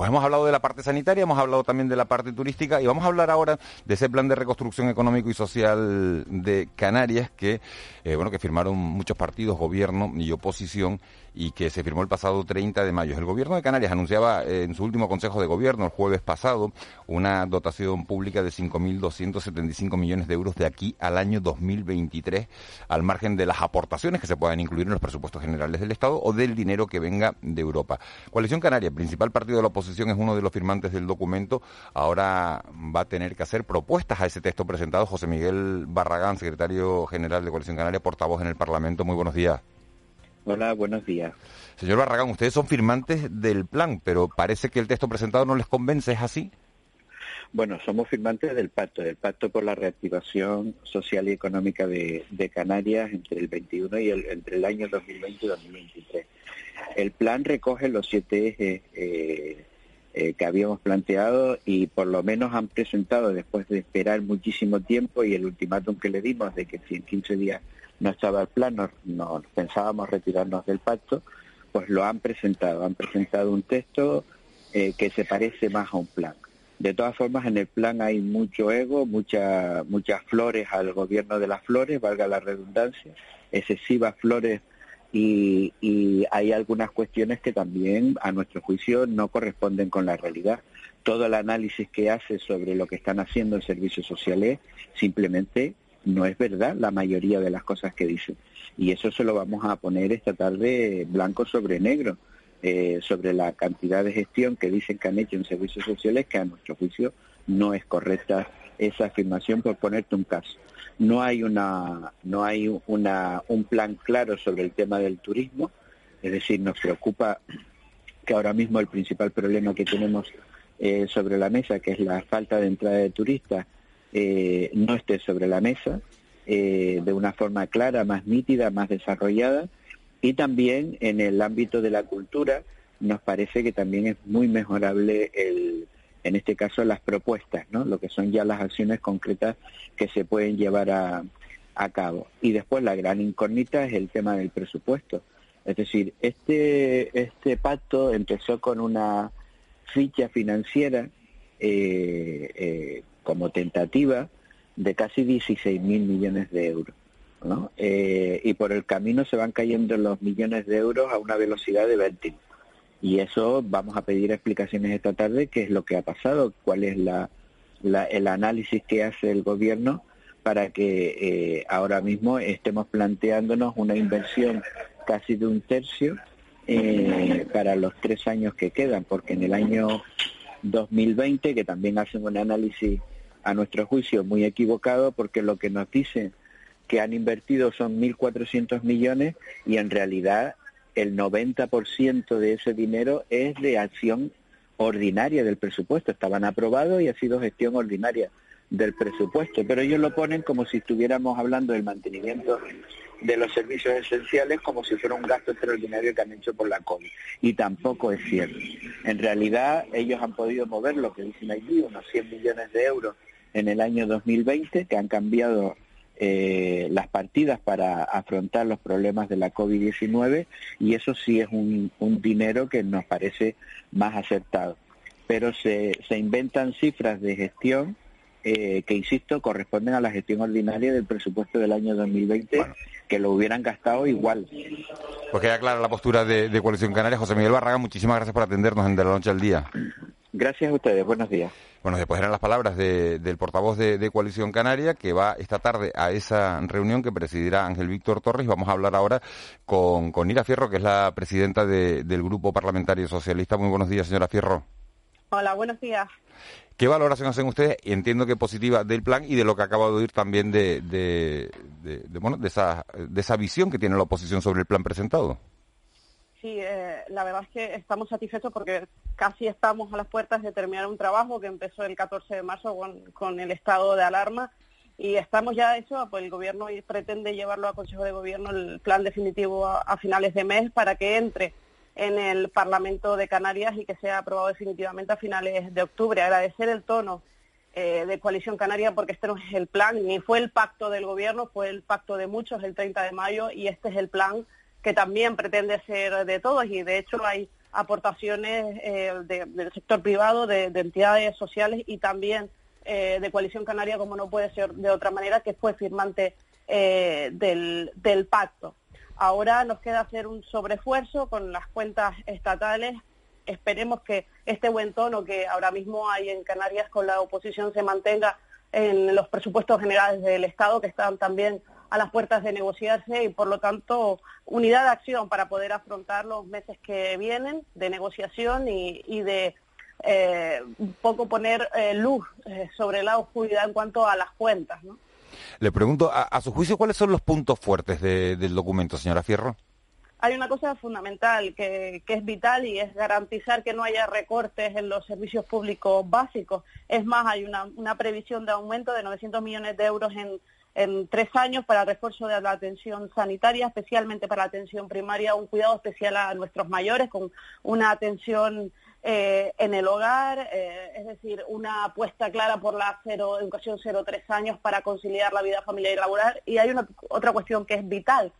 Pues hemos hablado de la parte sanitaria, hemos hablado también de la parte turística y vamos a hablar ahora de ese plan de reconstrucción económico y social de Canarias que, eh, bueno, que firmaron muchos partidos, gobierno y oposición y que se firmó el pasado 30 de mayo. El gobierno de Canarias anunciaba eh, en su último consejo de gobierno el jueves pasado una dotación pública de 5.275 millones de euros de aquí al año 2023, al margen de las aportaciones que se puedan incluir en los presupuestos generales del Estado o del dinero que venga de Europa. Coalición Canaria, principal partido de la oposición, es uno de los firmantes del documento. Ahora va a tener que hacer propuestas a ese texto presentado. José Miguel Barragán, secretario general de Coalición Canaria, portavoz en el Parlamento. Muy buenos días. Hola, buenos días. Señor Barragán, ustedes son firmantes del plan, pero parece que el texto presentado no les convence, ¿es así? Bueno, somos firmantes del pacto, del pacto por la reactivación social y económica de, Canarias entre el 21 y el, entre el año 2020 y 2023. El plan recoge los siete ejes eh, eh, que habíamos planteado y por lo menos han presentado después de esperar muchísimo tiempo y el ultimátum que le dimos de que si en 15 días no estaba el plan, no, pensábamos retirarnos del pacto, pues lo han presentado. Han presentado un texto eh, que se parece más a un plan. De todas formas, en el plan hay mucho ego, mucha, muchas flores al gobierno de las flores, valga la redundancia, excesivas flores y, y, hay algunas cuestiones que también, a nuestro juicio, no corresponden con la realidad. Todo el análisis que hace sobre lo que están haciendo en servicios sociales simplemente no es verdad la mayoría de las cosas que dicen. Y eso se lo vamos a poner esta tarde blanco sobre negro, eh, sobre la cantidad de gestión que dicen que han hecho en servicios sociales, que a nuestro juicio no es correcta esa afirmación, por ponerte un caso. No hay, una, no hay una, un plan claro sobre el tema del turismo, es decir, nos preocupa que ahora mismo el principal problema que tenemos eh, sobre la mesa, que es la falta de entrada de turistas, eh, no esté sobre la mesa eh, de una forma clara, más nítida, más desarrollada. Y también en el ámbito de la cultura nos parece que también es muy mejorable el, en este caso las propuestas, ¿no? lo que son ya las acciones concretas que se pueden llevar a, a cabo. Y después la gran incógnita es el tema del presupuesto. Es decir, este, este pacto empezó con una ficha financiera eh, eh, como tentativa de casi 16 mil millones de euros. ¿no? Eh, y por el camino se van cayendo los millones de euros a una velocidad de vértigo. Y eso vamos a pedir explicaciones esta tarde, qué es lo que ha pasado, cuál es la, el análisis que hace el gobierno para que eh, ahora mismo estemos planteándonos una inversión casi de un tercio eh, para los tres años que quedan, porque en el año 2020, que también hacen un análisis a nuestro juicio muy equivocado porque lo que nos dicen que han invertido son 1.400 millones y en realidad el 90% de ese dinero es de acción ordinaria del presupuesto. Estaban aprobados y ha sido gestión ordinaria del presupuesto, pero ellos lo ponen como si estuviéramos hablando del mantenimiento de los servicios esenciales como si fuera un gasto extraordinario que han hecho por la COVID. Y tampoco es cierto. En realidad ellos han podido mover lo que dicen allí, unos 100 millones de euros en el año 2020, que han cambiado eh, las partidas para afrontar los problemas de la COVID-19 y eso sí es un, dinero que nos parece más acertado. Pero se, se inventan cifras de gestión eh, que, insisto, corresponden a la gestión ordinaria del presupuesto del año 2020, que lo hubieran gastado igual. Pues queda clara la postura de, de Coalición Canaria. José Miguel Barraga, muchísimas gracias por atendernos en De la Noche al Día. Gracias a ustedes, buenos días. Bueno, después eran las palabras del portavoz de, Coalición Canaria, que va esta tarde a esa reunión que presidirá Ángel Víctor Torres. Vamos a hablar ahora con, con Ira Fierro, que es la presidenta del Grupo Parlamentario Socialista. Muy buenos días, señora Fierro. Hola, buenos días. ¿Qué valoración hacen ustedes? Entiendo que positiva del plan y de lo que acaba de oír también de, de, bueno, de, esa, de esa visión que tiene la oposición sobre el plan presentado. Sí, eh, la verdad es que estamos satisfechos porque casi estamos a las puertas de terminar un trabajo que empezó el 14 de marzo con, el estado de alarma y estamos ya hecho, pues el gobierno pretende llevarlo a Consejo de Gobierno el plan definitivo a, finales de mes para que entre en el Parlamento de Canarias y que sea aprobado definitivamente a finales de octubre. Agradecer el tono eh, de Coalición Canaria porque este no es el plan, ni fue el pacto del gobierno, fue el pacto de muchos el 30 de mayo y este es el plan que también pretende ser de todos y de hecho hay aportaciones eh, del sector privado, de, entidades sociales y también eh, de Coalición Canaria, como no puede ser de otra manera, que fue firmante eh, del, del pacto. Ahora nos queda hacer un sobreesfuerzo con las cuentas estatales. Esperemos que este buen tono que ahora mismo hay en Canarias con la oposición se mantenga en los presupuestos generales del Estado, que están también a las puertas de negociarse y, por lo tanto, unidad de acción para poder afrontar los meses que vienen de negociación y, de eh, un poco poner eh, luz eh, sobre la oscuridad en cuanto a las cuentas. Le pregunto, a, su juicio, ¿cuáles son los puntos fuertes del documento, señora Fierro? hay una cosa fundamental que, es vital y es garantizar que no haya recortes en los servicios públicos básicos. Es más, hay una, previsión de aumento de 900 millones de euros en, tres años para el refuerzo de la atención sanitaria, especialmente para la atención primaria, un cuidado especial a nuestros mayores con una atención eh, en el hogar, eh, es decir, una apuesta clara por la cero, educación 0-3 años para conciliar la vida familiar y laboral. Y hay una, otra cuestión que es vital,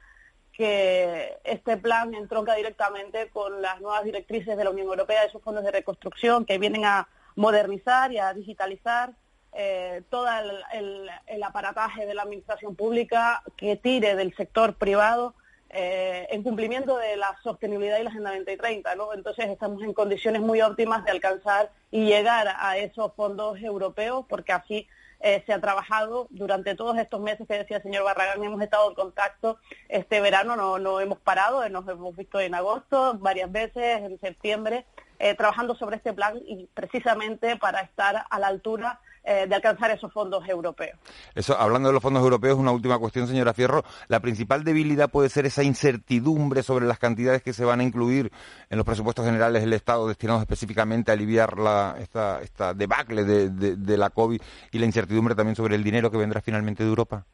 que este plan entronca directamente con las nuevas directrices de la Unión Europea, de esos fondos de reconstrucción que vienen a modernizar y a digitalizar eh, todo el, aparataje de la administración pública que tire del sector privado eh, en cumplimiento de la sostenibilidad y la Agenda 2030. ¿no? Entonces estamos en condiciones muy óptimas de alcanzar y llegar a esos fondos europeos porque así eh, se ha trabajado durante todos estos meses que decía el señor Barragán, hemos estado en contacto este verano, no, no hemos parado, nos hemos visto en agosto varias veces, en septiembre, eh, trabajando sobre este plan y precisamente para estar a la altura eh, de alcanzar esos fondos europeos. Eso, hablando de los fondos europeos, una última cuestión, señora Fierro. La principal debilidad puede ser esa incertidumbre sobre las cantidades que se van a incluir en los presupuestos generales del Estado destinados específicamente a aliviar la, esta, esta debacle de, de la COVID y la incertidumbre también sobre el dinero que vendrá finalmente de Europa.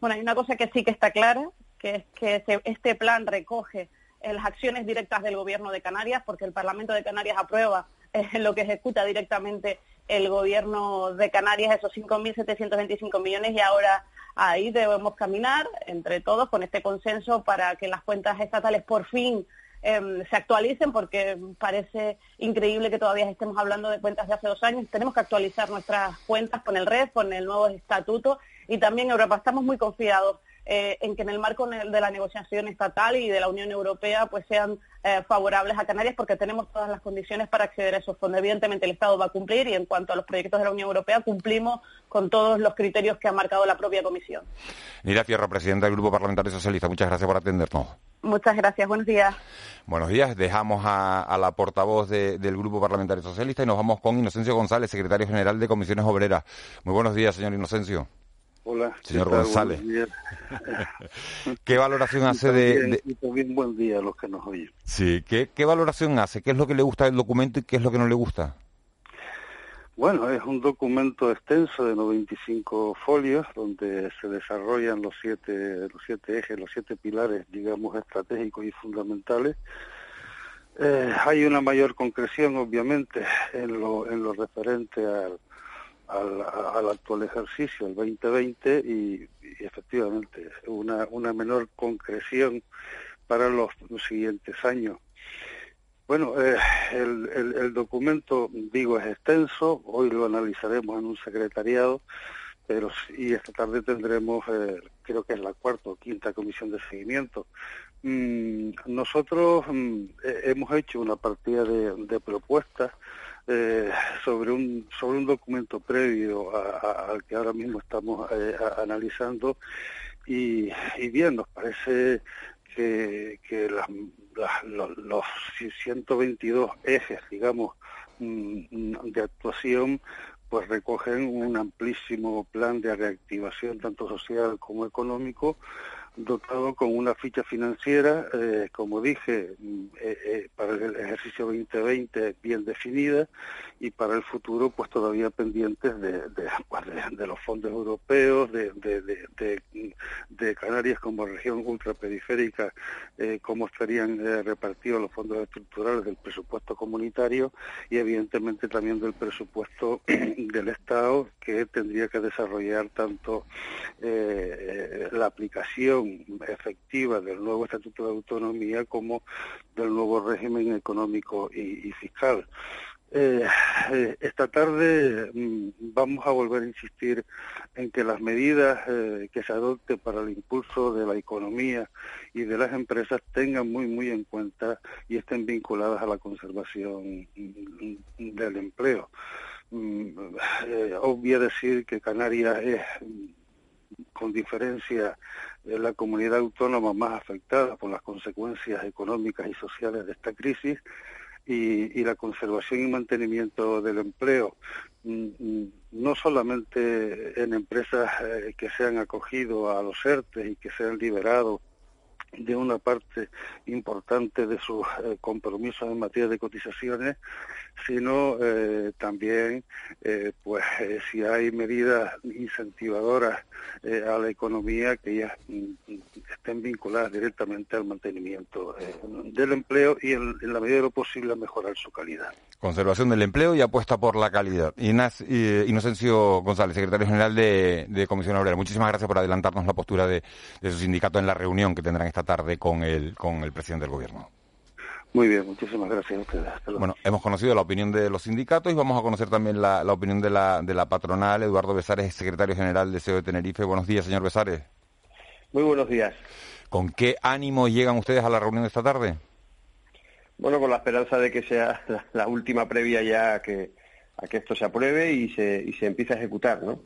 Bueno, hay una cosa que sí que está clara, que es que este, este plan recoge eh, las acciones directas del Gobierno de Canarias, porque el Parlamento de Canarias aprueba eh, lo que ejecuta directamente el gobierno de Canarias esos 5.725 millones y ahora ahí debemos caminar entre todos con este consenso para que las cuentas estatales por fin em, se actualicen porque parece increíble que todavía estemos hablando de cuentas de hace dos años. Tenemos que actualizar nuestras cuentas con el RED, con el nuevo estatuto y también Europa. Estamos muy confiados eh, en que en el marco de la negociación estatal y de la Unión Europea pues sean eh, favorables a Canarias porque tenemos todas las condiciones para acceder a esos fondos. Evidentemente el Estado va a cumplir y en cuanto a los proyectos de la Unión Europea cumplimos con todos los criterios que ha marcado la propia Comisión. Nira Fierro, presidenta del Grupo Parlamentario Socialista, muchas gracias por atendernos. Muchas gracias, buenos días. Buenos días, dejamos a, la portavoz del Grupo Parlamentario Socialista y nos vamos con Inocencio González, secretario general de Comisiones Obreras. Muy buenos días, señor Inocencio. Hola. Señor González. ¿Qué valoración hace de, también buen día a los que nos oyen. Sí, ¿Qué, ¿qué valoración hace? ¿Qué es lo que le gusta del documento y qué es lo que no le gusta? Bueno, es un documento extenso de 95 folios donde se desarrollan los siete, los siete ejes, los siete pilares, digamos, estratégicos y fundamentales. Eh, hay una mayor concreción, obviamente, en lo, en lo referente al, al, actual ejercicio, el 2020, y, efectivamente una, una menor concreción para los, siguientes años. Bueno, eh, el, el, documento, digo, es extenso, hoy lo analizaremos en un secretariado, pero y esta tarde tendremos, eh, creo que es la cuarta o quinta comisión de seguimiento. Mm, nosotros mm, hemos hecho una partida de propuestas eh, sobre un sobre un documento previo al que ahora mismo estamos eh, analizando y, bien nos parece que, que los, los 122 ejes digamos mm, de actuación pues recogen un amplísimo plan de reactivación tanto social como económico dotado con una ficha financiera, eh, como dije, mm, eh, eh, para el ejercicio 2020 bien definida y para el futuro pues todavía pendientes de, pues, los fondos europeos, de, de, Canarias como región ultraperiférica, cómo estarían repartidos los fondos estructurales del presupuesto comunitario y evidentemente también del presupuesto del Estado que tendría que desarrollar tanto la aplicación aplicación efectiva del nuevo Estatuto de Autonomía como del nuevo régimen económico y fiscal. Eh, eh, esta tarde mm, vamos a volver a insistir en que las medidas eh, que se adopten para el impulso de la economía y de las empresas tengan muy muy en cuenta y estén vinculadas a la conservación mm, del empleo. Mm, obvio decir que Canarias es con diferencia la comunidad autónoma más afectada por las consecuencias económicas y sociales de esta crisis y, la conservación y mantenimiento del empleo, mm, mm, no solamente en empresas eh, que se han acogido a los ERTE y que se han liberado de una parte importante de sus eh, compromisos en materia de cotizaciones, sino eh, también eh, pues si hay medidas incentivadoras a la economía que ya mm, estén vinculadas directamente al mantenimiento del empleo y en, la medida de lo posible a mejorar su calidad. Conservación del empleo y apuesta por la calidad. Inocencio González, secretario general de, Comisión Obrera, muchísimas gracias por adelantarnos la postura de, de su sindicato en la reunión que tendrán esta tarde con el, con el presidente del gobierno. Muy bien, muchísimas gracias Bueno, hemos conocido la opinión de los sindicatos y vamos a conocer también la, opinión de la, de la patronal. Eduardo Besares, secretario general de CEO de Tenerife. Buenos días, señor Besares. Muy buenos días. ¿Con qué ánimo llegan ustedes a la reunión de esta tarde? Bueno, con la esperanza de que sea la, última previa ya a que, a que esto se apruebe y se, y se empiece a ejecutar, ¿no?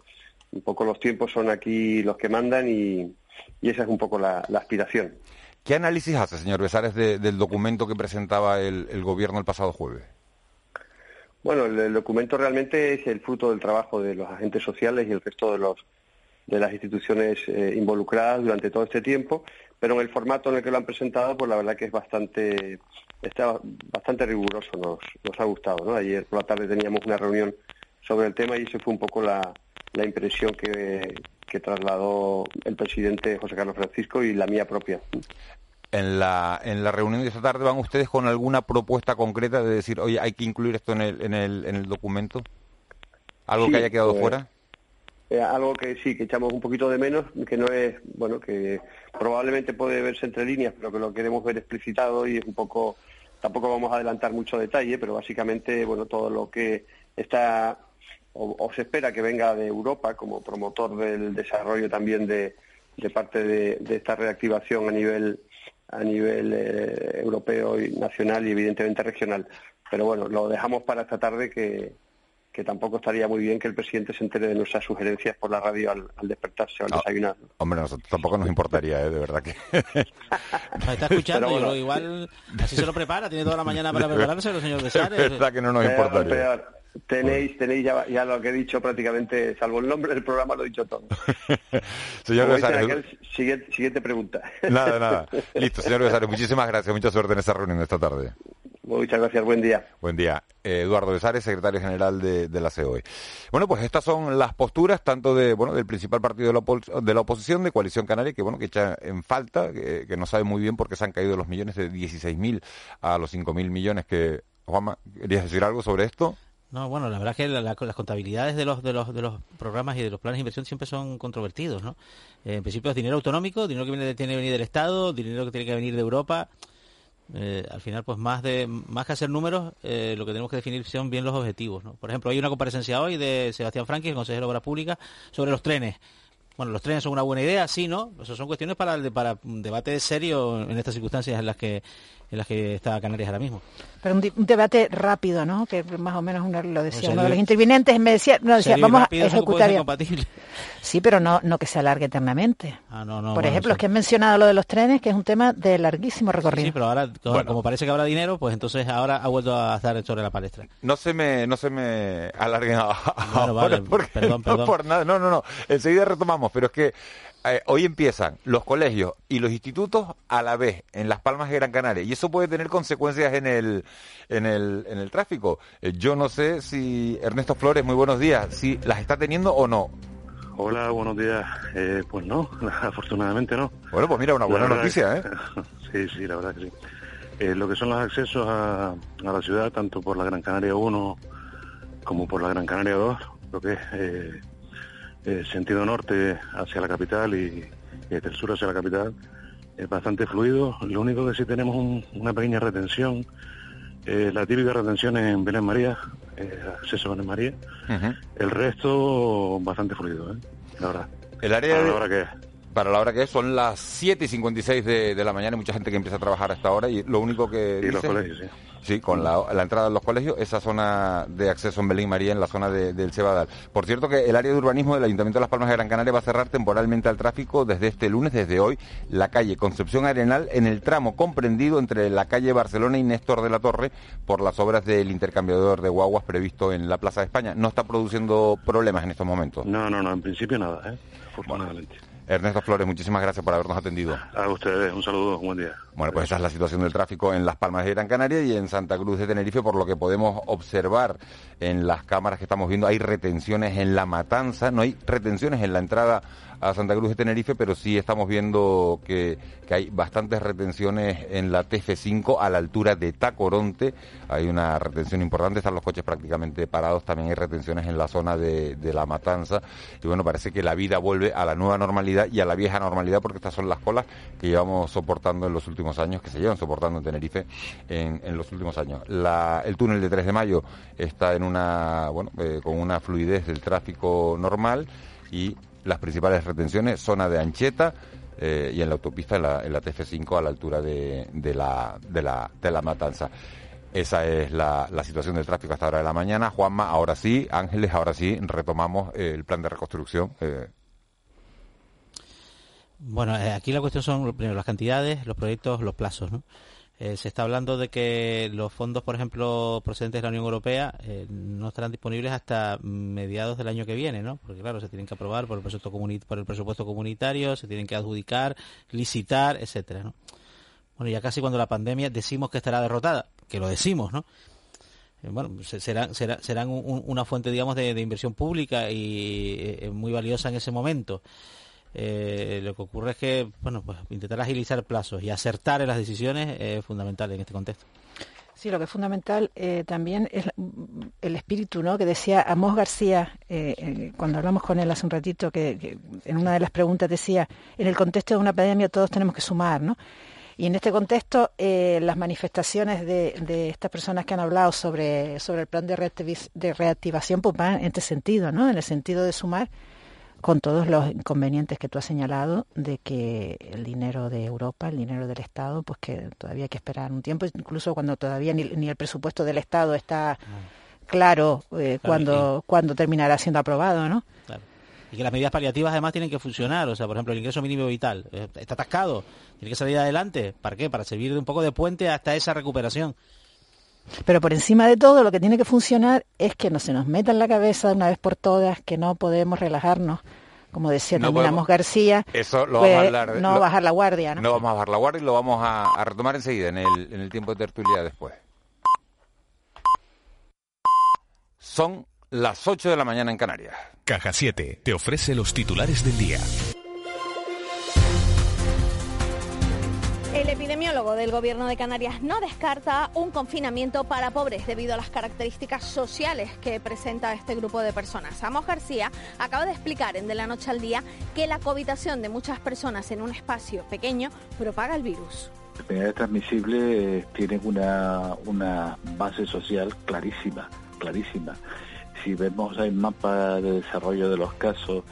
Un poco los tiempos son aquí los que mandan y, y esa es un poco la, aspiración. ¿Qué análisis hace, señor Besares, del documento que presentaba el, Gobierno el pasado jueves? Bueno, el, documento realmente es el fruto del trabajo de los agentes sociales y el resto de, los, de las instituciones eh, involucradas durante todo este tiempo, pero en el formato en el que lo han presentado, pues la verdad que es bastante, está bastante riguroso, nos, ha gustado. ¿no? Ayer por la tarde teníamos una reunión sobre el tema y esa fue un poco la, la impresión que, que trasladó el presidente José Carlos Francisco y la mía propia. En la, en la reunión de esta tarde van ustedes con alguna propuesta concreta de decir, oye, hay que incluir esto en el, en el, en el documento. ¿Algo que haya quedado pues, fuera? Eh, algo que sí, que echamos un poquito de menos, que no es, bueno, que probablemente puede verse entre líneas, pero que lo queremos ver explicitado y es un poco, tampoco vamos a adelantar mucho detalle, pero básicamente, bueno, todo lo que está o, se espera que venga de Europa como promotor del desarrollo también de, parte de, esta reactivación a nivel a nivel eh, europeo y nacional y evidentemente regional. Pero bueno, lo dejamos para esta tarde que, que tampoco estaría muy bien que el presidente se entere de nuestras sugerencias por la radio al, despertarse o al desayunar. Hombre, nosotros tampoco nos importaría, ¿eh? de verdad que... Nos está escuchando, igual así se lo prepara, tiene toda la mañana para prepararse el señor Besares. Es verdad que no nos importaría. Tenéis, tenéis ya, ya, lo que he dicho prácticamente, salvo el nombre del programa, lo he dicho todo. señor Besares. Siguiente, siguiente, pregunta. nada, nada. Listo, señor Besares, muchísimas gracias, mucha suerte en esta reunión de esta tarde. Muchas gracias, buen día. Buen día. Eh, Eduardo Besares, secretario general de, la COE. Bueno, pues estas son las posturas tanto de bueno del principal partido de la, de la oposición, de Coalición Canaria, que bueno que echa en falta, que, no sabe muy bien por qué se han caído los millones de 16.000 a los 5.000 millones que... Juanma, ¿querías decir algo sobre esto? No, bueno, la verdad es que las contabilidades de los, de, los, de los programas y de los planes de inversión siempre son controvertidos, ¿no? Eh, en principio es dinero autonómico, dinero que viene, tiene que venir del Estado, dinero que tiene que venir de Europa. Eh, al final, pues más de más que hacer números, eh, lo que tenemos que definir son bien los objetivos, ¿no? Por ejemplo, hay una comparecencia hoy de Sebastián Franqui, el consejero de Obras Públicas, sobre los trenes. Bueno, los trenes son una buena idea, sí, ¿no? Eso son cuestiones para, el, para un debate serio en estas circunstancias en las que en las que está Canarias ahora mismo. Pero un, debate rápido, ¿no? Que más o menos uno lo decía uno de los intervinientes, me decía, no, decía vamos a ejecutar. Sí, pero no, no que se alargue eternamente. Ah, Por ejemplo, es que han mencionado lo de los trenes, que es un tema de larguísimo recorrido. Sí, pero ahora, como parece que habrá dinero, pues entonces ahora ha vuelto a estar sobre la palestra. No se me, no se me alarguen ahora, perdón, perdón. No por nada, no, no, no. Enseguida retomamos, pero es que eh, hoy empiezan los colegios y los institutos a la vez en Las Palmas de Gran Canaria y eso puede tener consecuencias en el, en el, en el tráfico. Eh, yo no sé si Ernesto Flores, muy buenos días, si las está teniendo o no. Hola, buenos días. Eh, pues no, afortunadamente no. Bueno, pues mira, una buena noticia, ¿eh? sí, sí, la verdad que sí. lo que son los accesos a, a, la ciudad, tanto por la Gran Canaria 1 como por la Gran Canaria 2, lo que es eh, sentido norte hacia la capital y, desde el sur hacia la capital, es bastante fluido. Lo único que sí tenemos una pequeña retención, eh, la típica retención en Belén María, eh, acceso a Belén María. El resto bastante fluido, ¿eh? la verdad. El área para Para la hora que es, son las 7 y 56 de, de la mañana y mucha gente que empieza a trabajar a esta hora y lo único que... Y los colegios, sí Sí, con la, entrada de los colegios, esa zona de acceso en Belén María, en la zona del Cebadal. Por cierto que el área de urbanismo del Ayuntamiento de Las Palmas de Gran Canaria va a cerrar temporalmente al tráfico desde este lunes, desde hoy, la calle Concepción Arenal en el tramo comprendido entre la calle Barcelona y Néstor de la Torre por las obras del intercambiador de guaguas previsto en la Plaza de España. ¿No está produciendo problemas en estos momentos? No, no, no, en principio nada, ¿eh? afortunadamente. Ernesto Flores, muchísimas gracias por habernos atendido. A ustedes, un saludo, buen día. Bueno, pues esa es la situación del tráfico en Las Palmas de Gran Canaria y en Santa Cruz de Tenerife, por lo que podemos observar en las cámaras que estamos viendo, hay retenciones en la matanza, no hay retenciones en la entrada a Santa Cruz de Tenerife, pero sí estamos viendo que, hay bastantes retenciones en la TF5 a la altura de Tacoronte. Hay una retención importante, están los coches prácticamente parados, también hay retenciones en la zona de, la Matanza. Y bueno, parece que la vida vuelve a la nueva normalidad y a la vieja normalidad, porque estas son las colas que llevamos soportando en los últimos años, que se llevan soportando en Tenerife en, los últimos años. el túnel de 3 de mayo está en una, bueno, eh, con una fluidez del tráfico normal y las principales retenciones, zona de Ancheta eh, y en la autopista en la, TF5 a la altura de, la, de, la, de la Matanza. Esa es la, situación del tráfico hasta ahora de la mañana. Juanma, ahora sí, Ángeles, ahora sí, retomamos eh, el plan de reconstrucción. Eh. Bueno, aquí la cuestión son primero las cantidades, los proyectos, los plazos, ¿no? Eh, se está hablando de que los fondos, por ejemplo, procedentes de la Unión Europea eh, no estarán disponibles hasta mediados del año que viene, ¿no? Porque, claro, se tienen que aprobar por el presupuesto, por el presupuesto comunitario, se tienen que adjudicar, licitar, etcétera, ¿no? Bueno, ya casi cuando la pandemia decimos que estará derrotada, que lo decimos, ¿no? Eh, bueno, serán, serán, una fuente, digamos, de, de inversión pública y muy valiosa en ese momento. Eh, lo que ocurre es que, bueno, pues intentar agilizar plazos y acertar en las decisiones es fundamental en este contexto. Sí, lo que es fundamental eh, también es el espíritu, ¿no? Que decía Amos García eh, cuando hablamos con él hace un ratito, que, en una de las preguntas decía, en el contexto de una pandemia todos tenemos que sumar, ¿no? Y en este contexto, las manifestaciones de, estas personas que han hablado sobre, sobre el plan de, de reactivación pues van en este sentido, ¿no? En el sentido de sumar con todos los inconvenientes que tú has señalado de que el dinero de Europa, el dinero del Estado, pues que todavía hay que esperar un tiempo, incluso cuando todavía ni, el presupuesto del Estado está claro, eh, cuando, cuando terminará siendo aprobado, ¿no? Y que las medidas paliativas además tienen que funcionar, o sea, por ejemplo, el ingreso mínimo vital eh, está atascado, tiene que salir adelante, ¿para qué? Para servir de un poco de puente hasta esa recuperación. Pero por encima de todo, lo que tiene que funcionar es que no se nos meta en la cabeza de una vez por todas que no podemos relajarnos. Como decía no García, eso lo vamos a hablar, no bajar la guardia. ¿no? no vamos a bajar la guardia y lo vamos a, retomar enseguida, en el, en el tiempo de tertulia después. Son las 8 de la mañana en Canarias. Caja 7 te ofrece los titulares del día. Epidemiólogo del Gobierno de Canarias no descarta un confinamiento para pobres debido a las características sociales que presenta este grupo de personas. Amos García acaba de explicar en De la Noche al Día que la cohabitación de muchas personas en un espacio pequeño propaga el virus. Enfermedades transmisibles tienen una, una base social clarísima, clarísima. Si vemos el mapa de desarrollo de los casos,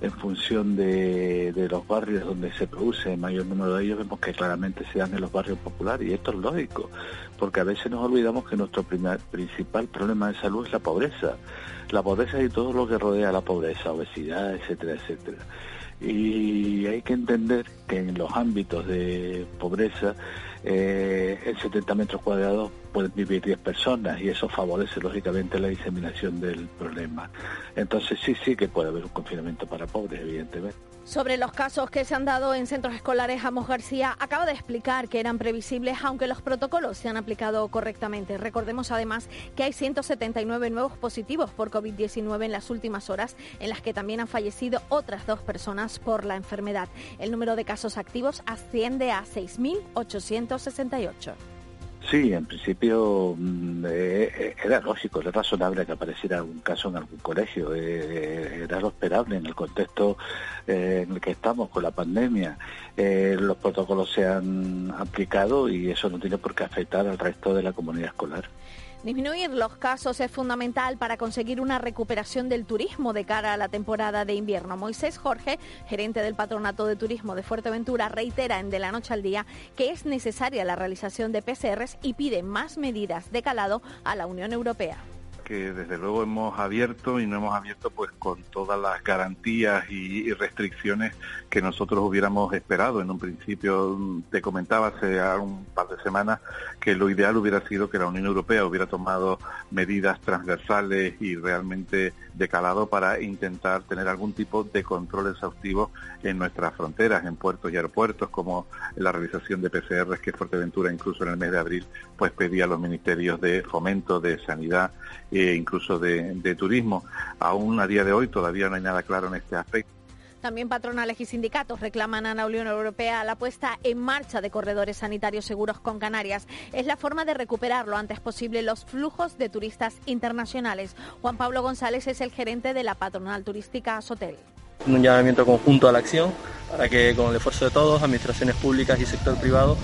en función de, los barrios donde se produce el mayor número de ellos, vemos que claramente se dan en los barrios populares y esto es lógico, porque a veces nos olvidamos que nuestro principal problema de salud es la pobreza, la pobreza y todo lo que rodea la pobreza, obesidad, etcétera, etcétera. Y hay que entender que en los ámbitos de pobreza, eh, en 70 metros cuadrados pueden vivir 10 personas y eso favorece lógicamente la diseminación del problema. Entonces sí, sí que puede haber un confinamiento para pobres, evidentemente. Sobre los casos que se han dado en centros escolares, Amos García acaba de explicar que eran previsibles aunque los protocolos se han aplicado correctamente. Recordemos además que hay 179 nuevos positivos por COVID-19 en las últimas horas, en las que también han fallecido otras dos personas por la enfermedad. El número de casos activos asciende a 6.868. Sí, en principio mm, eh, eh, era lógico, era razonable que apareciera algún caso en algún colegio, eh, era lo esperable en el contexto en el que estamos con la pandemia. los protocolos se han aplicado y eso no tiene por qué afectar al resto de la comunidad escolar. Disminuir los casos es fundamental para conseguir una recuperación del turismo de cara a la temporada de invierno. Moisés Jorge, gerente del Patronato de Turismo de Fuerteventura, reitera en De la Noche al Día que es necesaria la realización de PCRs y pide más medidas de calado a la Unión Europea que desde luego hemos abierto y no hemos abierto pues con todas las garantías y, restricciones que nosotros hubiéramos esperado. En un principio te comentaba hace un par de semanas que lo ideal hubiera sido que la Unión Europea hubiera tomado medidas transversales y realmente de calado para intentar tener algún tipo de control exhaustivo en nuestras fronteras, en puertos y aeropuertos, como la realización de PCRs que Fuerteventura incluso en el mes de abril pues pedía a los ministerios de fomento, de sanidad e incluso de, de turismo. Aún a día de hoy todavía no hay nada claro en este aspecto. También patronales y sindicatos reclaman a la Unión Europea la puesta en marcha de corredores sanitarios seguros con Canarias. Es la forma de recuperar lo antes posible los flujos de turistas internacionales. Juan Pablo González es el gerente de la patronal turística Sotel. Un llamamiento conjunto a la acción para que con el esfuerzo de todos, administraciones públicas y sector privado,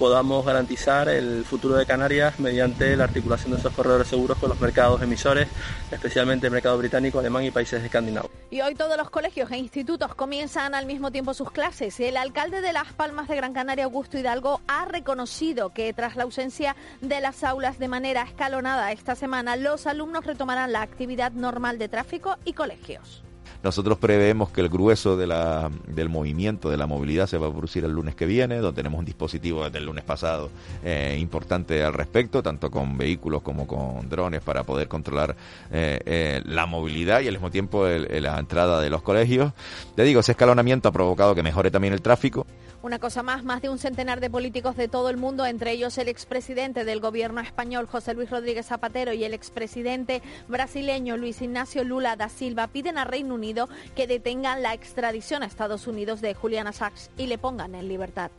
podamos garantizar el futuro de Canarias mediante la articulación de esos corredores seguros con los mercados emisores, especialmente el mercado británico, alemán y países escandinavos. Y hoy todos los colegios e institutos comienzan al mismo tiempo sus clases. El alcalde de Las Palmas de Gran Canaria, Augusto Hidalgo, ha reconocido que tras la ausencia de las aulas de manera escalonada esta semana, los alumnos retomarán la actividad normal de tráfico y colegios. Nosotros preveemos que el grueso del movimiento, de la movilidad, se va a producir el lunes que viene, donde tenemos un dispositivo desde el lunes pasado eh, importante al respecto, tanto con vehículos como con drones, para poder controlar eh, eh, la movilidad y al mismo tiempo la entrada de los colegios. Te digo, ese escalonamiento ha provocado que mejore también el tráfico. Una cosa más, más de un centenar de políticos de todo el mundo, entre ellos el expresidente del gobierno español, José Luis Rodríguez Zapatero, y el expresidente brasileño, Luis Ignacio Lula da Silva, piden a Reino Unido que detengan la extradición a Estados Unidos de Julian Assange y le pongan en libertad.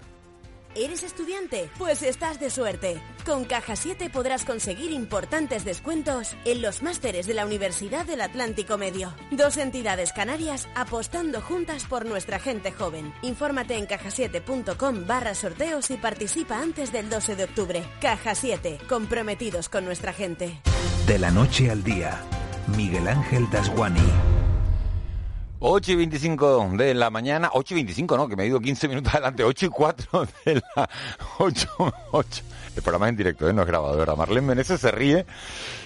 ¿Eres estudiante? Pues estás de suerte. Con Caja 7 podrás conseguir importantes descuentos en los másteres de la Universidad del Atlántico Medio. Dos entidades canarias apostando juntas por nuestra gente joven. Infórmate en cajasiete.com barra sorteos y participa antes del 12 de octubre. Caja 7, comprometidos con nuestra gente. De la noche al día, Miguel Ángel Dasguani. 8 y 25 de la mañana, 8 y 25 no, que me he ido 15 minutos adelante, 8 y 4 de la 8, 8. El programa es en directo, ¿eh? no es grabado, ¿verdad? Marlene Meneses se ríe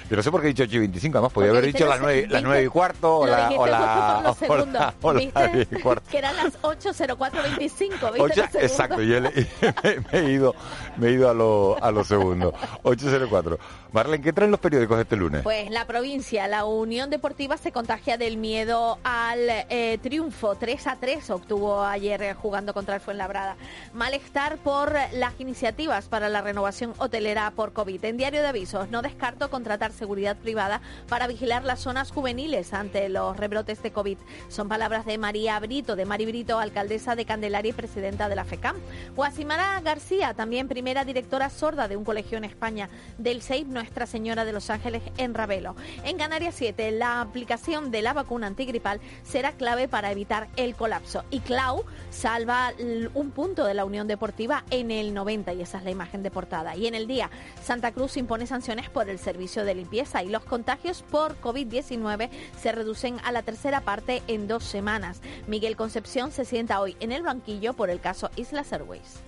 yo no sé por qué he dicho 8 y 25, además podía haber dicho las 9, las 9 y cuarto o la, o la, o la, o la, y cuarto. Que eran las 8.04.25, ¿viste? exacto, y, me, he ido, me he ido a lo, a lo segundo. 8.04. Marlene, ¿qué traen los periódicos este lunes? Pues la provincia, la Unión Deportiva se contagia del miedo al eh, triunfo. 3 a 3 obtuvo ayer eh, jugando contra el Fuenlabrada. Malestar por las iniciativas para la renovación hotelera por COVID. En Diario de Avisos, no descarto contratar seguridad privada para vigilar las zonas juveniles ante los rebrotes de COVID. Son palabras de María Brito, de Mari Brito, alcaldesa de Candelaria y presidenta de la FECAM. Guasimara García, también primera directora sorda de un colegio en España, del SEIP Nuestra Señora de los Ángeles en Ravelo. En Canarias 7, la aplicación de la vacuna antigripal será clave para evitar el colapso. Y Clau salva un punto de la Unión Deportiva en el 90 y esa es la imagen de portada. Y en el día, Santa Cruz impone sanciones por el servicio de limpieza y los contagios por COVID-19 se reducen a la tercera parte en dos semanas. Miguel Concepción se sienta hoy en el banquillo por el caso Islas Airways.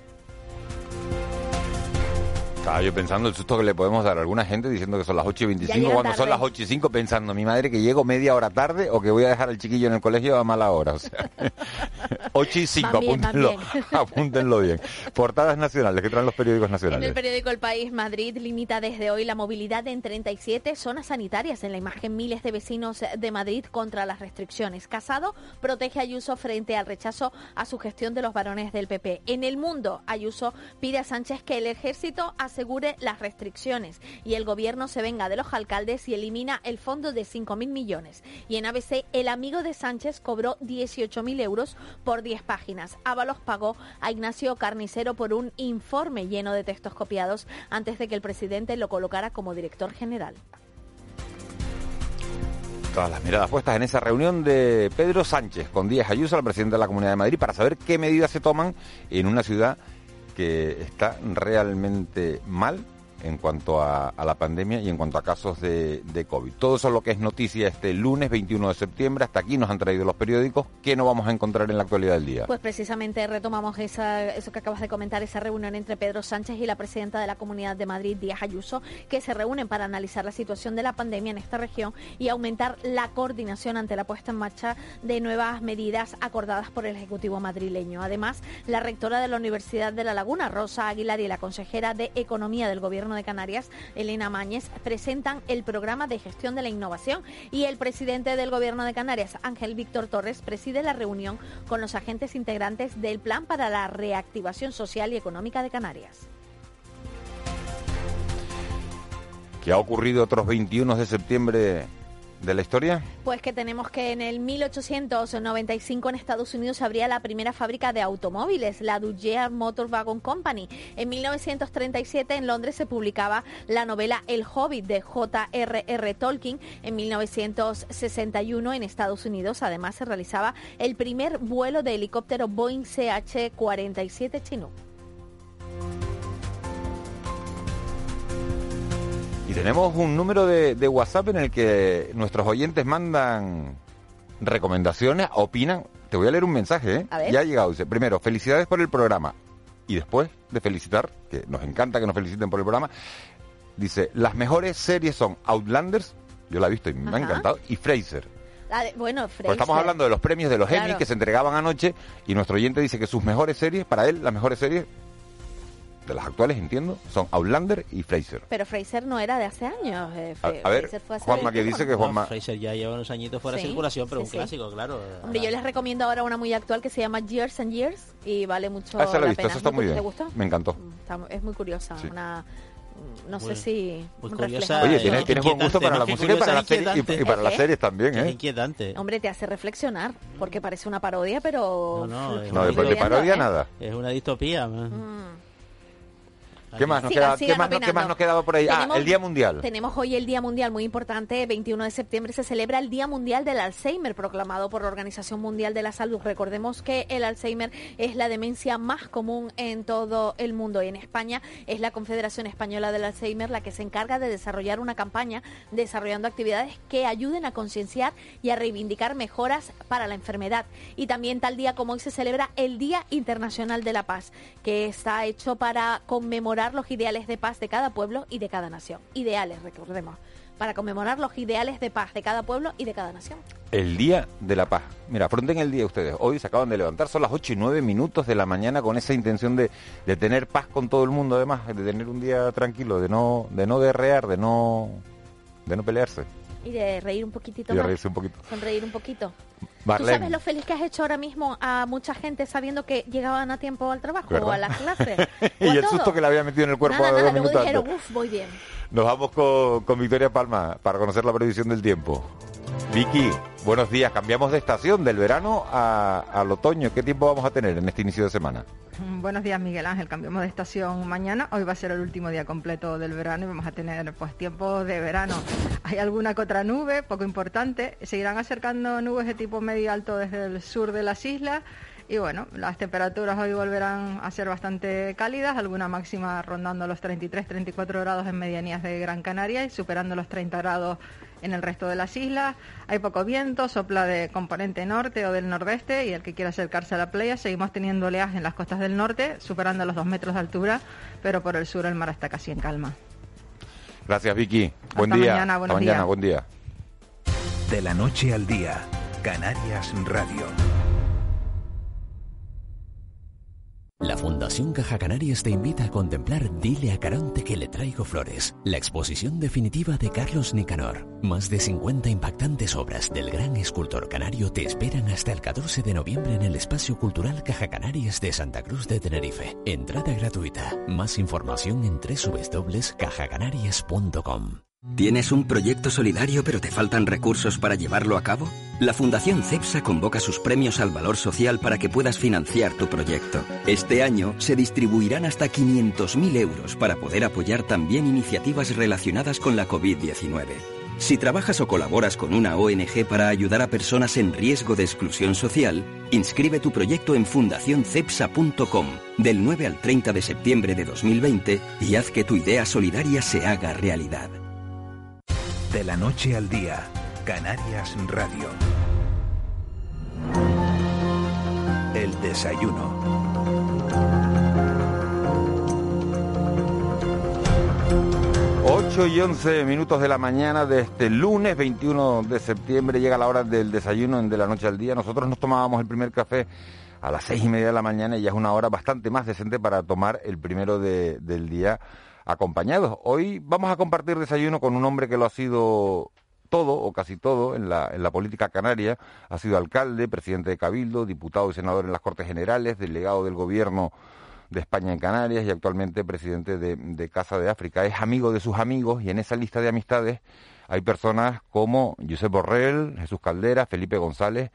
Estaba yo pensando el susto que le podemos dar a alguna gente diciendo que son las 8 y 25 cuando son las 8 y 5 pensando mi madre que llego media hora tarde o que voy a dejar al chiquillo en el colegio a mala hora. O sea, 8 y 5, apúntenlo, apúntenlo bien. Portadas nacionales que traen los periódicos nacionales. En el periódico El País, Madrid limita desde hoy la movilidad en 37 zonas sanitarias. En la imagen, miles de vecinos de Madrid contra las restricciones. Casado protege a Ayuso frente al rechazo a su gestión de los varones del PP. En el mundo, Ayuso pide a Sánchez que el ejército hace asegure las restricciones y el gobierno se venga de los alcaldes y elimina el fondo de 5.000 millones. Y en ABC, el amigo de Sánchez cobró 18.000 euros por 10 páginas. Ábalos pagó a Ignacio Carnicero por un informe lleno de textos copiados antes de que el presidente lo colocara como director general todas las miradas puestas en esa reunión de Pedro Sánchez con Díaz Ayuso, el presidente de la Comunidad de Madrid, para saber qué medidas se toman en una ciudad que está realmente mal en cuanto a, la pandemia y en cuanto a casos de, COVID. Todo eso es lo que es noticia este lunes 21 de septiembre. Hasta aquí nos han traído los periódicos. ¿Qué no vamos a encontrar en la actualidad del día? Pues precisamente retomamos eso que acabas de comentar, esa reunión entre Pedro Sánchez y la presidenta de la Comunidad de Madrid, Díaz Ayuso, que se reúnen para analizar la situación de la pandemia en esta región y aumentar la coordinación ante la puesta en marcha de nuevas medidas acordadas por el Ejecutivo madrileño. Además, la rectora de la Universidad de La Laguna, Rosa Aguilar, y la consejera de Economía del Gobierno de Canarias, Elena Mañez, presentan el programa de gestión de la innovación y el presidente del Gobierno de Canarias, Ángel Víctor Torres, preside la reunión con los agentes integrantes del Plan para la Reactivación Social y Económica de Canarias. ¿Qué ha ocurrido otros 21 de septiembre de la historia? Pues que tenemos que en el 1895 en Estados Unidos se abría la primera fábrica de automóviles, la Goodyear Motor Wagon Company. En 1937 en Londres se publicaba la novela El Hobbit de J.R.R. Tolkien. En 1961 en Estados Unidos además se realizaba el primer vuelo de helicóptero Boeing CH-47 chino. tenemos un número de, WhatsApp en el que nuestros oyentes mandan recomendaciones, opinan. Te voy a leer un mensaje, ¿eh? Ya ha llegado. Dice, primero, felicidades por el programa. Y después de felicitar, que nos encanta que nos feliciten por el programa, dice, las mejores series son Outlanders, yo la he visto y me ha encantado, y Fraser. bueno, Fraser. estamos hablando de los premios de los Emmy que se entregaban anoche y nuestro oyente dice que sus mejores series, para él, las mejores series de las actuales, entiendo, son Outlander y Fraser. Pero Fraser no era de hace años. Eh, a, ver, Juanma que dice que Juanma... Fraser ya lleva unos añitos fuera de circulación, pero un clásico, claro. Hombre, yo les recomiendo ahora una muy actual que se llama Years and Years y vale mucho ah, esa la, visto, pena. está muy bien. ¿Te gustó? Me encantó. Mm, es muy curiosa, una no sé si muy curiosa, Oye, tienes, tienes buen gusto para la música y para, la serie, y, para las series también, ¿eh? Es inquietante. Hombre, te hace reflexionar, porque parece una parodia, pero... No, no, no de, parodia ¿eh? nada. Es una distopía. Mm. ¿Qué más nos, queda, ¿qué más, ¿qué más nos quedaba por ahí? ah, el Día Mundial. Tenemos hoy el Día Mundial muy importante. 21 de septiembre se celebra el Día Mundial del Alzheimer, proclamado por la Organización Mundial de la Salud. Recordemos que el Alzheimer es la demencia más común en todo el mundo. Y en España es la Confederación Española del Alzheimer la que se encarga de desarrollar una campaña desarrollando actividades que ayuden a concienciar y a reivindicar mejoras para la enfermedad. Y también tal día como hoy se celebra el Día Internacional de la Paz, que está hecho para conmemorar los ideales de paz de cada pueblo y de cada nación. Ideales, recordemos, para conmemorar los ideales de paz de cada pueblo y de cada nación. El Día de la Paz. Mira, afronten el día ustedes. Hoy se acaban de levantar, son las 8 y 9 minutos de la mañana con esa intención de, de tener paz con todo el mundo, además, de tener un día tranquilo, de no, de no derrear, de no, de no pelearse. Y de reír un poquitito y de reírse un poquito. Sonreír un poquito. ¿Tú sabes lo feliz que has hecho ahora mismo a mucha gente sabiendo que llegaban a tiempo al trabajo o a las clases? y el susto que le había metido en el cuerpo nada, nada, luego dijeron, uff, voy bien. Nos vamos con, con Victoria Palma para conocer la previsión del tiempo. Vicky, buenos días. Cambiamos de estación del verano al otoño. ¿Qué tiempo vamos a tener en este inicio de semana? Mm, buenos días, Miguel Ángel. Cambiamos de estación mañana. Hoy va a ser el último día completo del verano y vamos a tener pues tiempo de verano. Hay alguna que otra nube, poco importante. Seguirán acercando nubes de tipo medio alto desde el sur de las islas. Y bueno, las temperaturas hoy volverán a ser bastante cálidas, alguna máxima rondando los 33-34 grados en medianías de Gran Canaria y superando los 30 grados en el resto de las islas. Hay poco viento, sopla de componente norte o del nordeste y el que quiera acercarse a la playa, seguimos teniendo oleaje en las costas del norte, superando los dos metros de altura, pero por el sur el mar está casi en calma. Gracias, Vicky. Buen día. Mañana, mañana, buen día. De la noche al día, Canarias Radio. La Fundación Caja Canarias te invita a contemplar Dile a Caronte que le traigo flores, la exposición definitiva de Carlos Nicanor. Más de 50 impactantes obras del gran escultor canario te esperan hasta el 14 de noviembre en el Espacio Cultural Caja Canarias de Santa Cruz de Tenerife. Entrada gratuita. Más información en www.cajacanarias.com. ¿Tienes un proyecto solidario pero te faltan recursos para llevarlo a cabo? La Fundación CEPSA convoca sus premios al valor social para que puedas financiar tu proyecto. Este año se distribuirán hasta 500.000 euros para poder apoyar también iniciativas relacionadas con la COVID-19. Si trabajas o colaboras con una ONG para ayudar a personas en riesgo de exclusión social, inscribe tu proyecto en fundacioncepsa.com del 9 al 30 de septiembre de 2020 y haz que tu idea solidaria se haga realidad. De la noche al día, Canarias Radio. El desayuno. Y once minutos de la mañana de este lunes 21 de septiembre llega la hora del desayuno en de la noche al día. Nosotros nos tomábamos el primer café a las seis y media de la mañana y ya es una hora bastante más decente para tomar el primero del día acompañados. Hoy vamos a compartir desayuno con un hombre que lo ha sido todo o casi todo en la, en la política canaria. Ha sido alcalde, presidente de Cabildo, diputado y senador en las Cortes Generales, delegado del gobierno de España en Canarias y actualmente presidente de, de Casa de África. Es amigo de sus amigos y en esa lista de amistades hay personas como Josep Borrell, Jesús Caldera, Felipe González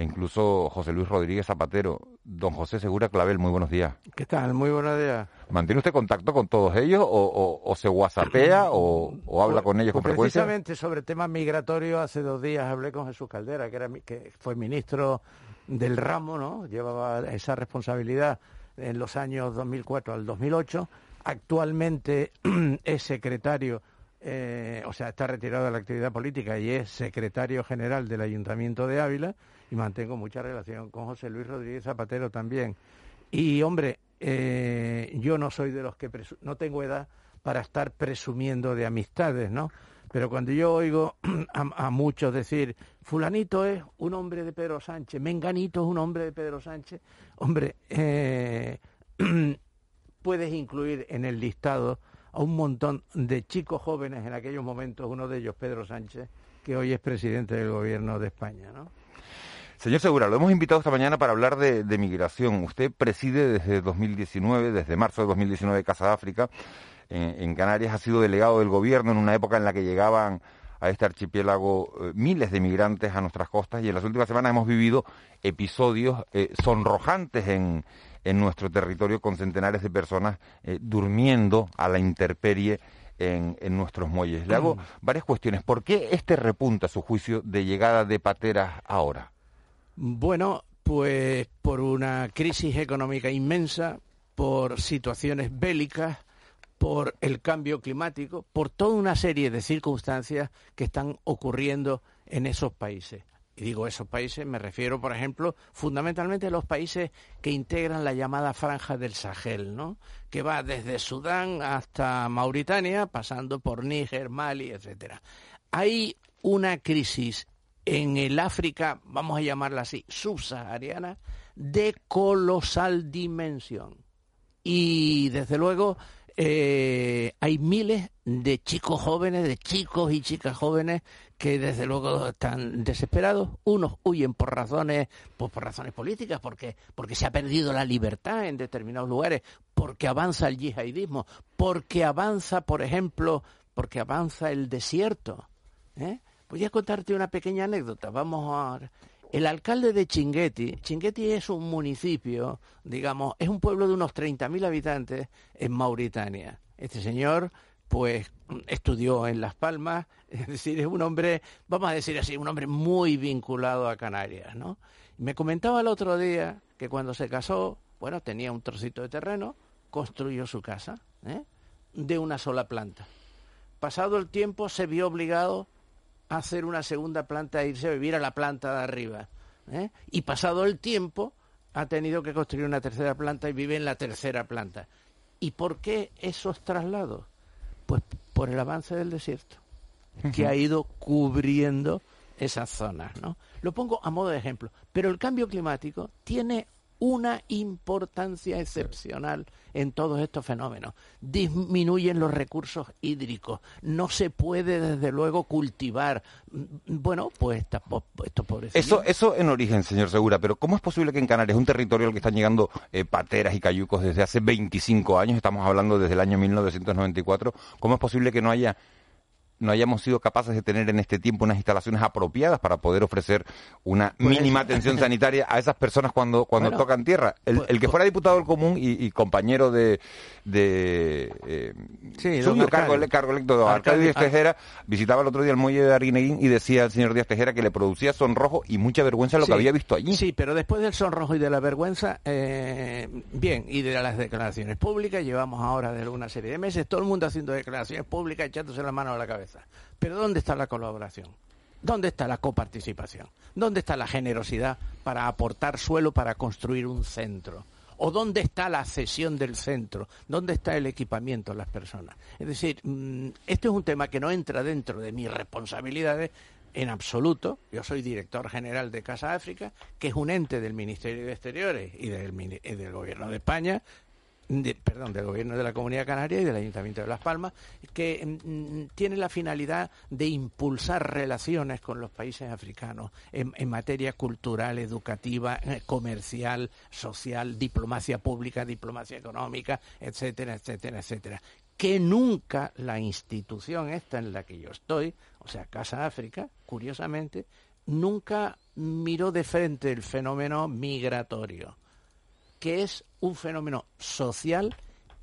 e incluso José Luis Rodríguez Zapatero. Don José Segura Clavel, muy buenos días. ¿Qué tal? Muy buenos días. ¿Mantiene usted contacto con todos ellos o, se whatsappea o, habla con ellos con pues frecuencia? Precisamente sobre temas migratorios, hace dos días hablé con Jesús Caldera, que, era, que fue ministro del ramo, ¿no? Llevaba esa responsabilidad en los años 2004 al 2008. Actualmente es secretario eh, o sea, está retirado de la actividad política y es secretario general del Ayuntamiento de Ávila y mantengo mucha relación con José Luis Rodríguez Zapatero también. Y hombre, eh, yo no soy de los que no tengo edad para estar presumiendo de amistades, ¿no? Pero cuando yo oigo a, muchos decir, fulanito es un hombre de Pedro Sánchez, menganito es un hombre de Pedro Sánchez, hombre, eh, puedes incluir en el listado a un montón de chicos jóvenes en aquellos momentos, uno de ellos Pedro Sánchez, que hoy es presidente del gobierno de España, ¿no? Señor Segura, lo hemos invitado esta mañana para hablar de, migración. Usted preside desde 2019, desde marzo de 2019, Casa de África. En, Canarias ha sido delegado del gobierno en una época en la que llegaban a este archipiélago eh, miles de migrantes a nuestras costas y en las últimas semanas hemos vivido episodios eh, sonrojantes en, en nuestro territorio con centenares de personas eh, durmiendo a la intemperie en, nuestros muelles. Le hago mm. varias cuestiones. ¿Por qué este repunta, a su juicio, de llegada de pateras ahora? Bueno, pues por una crisis económica inmensa, por situaciones bélicas, por el cambio climático, por toda una serie de circunstancias que están ocurriendo en esos países. Y digo esos países, me refiero, por ejemplo, fundamentalmente a los países que integran la llamada franja del Sahel, ¿no? Que va desde Sudán hasta Mauritania, pasando por Níger, Mali, etcétera. Hay una crisis en el África, vamos a llamarla así, subsahariana, de colosal dimensión. Y desde luego eh, hay miles de chicos jóvenes, de chicos y chicas jóvenes que desde luego están desesperados. Unos huyen por razones, pues por razones políticas, porque, porque se ha perdido la libertad en determinados lugares, porque avanza el yihadismo, porque avanza, por ejemplo, porque avanza el desierto. ¿eh? Voy a contarte una pequeña anécdota. Vamos a el alcalde de Chinguetti, Chinguetti es un municipio, digamos, es un pueblo de unos 30.000 habitantes en Mauritania. Este señor, pues, estudió en Las Palmas, es decir, es un hombre, vamos a decir así, un hombre muy vinculado a Canarias, ¿no? Me comentaba el otro día que cuando se casó, bueno, tenía un trocito de terreno, construyó su casa, ¿eh? de una sola planta. Pasado el tiempo se vio obligado hacer una segunda planta e irse a vivir a la planta de arriba. ¿eh? Y pasado el tiempo ha tenido que construir una tercera planta y vive en la tercera planta. ¿Y por qué esos traslados? Pues por el avance del desierto, que ha ido cubriendo esas zonas. ¿no? Lo pongo a modo de ejemplo. Pero el cambio climático tiene una importancia excepcional en todos estos fenómenos. Disminuyen los recursos hídricos, no se puede desde luego cultivar. Bueno, pues esto pobrecitos. Eso, eso en origen, señor Segura, pero ¿cómo es posible que en Canarias, un territorio al que están llegando eh, pateras y cayucos desde hace 25 años, estamos hablando desde el año 1994, ¿cómo es posible que no haya no hayamos sido capaces de tener en este tiempo unas instalaciones apropiadas para poder ofrecer una pues, mínima atención sanitaria a esas personas cuando, cuando tocan tierra. El, pues, que pues fuera diputado del común y, compañero de, de eh, suyo cargo, cargo electo, Arcadio Díaz Tejera, visitaba el otro día el muelle de Arguineguín y decía al señor Díaz Tejera que le producía sonrojo y mucha vergüenza lo que había visto allí. Sí, pero después del sonrojo y de la vergüenza, eh, bien, y de las declaraciones públicas, llevamos ahora de una serie de meses todo el mundo haciendo declaraciones públicas echándose la mano a la cabeza. Pero ¿dónde está la colaboración? ¿Dónde está la coparticipación? ¿Dónde está la generosidad para aportar suelo para construir un centro? ¿O dónde está la cesión del centro? ¿Dónde está el equipamiento de las personas? Es decir, mm, este es un tema que no entra dentro de mis responsabilidades en absoluto. Yo soy director general de Casa África, que es un ente del Ministerio de Exteriores y del, y del Gobierno de España, perdón, del Gobierno de la Comunidad Canaria y del Ayuntamiento de Las Palmas, que mm, mm, tiene la finalidad de impulsar relaciones con los países africanos en, materia cultural, educativa, eh, comercial, social, diplomacia pública, diplomacia económica, etcétera, etcétera, etcétera. Que nunca la institución esta en la que yo estoy, o sea, Casa África, curiosamente, nunca miró de frente el fenómeno migratorio que es un fenómeno social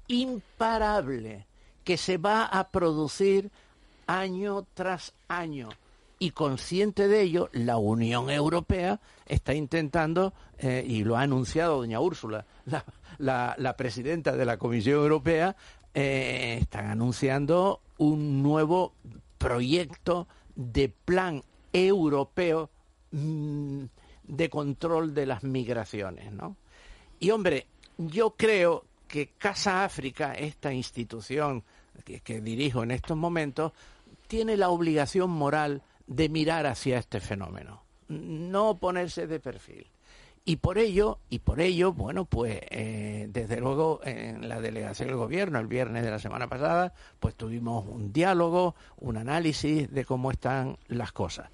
imparable, que se va a producir año tras año. Y consciente de ello, la Unión Europea está intentando, eh, y lo ha anunciado doña Úrsula, la, presidenta de la Comisión Europea, eh, están anunciando un nuevo proyecto de plan europeo mm, de control de las migraciones, ¿no? Y hombre, yo creo que Casa África, esta institución que, dirijo en estos momentos, tiene la obligación moral de mirar hacia este fenómeno, no ponerse de perfil. Y por ello, y por ello, bueno, pues eh, desde luego en la delegación del gobierno el viernes de la semana pasada, pues tuvimos un diálogo, un análisis de cómo están las cosas.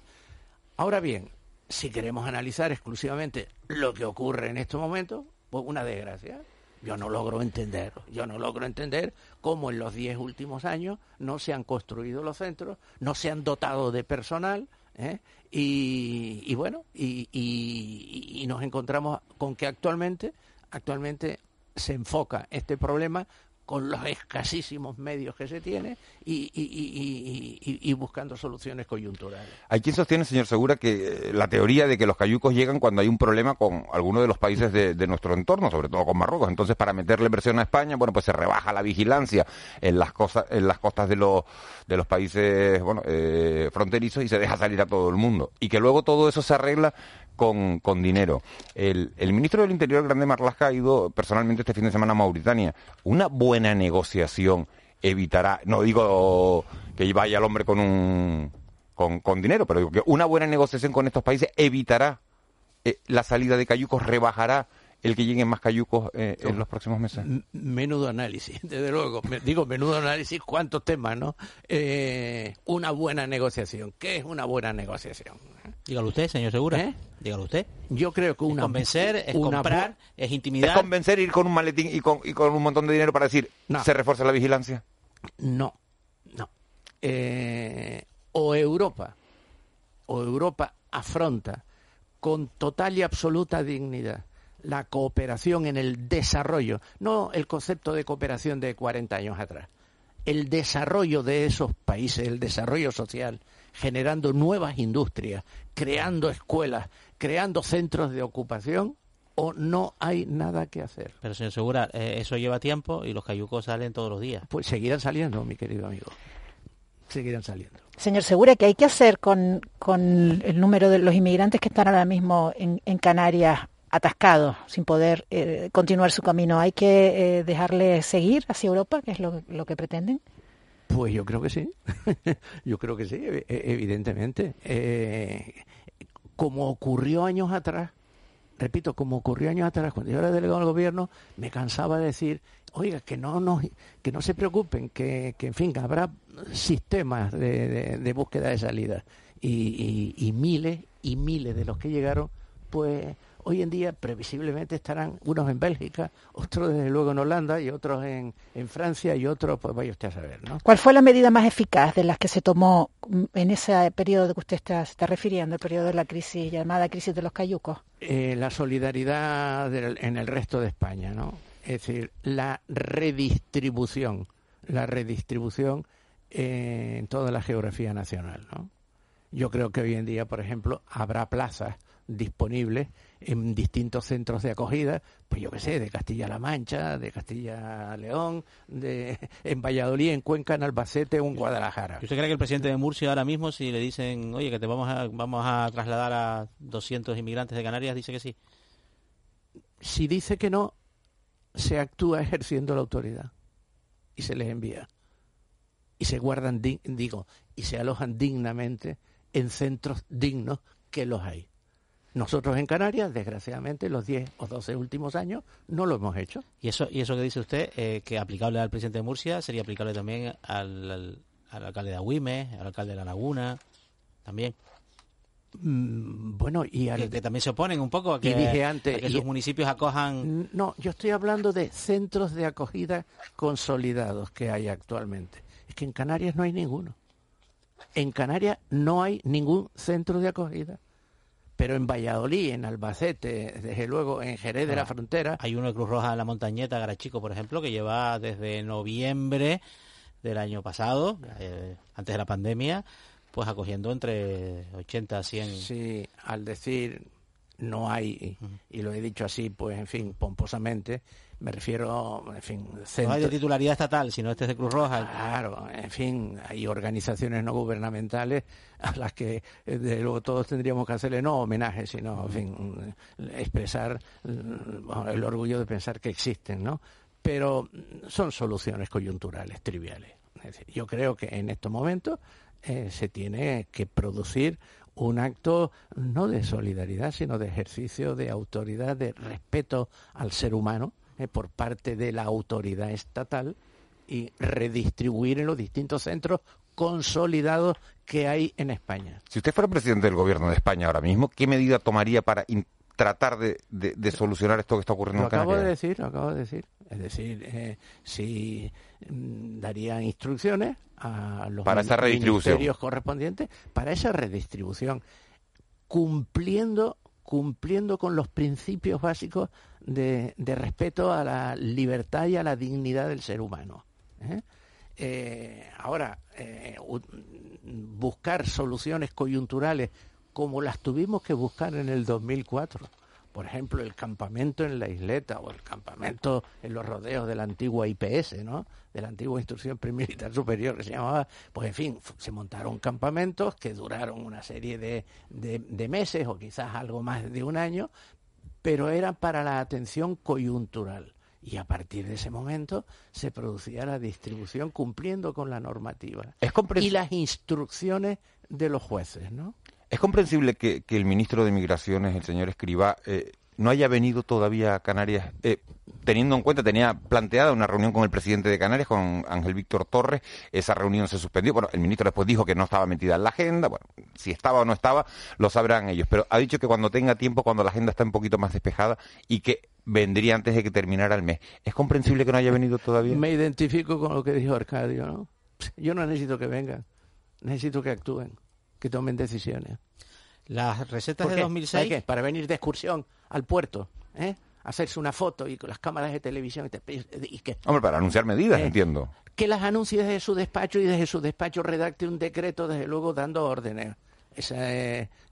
Ahora bien, si queremos analizar exclusivamente lo que ocurre en estos momentos, pues una desgracia. Yo no logro entender, yo no logro entender cómo en los diez últimos años no se han construido los centros, no se han dotado de personal, ¿eh? y, bueno, y, y, nos encontramos con que actualmente, actualmente se enfoca este problema con los escasísimos medios que se tiene y, buscando soluciones coyunturales. Hay quien sostiene, señor Segura, que eh, la teoría de que los cayucos llegan cuando hay un problema con alguno de los países de, nuestro entorno, sobre todo con Marruecos. Entonces, para meterle presión a España, bueno, pues se rebaja la vigilancia en las, cosas, en las costas de los, de los países bueno, eh, fronterizos y se deja salir a todo el mundo. Y que luego todo eso se arregla con, con dinero. El, el, ministro del Interior, Grande Marlasca, ha ido personalmente este fin de semana a Mauritania. Una buena negociación evitará, no digo que vaya el hombre con un con, con dinero, pero digo que una buena negociación con estos países evitará eh, la salida de cayucos, rebajará el que lleguen más cayucos eh, en los próximos meses? Menudo análisis, desde luego. digo, menudo análisis, cuántos temas, ¿no? Eh, una buena negociación. ¿Qué es una buena negociación? Dígalo usted, señor Segura. ¿Eh? Dígalo usted. Yo creo que una... Es convencer, es comprar, es intimidar. Es convencer, ir con un maletín y con, y con un montón de dinero para decir, ¿se refuerza la vigilancia? No, no. o Europa, o Europa afronta con total y absoluta dignidad la cooperación en el desarrollo, no el concepto de cooperación de 40 años atrás, el desarrollo de esos países, el desarrollo social, generando nuevas industrias, creando escuelas, creando centros de ocupación, o no hay nada que hacer. Pero señor Segura, eh, eso lleva tiempo y los cayucos salen todos los días. Pues seguirán saliendo, mi querido amigo. Seguirán saliendo. Señor Segura, ¿qué hay que hacer con, el número de los inmigrantes que están ahora mismo en Canarias atascado, sin poder eh, continuar su camino. ¿Hay que eh, dejarle seguir hacia Europa, que es lo, que pretenden? Pues yo creo que sí, yo creo que sí, e, evidentemente. Eh, como ocurrió años atrás, repito, como ocurrió años atrás, cuando yo era delegado del gobierno, me cansaba de decir, oiga, que no, no, que no se preocupen, que, que en fin, habrá sistemas de, búsqueda de salida. y miles y miles de los que llegaron, pues hoy en día previsiblemente estarán unos en Bélgica, otros desde luego en Holanda y otros en, en Francia y otros, pues vaya usted a saber, ¿no? ¿Cuál fue la medida más eficaz de las que se tomó en ese periodo que usted está, está refiriendo, el periodo de la crisis llamada crisis de los cayucos? Eh, la solidaridad en el resto de España, ¿no? Es decir, la redistribución, la redistribución en toda la geografía nacional, ¿no? Yo creo que hoy en día, por ejemplo, habrá plazas disponibles en distintos centros de acogida, pues yo qué sé, de Castilla-La Mancha, de Castilla-León, de en Valladolid, en Cuenca, en Albacete o en Guadalajara. ¿Usted cree que el presidente de Murcia ahora mismo, si le dicen, oye, que te vamos a, vamos a trasladar a 200 inmigrantes de Canarias, dice que sí? Si dice que no, se actúa ejerciendo la autoridad y se les envía. Y se guardan, digo, y se alojan dignamente en centros dignos que los hay. Nosotros en Canarias, desgraciadamente, los 10 o 12 últimos años no lo hemos hecho. ¿Y eso, y eso que dice usted, eh, que aplicable al presidente de Murcia, sería aplicable también al, alcalde de Agüime, al alcalde de La Laguna, también? Mm, bueno, y al, que, también se oponen un poco a que, dije antes, que sus municipios acojan. No, yo estoy hablando de centros de acogida consolidados que hay actualmente. Es que en Canarias no hay ninguno. En Canarias no hay ningún centro de acogida pero en Valladolid, en Albacete, desde luego en Jerez de la ah, Frontera. Hay uno de Cruz Roja de la Montañeta, Garachico, por ejemplo, que lleva desde noviembre del año pasado, eh, antes de la pandemia, pues acogiendo entre 80 a 100. Sí, al decir no hay, y lo he dicho así, pues en fin, pomposamente, me refiero, en fin, centro... No hay de titularidad estatal, sino este es de Cruz Roja. Claro, en fin, hay organizaciones no gubernamentales a las que, eh, de luego, todos tendríamos que hacerle no homenaje, sino, en fin, expresar mm, el orgullo de pensar que existen, ¿no? Pero son soluciones coyunturales, triviales. Es decir, yo creo que en estos momentos eh, se tiene que producir un acto no de solidaridad, sino de ejercicio de autoridad, de respeto al ser humano, eh, por parte de la autoridad estatal y redistribuir en los distintos centros consolidados que hay en España. Si usted fuera presidente del gobierno de España ahora mismo, ¿qué medida tomaría para tratar de, solucionar esto que está ocurriendo lo en Canarias? Acabo de decir, lo acabo de decir. Es decir, eh, si mm, daría instrucciones a los para ministerios correspondientes para esa redistribución, cumpliendo cumpliendo con los principios básicos de, respeto a la libertad y a la dignidad del ser humano. ¿eh? Eh, ahora, eh, buscar soluciones coyunturales como las tuvimos que buscar en el 2004 por ejemplo, el campamento en la isleta o el campamento en los rodeos de la antigua IPS, ¿no? De la antigua Instrucción Militar Superior que se llamaba, pues en fin, se montaron campamentos que duraron una serie de, de, meses o quizás algo más de un año, pero eran para la atención coyuntural. Y a partir de ese momento se producía la distribución cumpliendo con la normativa y las instrucciones de los jueces, ¿no? ¿Es comprensible que, el ministro de Migraciones, el señor Escriba, eh, no haya venido todavía a Canarias, eh, teniendo en cuenta, tenía planteada una reunión con el presidente de Canarias, con Ángel Víctor Torres, esa reunión se suspendió, bueno, el ministro después dijo que no estaba metida en la agenda, bueno, si estaba o no estaba, lo sabrán ellos, pero ha dicho que cuando tenga tiempo, cuando la agenda está un poquito más despejada y que vendría antes de que terminara el mes. ¿Es comprensible que no haya venido todavía? Me identifico con lo que dijo Arcadio, ¿no? Yo no necesito que vengan, necesito que actúen que tomen decisiones. Las recetas de 2006... qué? Para venir de excursión al puerto, ¿eh? hacerse una foto y con las cámaras de televisión. Y, que, Hombre, para anunciar medidas, eh, entiendo. Que las anuncie desde su despacho y desde su despacho redacte un decreto, desde luego, dando órdenes. Esa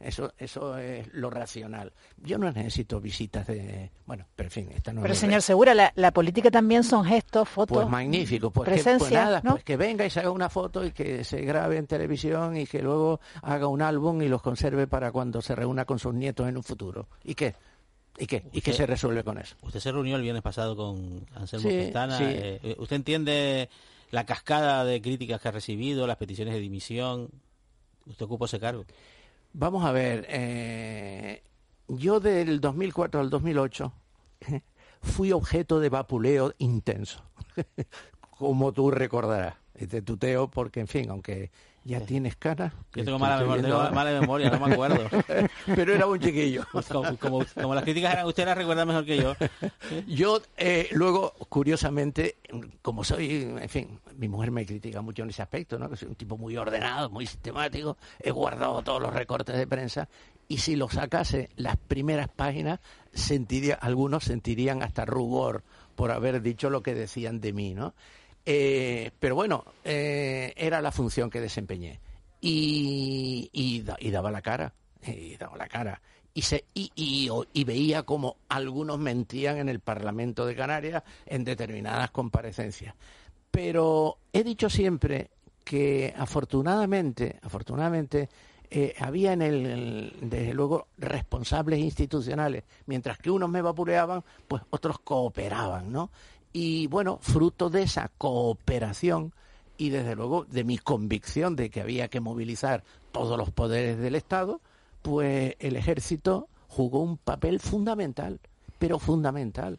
eso, eso es lo racional. Yo no necesito visitas de... Bueno, pero en fin, esta no Pero señor Segura, la, política también son gestos, fotos... Pues magnífico, pues, pues presencia, nada, pues que venga y se haga una foto y que se grabe en televisión y que luego haga un álbum y los conserve para cuando se reúna con sus nietos en un futuro. ¿Y qué? ¿Y qué? ¿Y qué se resuelve con eso? Usted se reunió el viernes pasado con Anselmo sí, eh, ¿Usted entiende la cascada de críticas que ha recibido, las peticiones de dimisión? Usted ocupó ese cargo. Vamos a ver, eh, yo del 2004 al 2008 fui objeto de vapuleo intenso, como tú recordarás. Te tuteo porque, en fin, aunque ya tienes cara. Yo tengo mala memoria, mala memoria, no me acuerdo. Pero era un chiquillo. Como, las críticas eran, usted las recuerda mejor que yo. Yo, eh, luego, curiosamente, como soy, en fin, mi mujer me critica mucho en ese aspecto, ¿no? Que soy un tipo muy ordenado, muy sistemático, he guardado todos los recortes de prensa y si lo sacase las primeras páginas, sentiría, algunos sentirían hasta rubor por haber dicho lo que decían de mí, ¿no? Eh, pero bueno, eh, era la función que desempeñé. Y, daba la cara, y daba la cara. Y, veía como algunos mentían en el Parlamento de Canarias en determinadas comparecencias. Pero he dicho siempre que afortunadamente, afortunadamente, eh, había en el, desde luego, responsables institucionales. Mientras que unos me vapuleaban, pues otros cooperaban, ¿no? Y bueno, fruto de esa cooperación y desde luego de mi convicción de que había que movilizar todos los poderes del Estado, pues el ejército jugó un papel fundamental, pero fundamental.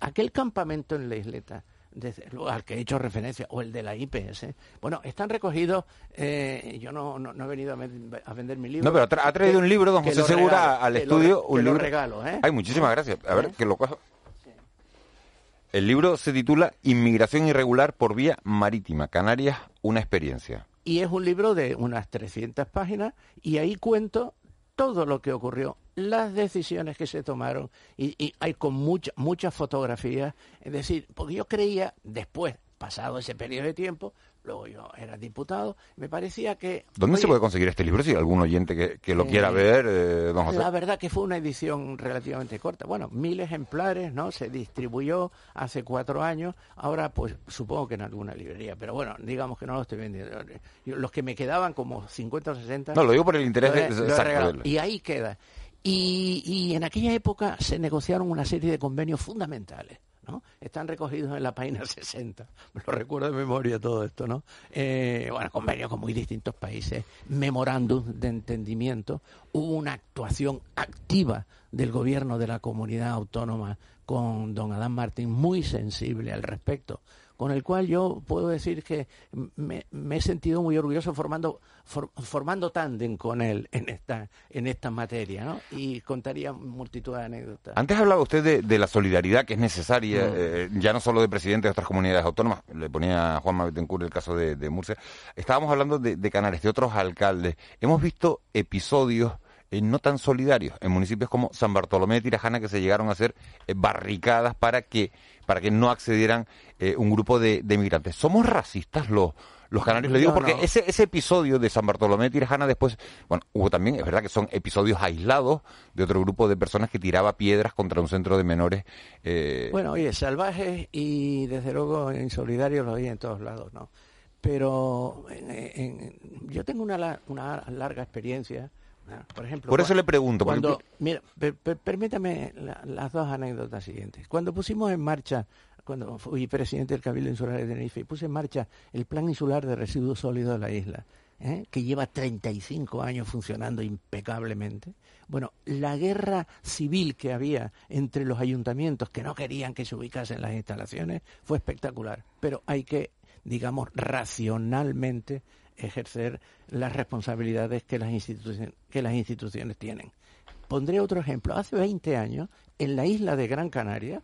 aquel campamento en la isleta, desde luego, al que he hecho referencia, o el de la IPS, bueno, están recogidos, eh, yo no, no, he venido a, vender mi libro. No, pero ha, traído un libro, don José Segura, al estudio, un libro. regalo, ¿eh? Ay, muchísimas gracias. A ver, ¿Eh? que lo cojo. El libro se titula Inmigración irregular por vía marítima, Canarias, una experiencia. Y es un libro de unas 300 páginas y ahí cuento todo lo que ocurrió, las decisiones que se tomaron y, hay con muchas fotografías. Es decir, porque yo creía, después, pasado ese periodo de tiempo, luego yo era diputado, me parecía que... ¿Dónde se puede conseguir este libro? Si algún oyente que, lo eh, quiera ver, eh, don José. La verdad que fue una edición relativamente corta. Bueno, mil ejemplares, ¿no? Se distribuyó hace cuatro años, ahora pues supongo que en alguna librería, pero bueno, digamos que no lo estoy vendiendo. Los que me quedaban como 50 o 60... No, lo digo por el interés de... y ahí queda. Y, y en aquella época se negociaron una serie de convenios fundamentales están recogidos en la página 60. Me lo recuerdo de memoria todo esto, ¿no? Eh, bueno, convenios con muy distintos países, memorándum de entendimiento, hubo una actuación activa del gobierno de la comunidad autónoma con don Adán Martín muy sensible al respecto con el cual yo puedo decir que me, he sentido muy orgulloso formando formando tándem con él en esta en esta materia, ¿no? Y contaría multitud de anécdotas. Antes hablaba usted de, la solidaridad que es necesaria, mm. eh, ya no solo de presidentes de otras comunidades autónomas, le ponía a Juan Mabetencur el caso de, Murcia, estábamos hablando de, de Canarias, de otros alcaldes. Hemos visto episodios eh, no tan solidarios en municipios como San Bartolomé de Tirajana que se llegaron a hacer eh, barricadas para que para que no accedieran eh, un grupo de, de, migrantes. ¿Somos racistas los, los canarios? Le digo porque ese, ese episodio de San Bartolomé de Tirajana después, bueno, hubo también, es verdad que son episodios aislados de otro grupo de personas que tiraba piedras contra un centro de menores. Bueno, oye, salvajes y desde luego insolidarios lo hay en todos lados, ¿no? Pero yo tengo una, una larga experiencia por ejemplo, por eso le pregunto. Cuando, mira, permítame las dos anécdotas siguientes. Cuando pusimos en marcha, cuando fui presidente del Cabildo Insular de Tenerife, puse en marcha el Plan Insular de Residuos Sólidos de la isla, ¿eh? que lleva 35 años funcionando impecablemente. Bueno, la guerra civil que había entre los ayuntamientos que no querían que se ubicasen las instalaciones fue espectacular, pero hay que, digamos, racionalmente ejercer las responsabilidades que las, instituciones, tienen. Pondré otro ejemplo. Hace 20 años, en la isla de Gran Canaria,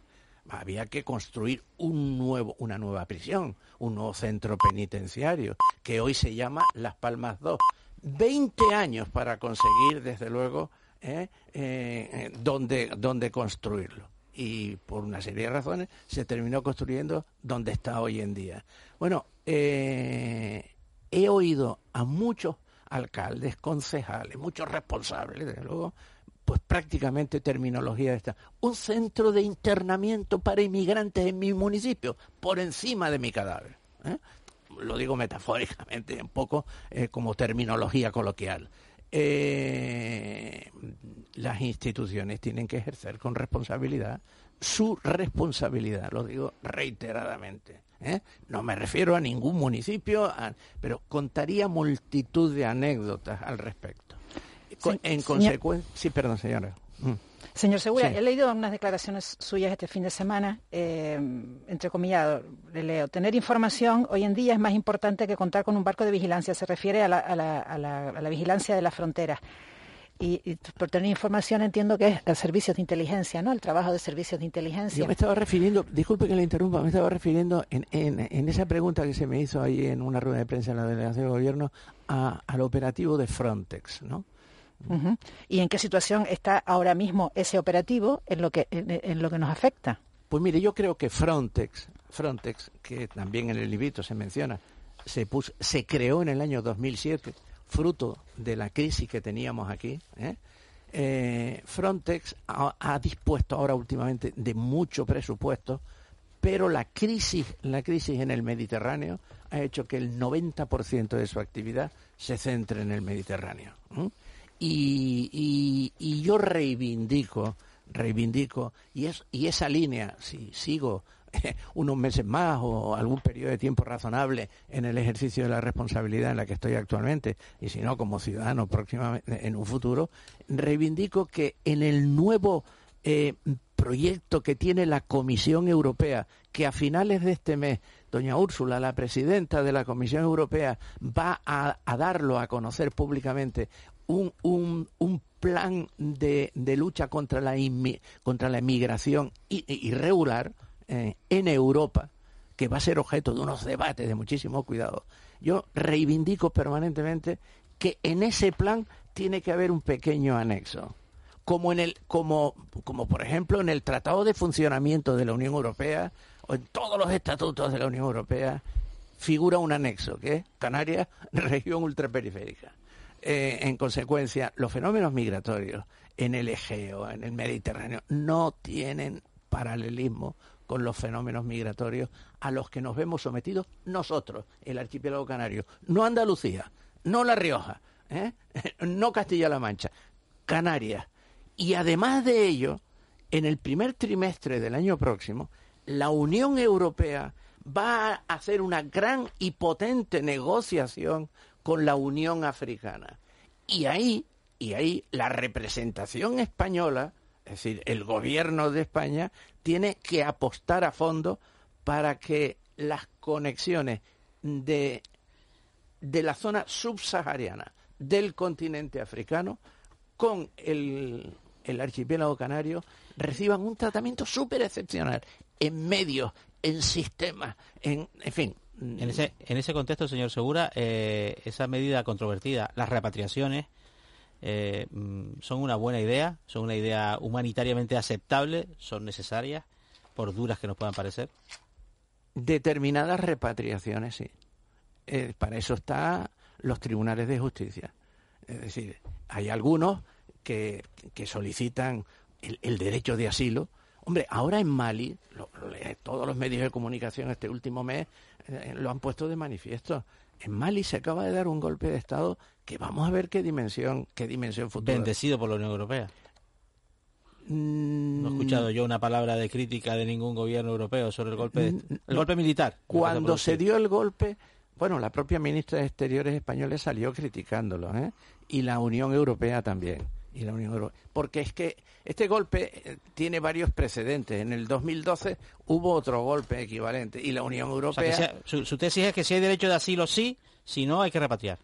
había que construir una nueva prisión, un nuevo centro penitenciario, que hoy se llama Las Palmas 2. 20 años para conseguir, desde luego, eh, eh, dónde, construirlo. Y por una serie de razones se terminó construyendo donde está hoy en día. Bueno, eh, he oído a muchos alcaldes, concejales, muchos responsables, desde luego, pues prácticamente terminología esta. Un centro de internamiento para inmigrantes en mi municipio, por encima de mi cadáver. ¿eh? Lo digo metafóricamente, un poco eh, como terminología coloquial. Eh, las instituciones tienen que ejercer con responsabilidad su responsabilidad, lo digo reiteradamente. ¿Eh? No me refiero a ningún municipio, pero contaría multitud de anécdotas al respecto. en consecuencia, sí, perdón, señora. Mm. Señor Segura, he leído unas declaraciones suyas este fin de semana, eh, entre comillas, le leo, tener información hoy en día es más importante que contar con un barco de vigilancia, se refiere a la, a la, a la, vigilancia de las fronteras. Y, por tener información entiendo que es el servicio de inteligencia, ¿no? El trabajo de servicios de inteligencia. Yo me estaba refiriendo, disculpe que le interrumpa, me estaba refiriendo en, en, esa pregunta que se me hizo ahí en una rueda de prensa en la delegación de gobierno al operativo de Frontex, ¿no? ¿Y en qué situación está ahora mismo ese operativo en lo que, en, lo que nos afecta? Pues mire, yo creo que Frontex, Frontex, que también en el librito se menciona, se, puso, se creó en el año 2007, fruto de la crisis que teníamos aquí. ¿eh? Eh, Frontex ha, dispuesto ahora últimamente de mucho presupuesto, pero la crisis, la crisis en el Mediterráneo ha hecho que el 90% de su actividad se centre en el Mediterráneo. Y, yo reivindico, reivindico, y, y esa línea, si sigo unos meses más o algún periodo de tiempo razonable en el ejercicio de la responsabilidad en la que estoy actualmente, y si no como ciudadano próximamente en un futuro, reivindico que en el nuevo eh, proyecto que tiene la Comisión Europea, que a finales de este mes, doña Úrsula, la presidenta de la Comisión Europea, va a, darlo a conocer públicamente, un, un, un plan de, de, lucha contra la, contra la inmigración irregular eh, en Europa, que va a ser objeto de unos debates de muchísimo cuidado. Yo reivindico permanentemente que en ese plan tiene que haber un pequeño anexo. Como, en el, como, como por ejemplo en el Tratado de Funcionamiento de la Unión Europea o en todos los estatutos de la Unión Europea, figura un anexo, que es Canarias, región ultraperiférica. Eh, en consecuencia, los fenómenos migratorios en el Egeo, en el Mediterráneo, no tienen paralelismo con los fenómenos migratorios a los que nos vemos sometidos nosotros, el archipiélago canario. No Andalucía, no La Rioja, ¿eh? no Castilla-La Mancha, Canarias. Y además de ello, en el primer trimestre del año próximo, la Unión Europea va a hacer una gran y potente negociación con la Unión Africana. Y ahí, y ahí la representación española, es decir, el gobierno de España, tiene que apostar a fondo para que las conexiones de, de la zona subsahariana del continente africano con el, el archipiélago canario reciban un tratamiento súper excepcional en medios, en sistemas, en, en fin, en ese, en ese contexto, señor Segura, eh, esa medida controvertida, las repatriaciones, eh, mm, son una buena idea, son una idea humanitariamente aceptable, son necesarias, por duras que nos puedan parecer. Determinadas repatriaciones, sí. Eh, para eso están los tribunales de justicia. Es decir, hay algunos que, que solicitan el, el, derecho de asilo. Hombre, ahora en Mali, todos los medios de comunicación este último mes eh, lo han puesto de manifiesto. En Mali se acaba de dar un golpe de Estado que vamos a ver qué dimensión, qué dimensión futura. Bendecido por la Unión Europea. No he escuchado yo una palabra de crítica de ningún gobierno europeo sobre el golpe, el golpe militar. Cuando se dio el golpe, bueno, la propia ministra de Exteriores española salió criticándolo, ¿eh? y la Unión Europea también y la Unión Europea. Porque es que este golpe eh, tiene varios precedentes. En el 2012 hubo otro golpe equivalente y la Unión Europea. su, tesis es que si hay derecho de asilo sí, si no hay que repatriar.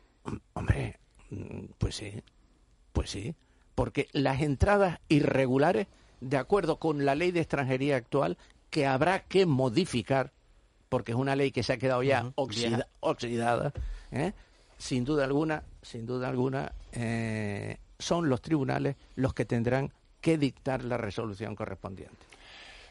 Hombre, mm, pues sí, pues sí. Porque las entradas irregulares, de acuerdo con la ley de extranjería actual, que habrá que modificar, porque es una ley que se ha quedado ya oxidada, ¿eh? sin duda alguna, sin duda alguna, eh, son los tribunales los que tendrán que dictar la resolución correspondiente.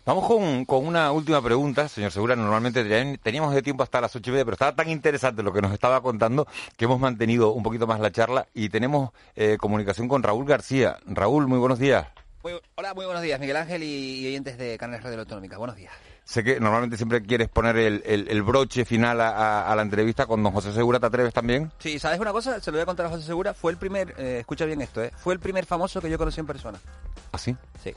Vamos con, una última pregunta, señor Segura. Normalmente teníamos de tiempo hasta las ocho y media, pero estaba tan interesante lo que nos estaba contando que hemos mantenido un poquito más la charla y tenemos eh, comunicación con Raúl García. Raúl, muy buenos días. hola, muy buenos días, Miguel Ángel y, oyentes de Canales Radio Autonómica. Buenos días. Sé que normalmente siempre quieres poner el, broche final a, la entrevista con don José Segura, ¿te atreves también? Sí, ¿sabes una cosa? Se lo voy a contar a José Segura. Fue el primer, eh, escucha bien esto, ¿eh? Fue el primer famoso que yo conocí en persona. ¿Ah, sí? Sí.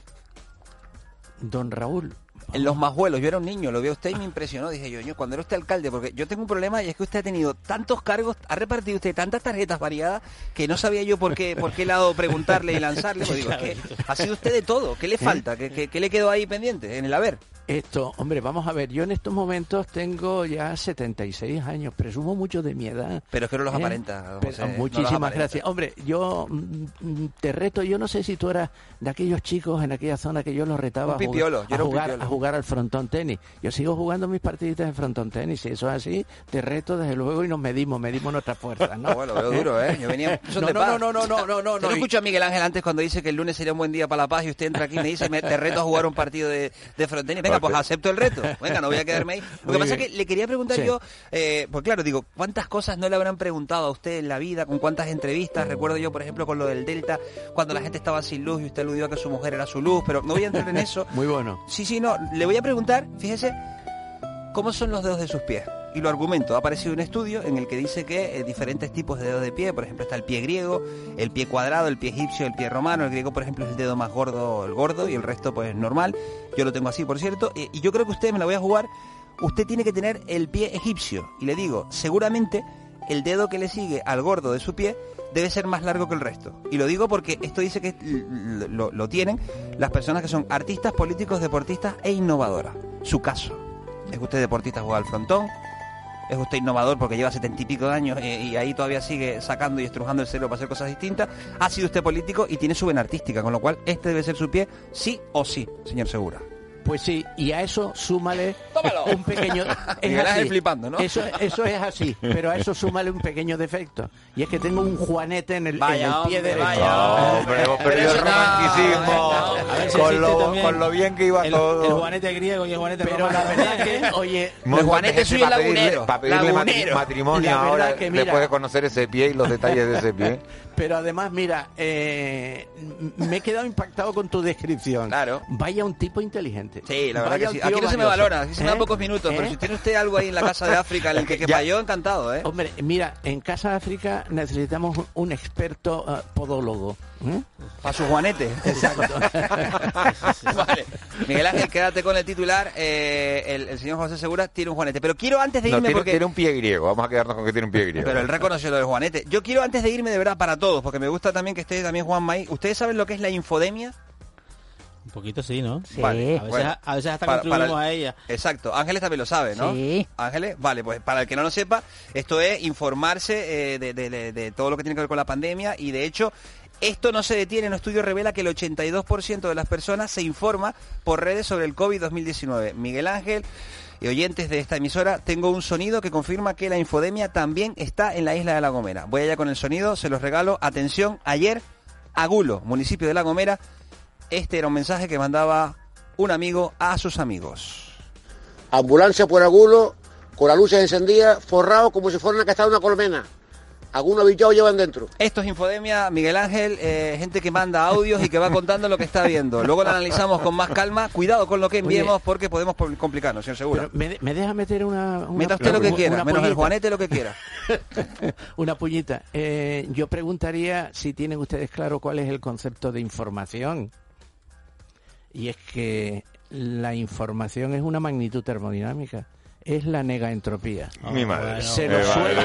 Don Raúl, en los majuelos. Yo era un niño, lo veo usted y me impresionó. Dije yo, cuando era usted alcalde, porque yo tengo un problema y es que usted ha tenido tantos cargos, ha repartido usted tantas tarjetas variadas que no sabía yo por qué, por qué lado preguntarle y lanzarle. Pues digo, que ha sido usted de todo. ¿Qué le ¿Eh? falta? ¿Qué, qué le quedó ahí pendiente en el haber? Esto, hombre, vamos a ver, yo en estos momentos tengo ya 76 años, presumo mucho de mi edad. Pero es que no los ¿eh? aparenta. muchísimas gracias. Hombre, yo mm, mm, te reto, yo no sé si tú eras de aquellos chicos en aquella zona que yo los retaba a, jugar, a, jugar, al frontón tenis. Yo sigo jugando mis partiditas en frontón tenis, y eso es así, te reto desde luego y nos medimos, medimos nuestras fuerzas, ¿no? bueno, veo duro, ¿eh? Yo venía no, no, no, no, no, no, no, no, no, escucho a Miguel Ángel antes cuando dice que el lunes sería un buen día para la paz y usted entra aquí y me dice, te reto a jugar un partido de, de frontenis. Venga, pues acepto el reto. Venga, no voy a quedarme ahí. Lo que pasa es que le quería preguntar yo, eh, pues claro, digo, ¿cuántas cosas no le habrán preguntado a usted en la vida? ¿Con cuántas entrevistas? Recuerdo yo, por ejemplo, con lo del Delta, cuando la gente estaba sin luz y usted aludió a que su mujer era su luz, pero no voy a entrar en eso. Muy bueno. Sí, sí, no. Le voy a preguntar, fíjese, ¿cómo son los dedos de sus pies? Y lo argumento. Ha aparecido un estudio en el que dice que eh, diferentes tipos de dedos de pie, por ejemplo, está el pie griego, el pie cuadrado, el pie egipcio, el pie romano. El griego, por ejemplo, es el dedo más gordo, el gordo, y el resto, pues, normal. Yo lo tengo así, por cierto. y yo creo que usted me la voy a jugar. Usted tiene que tener el pie egipcio. Y le digo, seguramente el dedo que le sigue al gordo de su pie debe ser más largo que el resto. Y lo digo porque esto dice que lo, lo tienen las personas que son artistas, políticos, deportistas e innovadoras. Su caso. Es que usted deportista juega al frontón, es usted innovador porque lleva setenta y pico de años eh, y ahí todavía sigue sacando y estrujando el cerebro para hacer cosas distintas. Ha sido usted político y tiene su vena artística, con lo cual este debe ser su pie, sí o sí, señor Segura. Pues sí, y a eso súmale un pequeño... Es flipando, ¿no? Eso, eso es así, pero a eso súmale un pequeño defecto. Y es que tengo un juanete en el, pie derecho. Vaya, hombre, hemos perdido el romanticismo. Con lo, con lo, bien que iba todo. El juanete griego y el juanete Pero la verdad que, oye... El juanete soy el lagunero. Para pedirle matrimonio ahora, después de conocer ese pie y los detalles de ese pie. Pero además, mira, eh, me he quedado impactado con tu descripción. Claro. Vaya un tipo inteligente. Sí, la verdad que sí. Aquí no se me valora, aquí se me da ¿Eh? pocos minutos, pero ¿Eh? si tiene usted algo ahí en la Casa de África en el que quepa yo, encantado, ¿eh? Hombre, mira, en Casa de África necesitamos un experto podólogo. A su Juanete. Exacto. vale. Miguel Ángel, quédate con el titular. el, señor José Segura tiene un Juanete. Pero quiero antes de irme tiene, porque... tiene un pie griego. Vamos a quedarnos con que tiene un pie griego. Pero él reconoció lo del Juanete. Yo quiero antes de irme de verdad para todos, porque me gusta también que esté también Juan May. ¿Ustedes saben lo que es la infodemia? Un poquito sí, ¿no? Sí. a, veces, a veces hasta contribuimos a ella. Exacto. Ángeles también lo sabe, ¿no? Sí. Ángeles, vale, pues para el que no lo sepa, esto es informarse eh, de, de, todo lo que tiene que ver con la pandemia y de hecho esto no se detiene. Un estudio revela que el 82% de las personas se informa por redes sobre el COVID-2019. Miguel Ángel y oyentes de esta emisora, tengo un sonido que confirma que la infodemia también está en la isla de La Gomera. Voy allá con el sonido, se los regalo. Atención, ayer, Agulo, municipio de La Gomera, este era un mensaje que mandaba un amigo a sus amigos. Ambulancia por Agulo, con la luz encendida, forrado como si fuera una una colmena algunos bichos llevan dentro. Esto es Infodemia, Miguel Ángel, eh, gente que manda audios y que va contando lo que está viendo. Luego lo analizamos con más calma. Cuidado con lo que enviemos porque podemos complicarnos, señor seguro. Me, deja meter una... Meta usted lo que quiera, menos el Juanete lo que quiera. una puñita. Eh, yo preguntaría si tienen ustedes claro cuál es el concepto de información. Y es que la información es una magnitud termodinámica es la negaentropía. Mi madre. se lo suelto.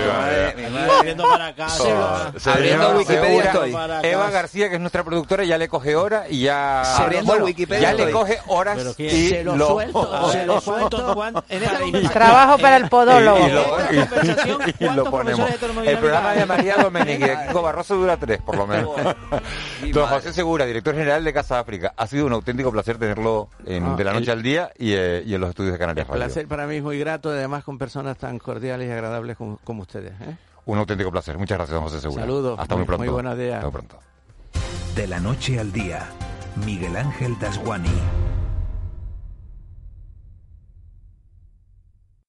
Abriendo para acá. abriendo Wikipedia estoy. Eva García, que es nuestra productora, ya le coge hora y ya... Abriendo Wikipedia Ya le coge horas y se lo, suelto. se lo suelto. En Trabajo para el podólogo. Y, lo, ponemos. El programa de María Domenech y Kiko Barroso dura tres, por lo menos. Don José Segura, director general de Casa África. Ha sido un auténtico placer tenerlo en, ah, de la noche al día y, eh, y, en los estudios de Canarias Un placer para mí es muy grato, además con personas tan cordiales y agradables como, ustedes. ¿eh? Un auténtico placer. Muchas gracias, José Segura. Saludos. Hasta muy, pronto. Muy buenos días. Hasta pronto. De la noche al día, Miguel Ángel Dasguani.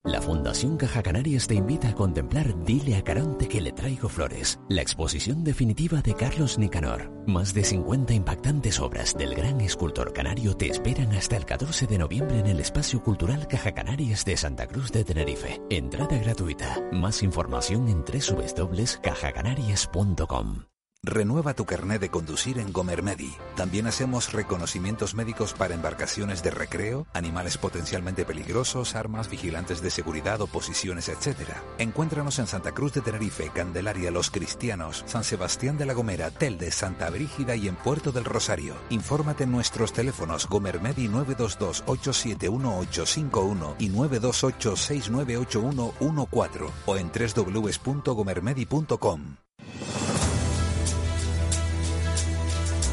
La Fundación Caja Canarias te invita a contemplar Dile a Caronte que le traigo flores, la exposición definitiva de Carlos Nicanor. Más de 50 impactantes obras del gran escultor canario te esperan hasta el 14 de noviembre en el Espacio Cultural Caja Canarias de Santa Cruz de Tenerife. Entrada gratuita. Más información en www.cajacanarias.com. Renueva tu carnet de conducir en Gomermedi. También hacemos reconocimientos médicos para embarcaciones de recreo, animales potencialmente peligrosos, armas, vigilantes de seguridad, oposiciones, etc. Encuéntranos en Santa Cruz de Tenerife, Candelaria, Los Cristianos, San Sebastián de la Gomera, Telde, Santa Brígida y en Puerto del Rosario. Infórmate en nuestros teléfonos Gomermedi 922 871851 y 928 698114 o en www.gomermedi.com.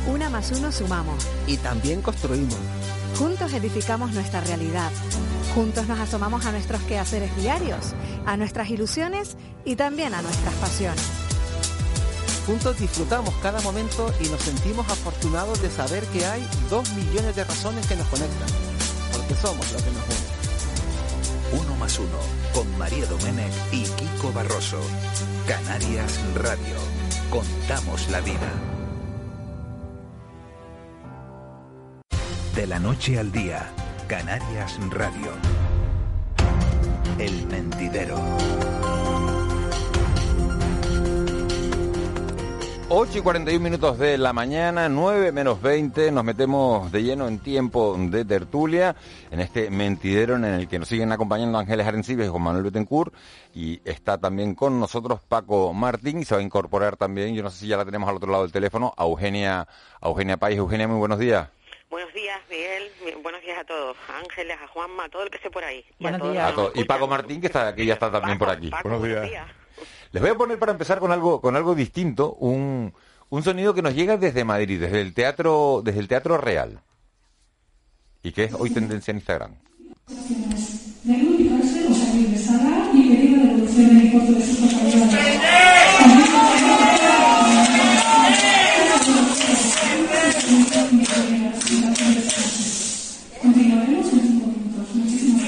Una más uno sumamos. Y también construimos. Juntos edificamos nuestra realidad. Juntos nos asomamos a nuestros quehaceres diarios, a nuestras ilusiones y también a nuestras pasiones. Juntos disfrutamos cada momento y nos sentimos afortunados de saber que hay dos millones de razones que nos conectan, porque somos lo que nos une. Uno más uno, con María Domenech y Kiko Barroso. Canarias Radio. Contamos la vida. De la noche al día, Canarias Radio. El mentidero. 8 y 41 minutos de la mañana, 9 menos 20, nos metemos de lleno en tiempo de tertulia, en este mentidero en el que nos siguen acompañando Ángeles Arencibes y Juan Manuel Betancourt, y está también con nosotros Paco Martín, y se va a incorporar también, yo no sé si ya la tenemos al otro lado del teléfono, a Eugenia, a Eugenia País. Eugenia, muy buenos días. Buenos días, Miguel. Buenos días a todos. A Ángeles, a Juanma, a todo el que esté por ahí. Buenos días. Y Paco Martín, que está aquí, ya está también por aquí. buenos días. Les voy a poner para empezar con algo, con algo distinto, un, un sonido que nos llega desde Madrid, desde el teatro, desde el teatro real. Y que es hoy tendencia en Instagram.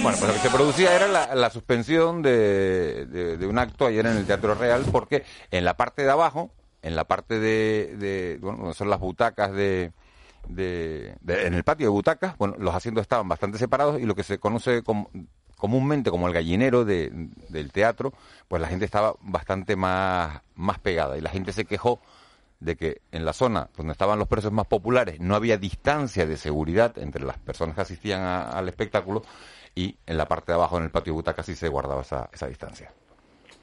Bueno, pues lo que se producía era la, suspensión de, un acto ayer en el Teatro Real, porque en la parte de abajo, en la parte de, bueno, son las butacas de, en el patio de butacas, bueno, los asientos estaban bastante separados y lo que se conoce comúnmente como el gallinero del teatro, pues la gente estaba bastante más, más pegada y la gente se quejó de que en la zona donde estaban los precios más populares no había distancia de seguridad entre las personas que asistían al espectáculo y en la parte de abajo, en el patio de butacas, sí se guardaba esa, esa distancia.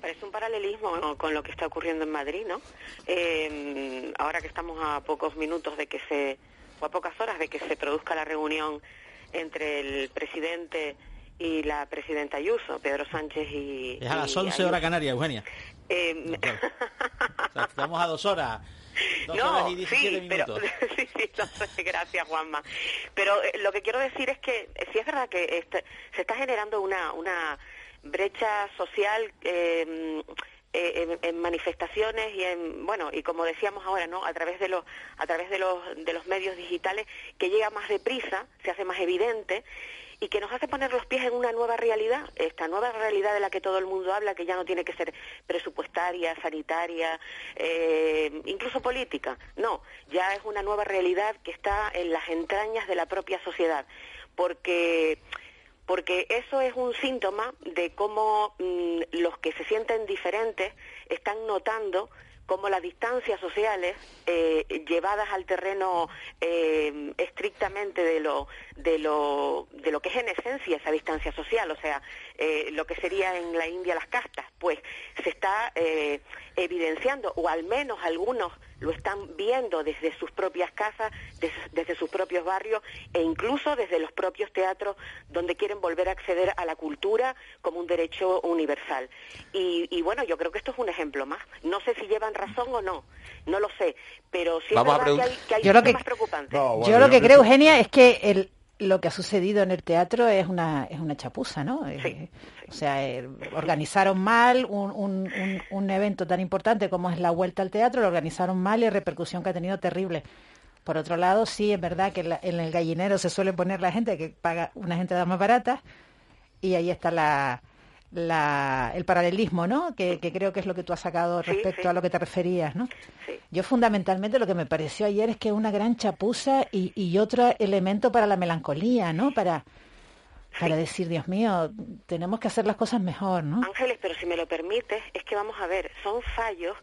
Parece un paralelismo con lo que está ocurriendo en Madrid, ¿no? Eh, ahora que estamos a pocos minutos de que se, o a pocas horas de que se produzca la reunión entre el presidente y la presidenta Ayuso, Pedro Sánchez y... Es a las 11 horas Canarias, Eugenia. Eh, estamos a dos horas no, sí, Pero, sí, sí, gracias Juanma. Pero eh, lo que quiero decir es que eh, sí es verdad que este, se está generando una, una brecha social eh, en, manifestaciones y en bueno y como decíamos ahora no a través de los a través de los de los medios digitales que llega más deprisa se hace más evidente y que nos hace poner los pies en una nueva realidad, esta nueva realidad de la que todo el mundo habla, que ya no tiene que ser presupuestaria, sanitaria, eh, incluso política. No, ya es una nueva realidad que está en las entrañas de la propia sociedad, porque porque eso es un síntoma de cómo mm, los que se sienten diferentes están notando como las distancias sociales eh, llevadas al terreno eh, estrictamente de lo, de, lo, de lo que es en esencia esa distancia social, o sea, eh, lo que sería en la India las castas, pues se está evidenciando, o al menos algunos lo están viendo desde sus propias casas, desde, sus propios barrios e incluso desde los propios teatros donde quieren volver a acceder a la cultura como un derecho universal. Y, bueno, yo creo que esto es un ejemplo más. No sé si llevan razón o no, no lo sé, pero sí es verdad que hay, que hay yo lo que, más preocupantes. yo lo que creo, Eugenia, es que el, lo que ha sucedido en el teatro es una, es una chapuza, ¿no? Eh, o sea, eh, organizaron mal un, un, un, evento tan importante como es la vuelta al teatro, lo organizaron mal y repercusión que ha tenido terrible. Por otro lado, sí, es verdad que en el gallinero se suele poner la gente que paga una gente más barata y ahí está la, la, el paralelismo, ¿no? Que, creo que es lo que tú has sacado respecto a lo que te referías, ¿no? Yo fundamentalmente lo que me pareció ayer es que una gran chapuza y, y otro elemento para la melancolía, ¿no? Para, para decir, Dios mío, tenemos que hacer las cosas mejor, ¿no? Ángeles, pero si me lo permites, es que vamos a ver, son fallos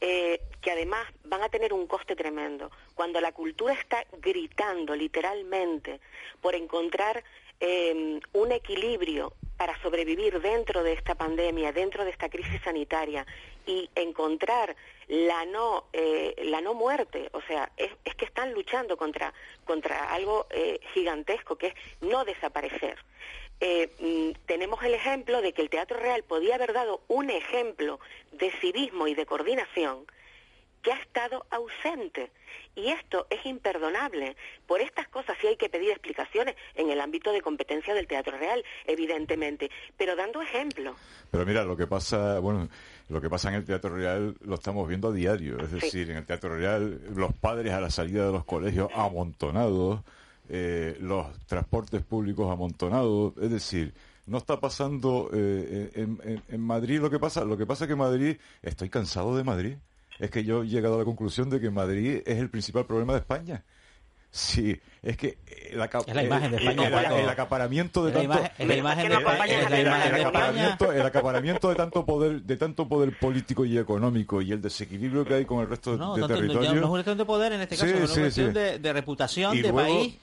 eh, que además van a tener un coste tremendo. Cuando la cultura está gritando literalmente por encontrar eh, un equilibrio para sobrevivir dentro de esta pandemia, dentro de esta crisis sanitaria y encontrar la no eh, la no muerte, o sea, es, que están luchando contra contra algo eh, gigantesco que es no desaparecer. Eh, mm, tenemos el ejemplo de que el Teatro Real podía haber dado un ejemplo de civismo y de coordinación que ha estado ausente. Y esto es imperdonable. Por estas cosas sí hay que pedir explicaciones en el ámbito de competencia del Teatro Real, evidentemente, pero dando ejemplo. Pero mira, lo que pasa, bueno, lo que pasa en el Teatro Real lo estamos viendo a diario. Es decir, en el Teatro Real los padres a la salida de los colegios amontonados, eh, los transportes públicos amontonados, es decir, no está pasando eh, en, en, Madrid lo que pasa, lo que pasa es que Madrid, estoy cansado de Madrid es que yo he llegado a la conclusión de que Madrid es el principal problema de España. Sí, es que la, es la imagen de España, el, acaparamiento de tanto de el acaparamiento de tanto poder de tanto poder político y económico y el desequilibrio que hay con el resto de territorios. No, no es una cuestión de poder en este caso, es una cuestión de, reputación de país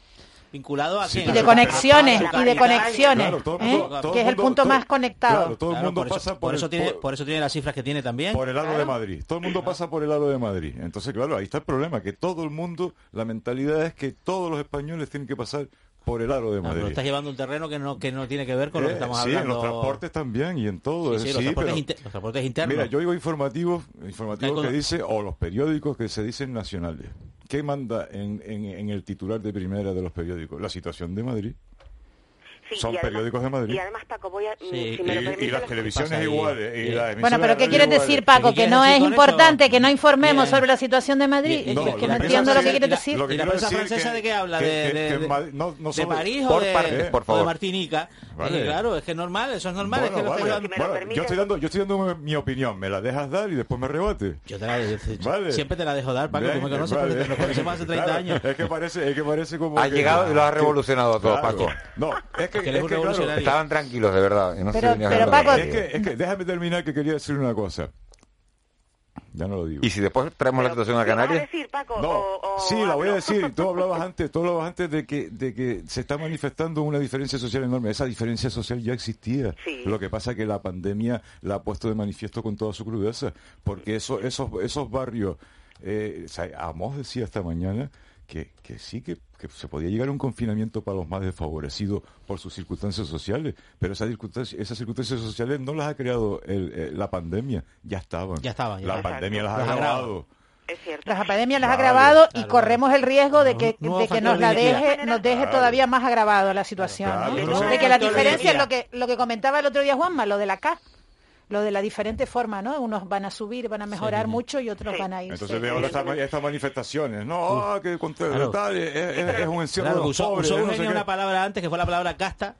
vinculado a y de conexiones y de conexiones ¿eh? que es el punto más conectado. todo el mundo pasa por, eso tiene por eso tiene las cifras que tiene también. por el lado de Madrid. Todo el mundo pasa por el lado de Madrid. Entonces claro ahí está el problema que todo el mundo la mentalidad es que todos los españoles tienen que pasar por el aro de Madrid. pero estás llevando un terreno que no que no tiene que ver con lo que eh, estamos hablando. Sí, en los transportes también y en todo. Sí, los, transportes internos. Mira, yo digo informativos, informativos que dice, o los periódicos que se dicen nacionales. ¿Qué manda en, en, el titular de primera de los periódicos? La situación de Madrid. Son periódicos de Madrid. Y además, Paco, voy a... y, las televisiones iguales. bueno, pero ¿qué quieres decir, Paco? ¿Que no es importante que no informemos sobre la situación de Madrid? es que no entiendo lo que quieres decir. ¿Y la prensa francesa de qué habla? ¿De, París o de Martinica? claro, es que es normal, eso es normal. es que bueno, yo, estoy dando, yo estoy dando mi opinión, me la dejas dar y después me rebate. Yo te la, siempre te la dejo dar, Paco, tú me conoces porque nos conocemos hace 30 años. Es que parece, es que parece como... Ha llegado y lo ha revolucionado a todo, Paco. No, es que, es que estaban tranquilos, de verdad. pero, pero Paco... Es que, es que déjame terminar que quería decir una cosa. Ya no lo digo. ¿Y si después traemos la situación a Canarias? decir, Paco? No, sí, la voy a decir. Tú hablabas antes, tú hablabas antes de que, de que se está manifestando una diferencia social enorme. Esa diferencia social ya existía. Lo que pasa es que la pandemia la ha puesto de manifiesto con toda su crudeza. Porque eso, esos, esos barrios, eh, Amos decía esta mañana que, que sí que, se podía llegar a un confinamiento para los más desfavorecidos por sus circunstancias sociales, pero esas circunstancias, esas circunstancias sociales no las ha creado la pandemia, ya estaban. Ya estaban. la pandemia las ha agravado. Es cierto. La pandemia las ha agravado y corremos el riesgo de que, de que nos la deje, nos deje todavía más agravado la situación. De que la diferencia es lo que, lo que comentaba el otro día Juanma, lo de la CA lo de la diferente forma, ¿no? Unos van a subir, van a mejorar mucho y otros van a ir. Entonces veo estas, manifestaciones, no, ah, que contra tal, es, un encierro de los usó, pobres. Usó una palabra antes que fue la palabra casta.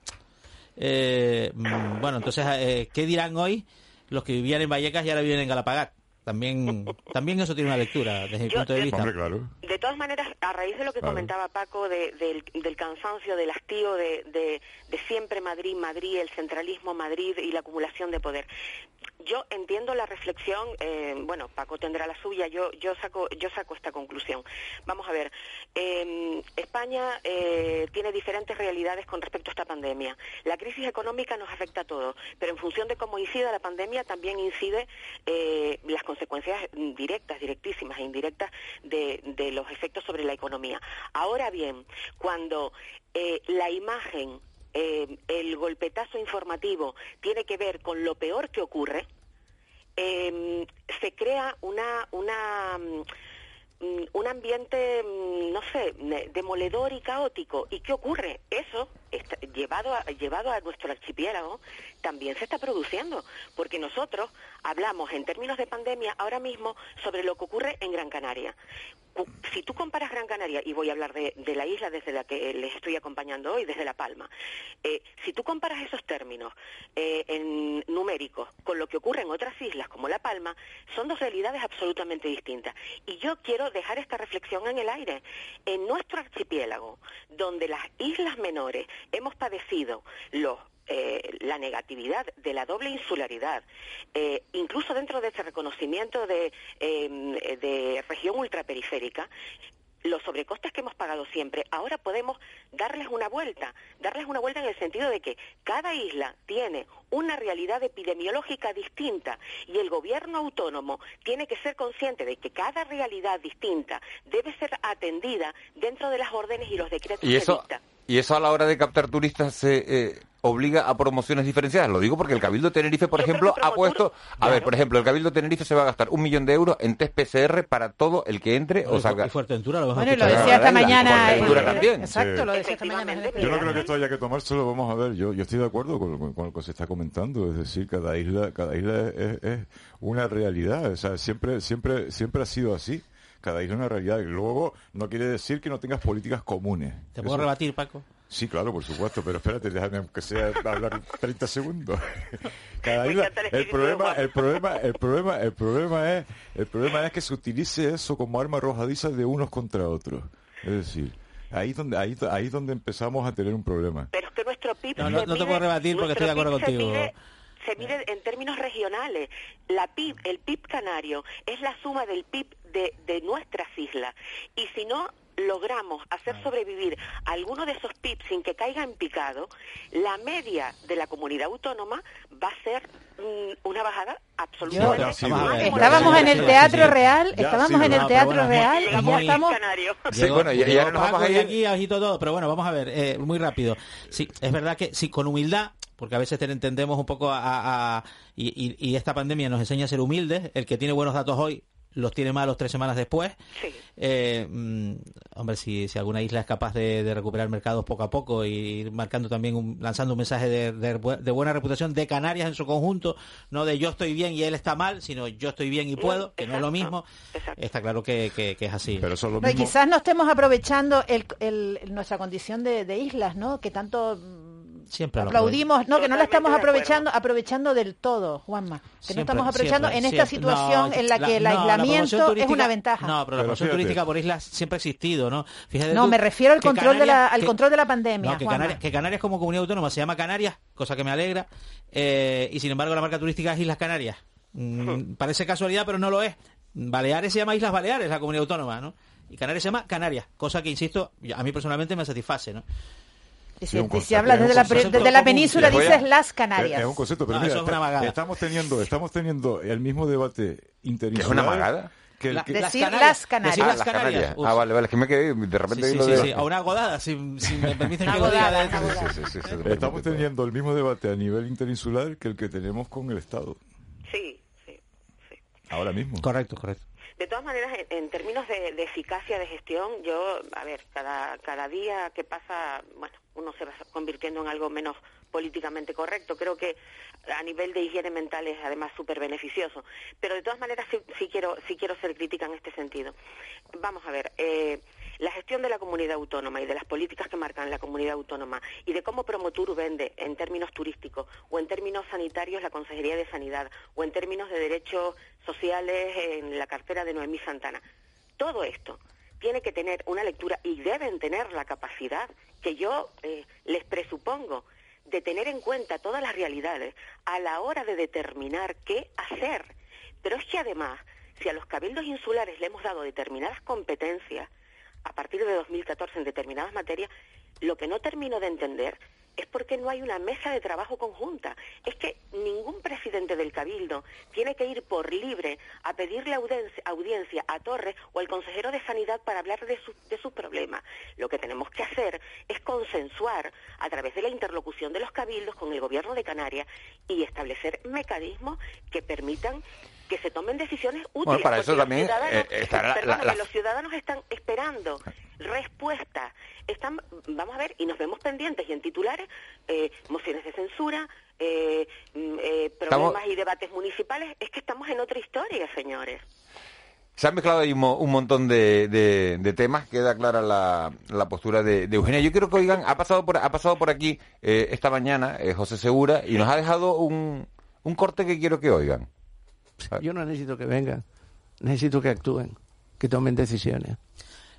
Eh, mm, bueno, entonces, eh, ¿qué dirán hoy los que vivían en Vallecas y ahora viven en Galapagar? También, también eso tiene una lectura desde mi punto de vista. De todas maneras, a raíz de lo que comentaba Paco, del, cansancio, del hastío de, de, siempre Madrid, Madrid, el centralismo Madrid y la acumulación de poder. Yo entiendo la reflexión, eh, bueno, Paco tendrá la suya, yo, yo, saco, yo saco esta conclusión. Vamos a ver, em, España eh, tiene diferentes realidades con respecto a esta pandemia. La crisis económica nos afecta a todos, pero en función de cómo incida la pandemia también incide eh, las consecuencias directas, directísimas e indirectas de, de los efectos sobre la economía. Ahora bien, cuando la imagen eh, el golpetazo informativo tiene que ver con lo peor que ocurre, eh, se crea una, una un ambiente, mm, no sé, demoledor y caótico. ¿Y qué ocurre? Eso, llevado, a, llevado a nuestro archipiélago, también se está produciendo, porque nosotros hablamos en términos de pandemia ahora mismo sobre lo que ocurre en Gran Canaria si tú comparas Gran Canaria, y voy a hablar de, la isla desde la que les estoy acompañando hoy, desde La Palma, eh, si tú comparas esos términos eh, en numéricos con lo que ocurre en otras islas como La Palma, son dos realidades absolutamente distintas. Y yo quiero dejar esta reflexión en el aire. En nuestro archipiélago, donde las islas menores hemos padecido los eh, la negatividad de la doble insularidad, eh, incluso dentro de ese reconocimiento de, em, de región ultraperiférica, los sobrecostes que hemos pagado siempre, ahora podemos darles una vuelta, darles una vuelta en el sentido de que cada isla tiene una realidad epidemiológica distinta y el gobierno autónomo tiene que ser consciente de que cada realidad distinta debe ser atendida dentro de las órdenes y los decretos ¿Y eso, ¿Y eso a la hora de captar turistas se, eh, obliga a promociones diferenciadas. Lo digo porque el Cabildo Tenerife, por ejemplo, ha puesto... A ver, por ejemplo, el Cabildo Tenerife se va a gastar un millón de euros en test PCR para todo el que entre o salga. Y Fuerteventura lo Bueno, lo decía esta mañana. también. Exacto, lo decía esta mañana. Yo no creo que esto haya que tomárselo, vamos a ver. Yo, yo estoy de acuerdo con, con, lo que se está comentando. Es decir, cada isla, cada isla es, es una realidad. O sea, siempre, siempre, siempre ha sido así cada isla es una realidad. Y luego no quiere decir que no tengas políticas comunes. ¿Te puedo rebatir, Paco? Sí, claro, por supuesto, pero espérate, déjame que sea hablar 30 segundos. Cada isla, el problema, el problema, el problema, el problema es, el problema es que se utilice eso como arma arrojadiza de unos contra otros. Es decir, ahí donde ahí, ahí donde empezamos a tener un problema. Pero es que nuestro PIB no, no, te puedo rebatir porque estoy de acuerdo contigo. Se mide, en términos regionales. La PIB, el PIB canario, es la suma del PIB de, de nuestras islas. Y si no logramos hacer sobrevivir a alguno de esos PIB sin que caiga en picado, la media de la comunidad autónoma va a ser una bajada absolutamente. estábamos en el Teatro Real, estábamos en el Teatro Real y ya estamos. Sí, bueno, ya, ya nos vamos a ir. aquí agito todo, pero bueno, vamos a ver, eh, muy rápido. Sí, es verdad que sí, con humildad porque a veces te entendemos un poco a, y, y, esta pandemia nos enseña a ser humildes. El que tiene buenos datos hoy los tiene malos tres semanas después. Eh, mm, hombre, si, si alguna isla es capaz de, recuperar mercados poco a poco y ir marcando también, un, lanzando un mensaje de, buena reputación de Canarias en su conjunto, no de yo estoy bien y él está mal, sino yo estoy bien y puedo, que no es lo mismo, está claro que, es así. Pero quizás no estemos aprovechando el, nuestra condición de, de islas, ¿no? Que tanto Siempre aplaudimos, no, que no la estamos aprovechando aprovechando del todo, Juanma. Que no estamos aprovechando en esta situación en la que el aislamiento es una ventaja. No, pero la promoción turística por islas siempre ha existido, ¿no? no, me refiero al control de la al control de la pandemia. que, Canarias, que, Canarias, como comunidad autónoma se llama Canarias, cosa que me alegra, eh, y sin embargo la marca turística es Islas Canarias. Mm, parece casualidad, pero no lo es. Baleares se llama Islas Baleares, la comunidad autónoma, ¿no? Y Canarias se llama Canarias, cosa que, insisto, a mí personalmente me satisface, ¿no? Si, hablas desde, la, desde la, península, dices las Canarias. Es, un concepto, pero mira, estamos teniendo, estamos teniendo el mismo debate interinsular. ¿Es una magada? Que, decir las Canarias. Las Canarias. Ah, las Canarias. Ah, vale, vale, es que me quedé de repente. Sí, sí, sí, A una godada, si, si me permiten que lo diga. Estamos teniendo el mismo debate a nivel interinsular que el que tenemos con el Estado. Sí, sí, sí. Ahora mismo. Correcto, correcto. De todas maneras, en, términos de, eficacia de gestión, yo, a ver, cada, cada día que pasa, bueno, uno se va convirtiendo en algo menos políticamente correcto. Creo que a nivel de higiene mental es además súper beneficioso. Pero de todas maneras sí, quiero, sí quiero ser crítica en este sentido. Vamos a ver, eh, la gestión de la comunidad autónoma y de las políticas que marcan la comunidad autónoma y de cómo Promotur vende en términos turísticos o en términos sanitarios la Consejería de Sanidad o en términos de derechos sociales en la cartera de Noemí Santana. Todo esto tiene que tener una lectura y deben tener la capacidad que yo eh, les presupongo de tener en cuenta todas las realidades a la hora de determinar qué hacer. Pero es que además, si a los cabildos insulares le hemos dado determinadas competencias, a partir de 2014 en determinadas materias, lo que no termino de entender es por qué no hay una mesa de trabajo conjunta. Es que ningún presidente del Cabildo tiene que ir por libre a pedirle audiencia, a Torres o al consejero de Sanidad para hablar de, de sus problemas. Lo que tenemos que hacer es consensuar a través de la interlocución de los cabildos con el gobierno de Canarias y establecer mecanismos que permitan que se tomen decisiones útiles. para eso también eh, los ciudadanos están esperando respuestas. Están, vamos a ver, y nos vemos pendientes y en titulares, eh, mociones de censura, eh, mm, problemas y debates municipales. Es que estamos en otra historia, señores. Se han mezclado ahí un, montón de, temas, queda clara la, postura de, Eugenia. Yo quiero que oigan, ha pasado por, ha pasado por aquí esta mañana José Segura y nos ha dejado un, un corte que quiero que oigan. Yo no necesito que vengan, necesito que actúen, que tomen decisiones.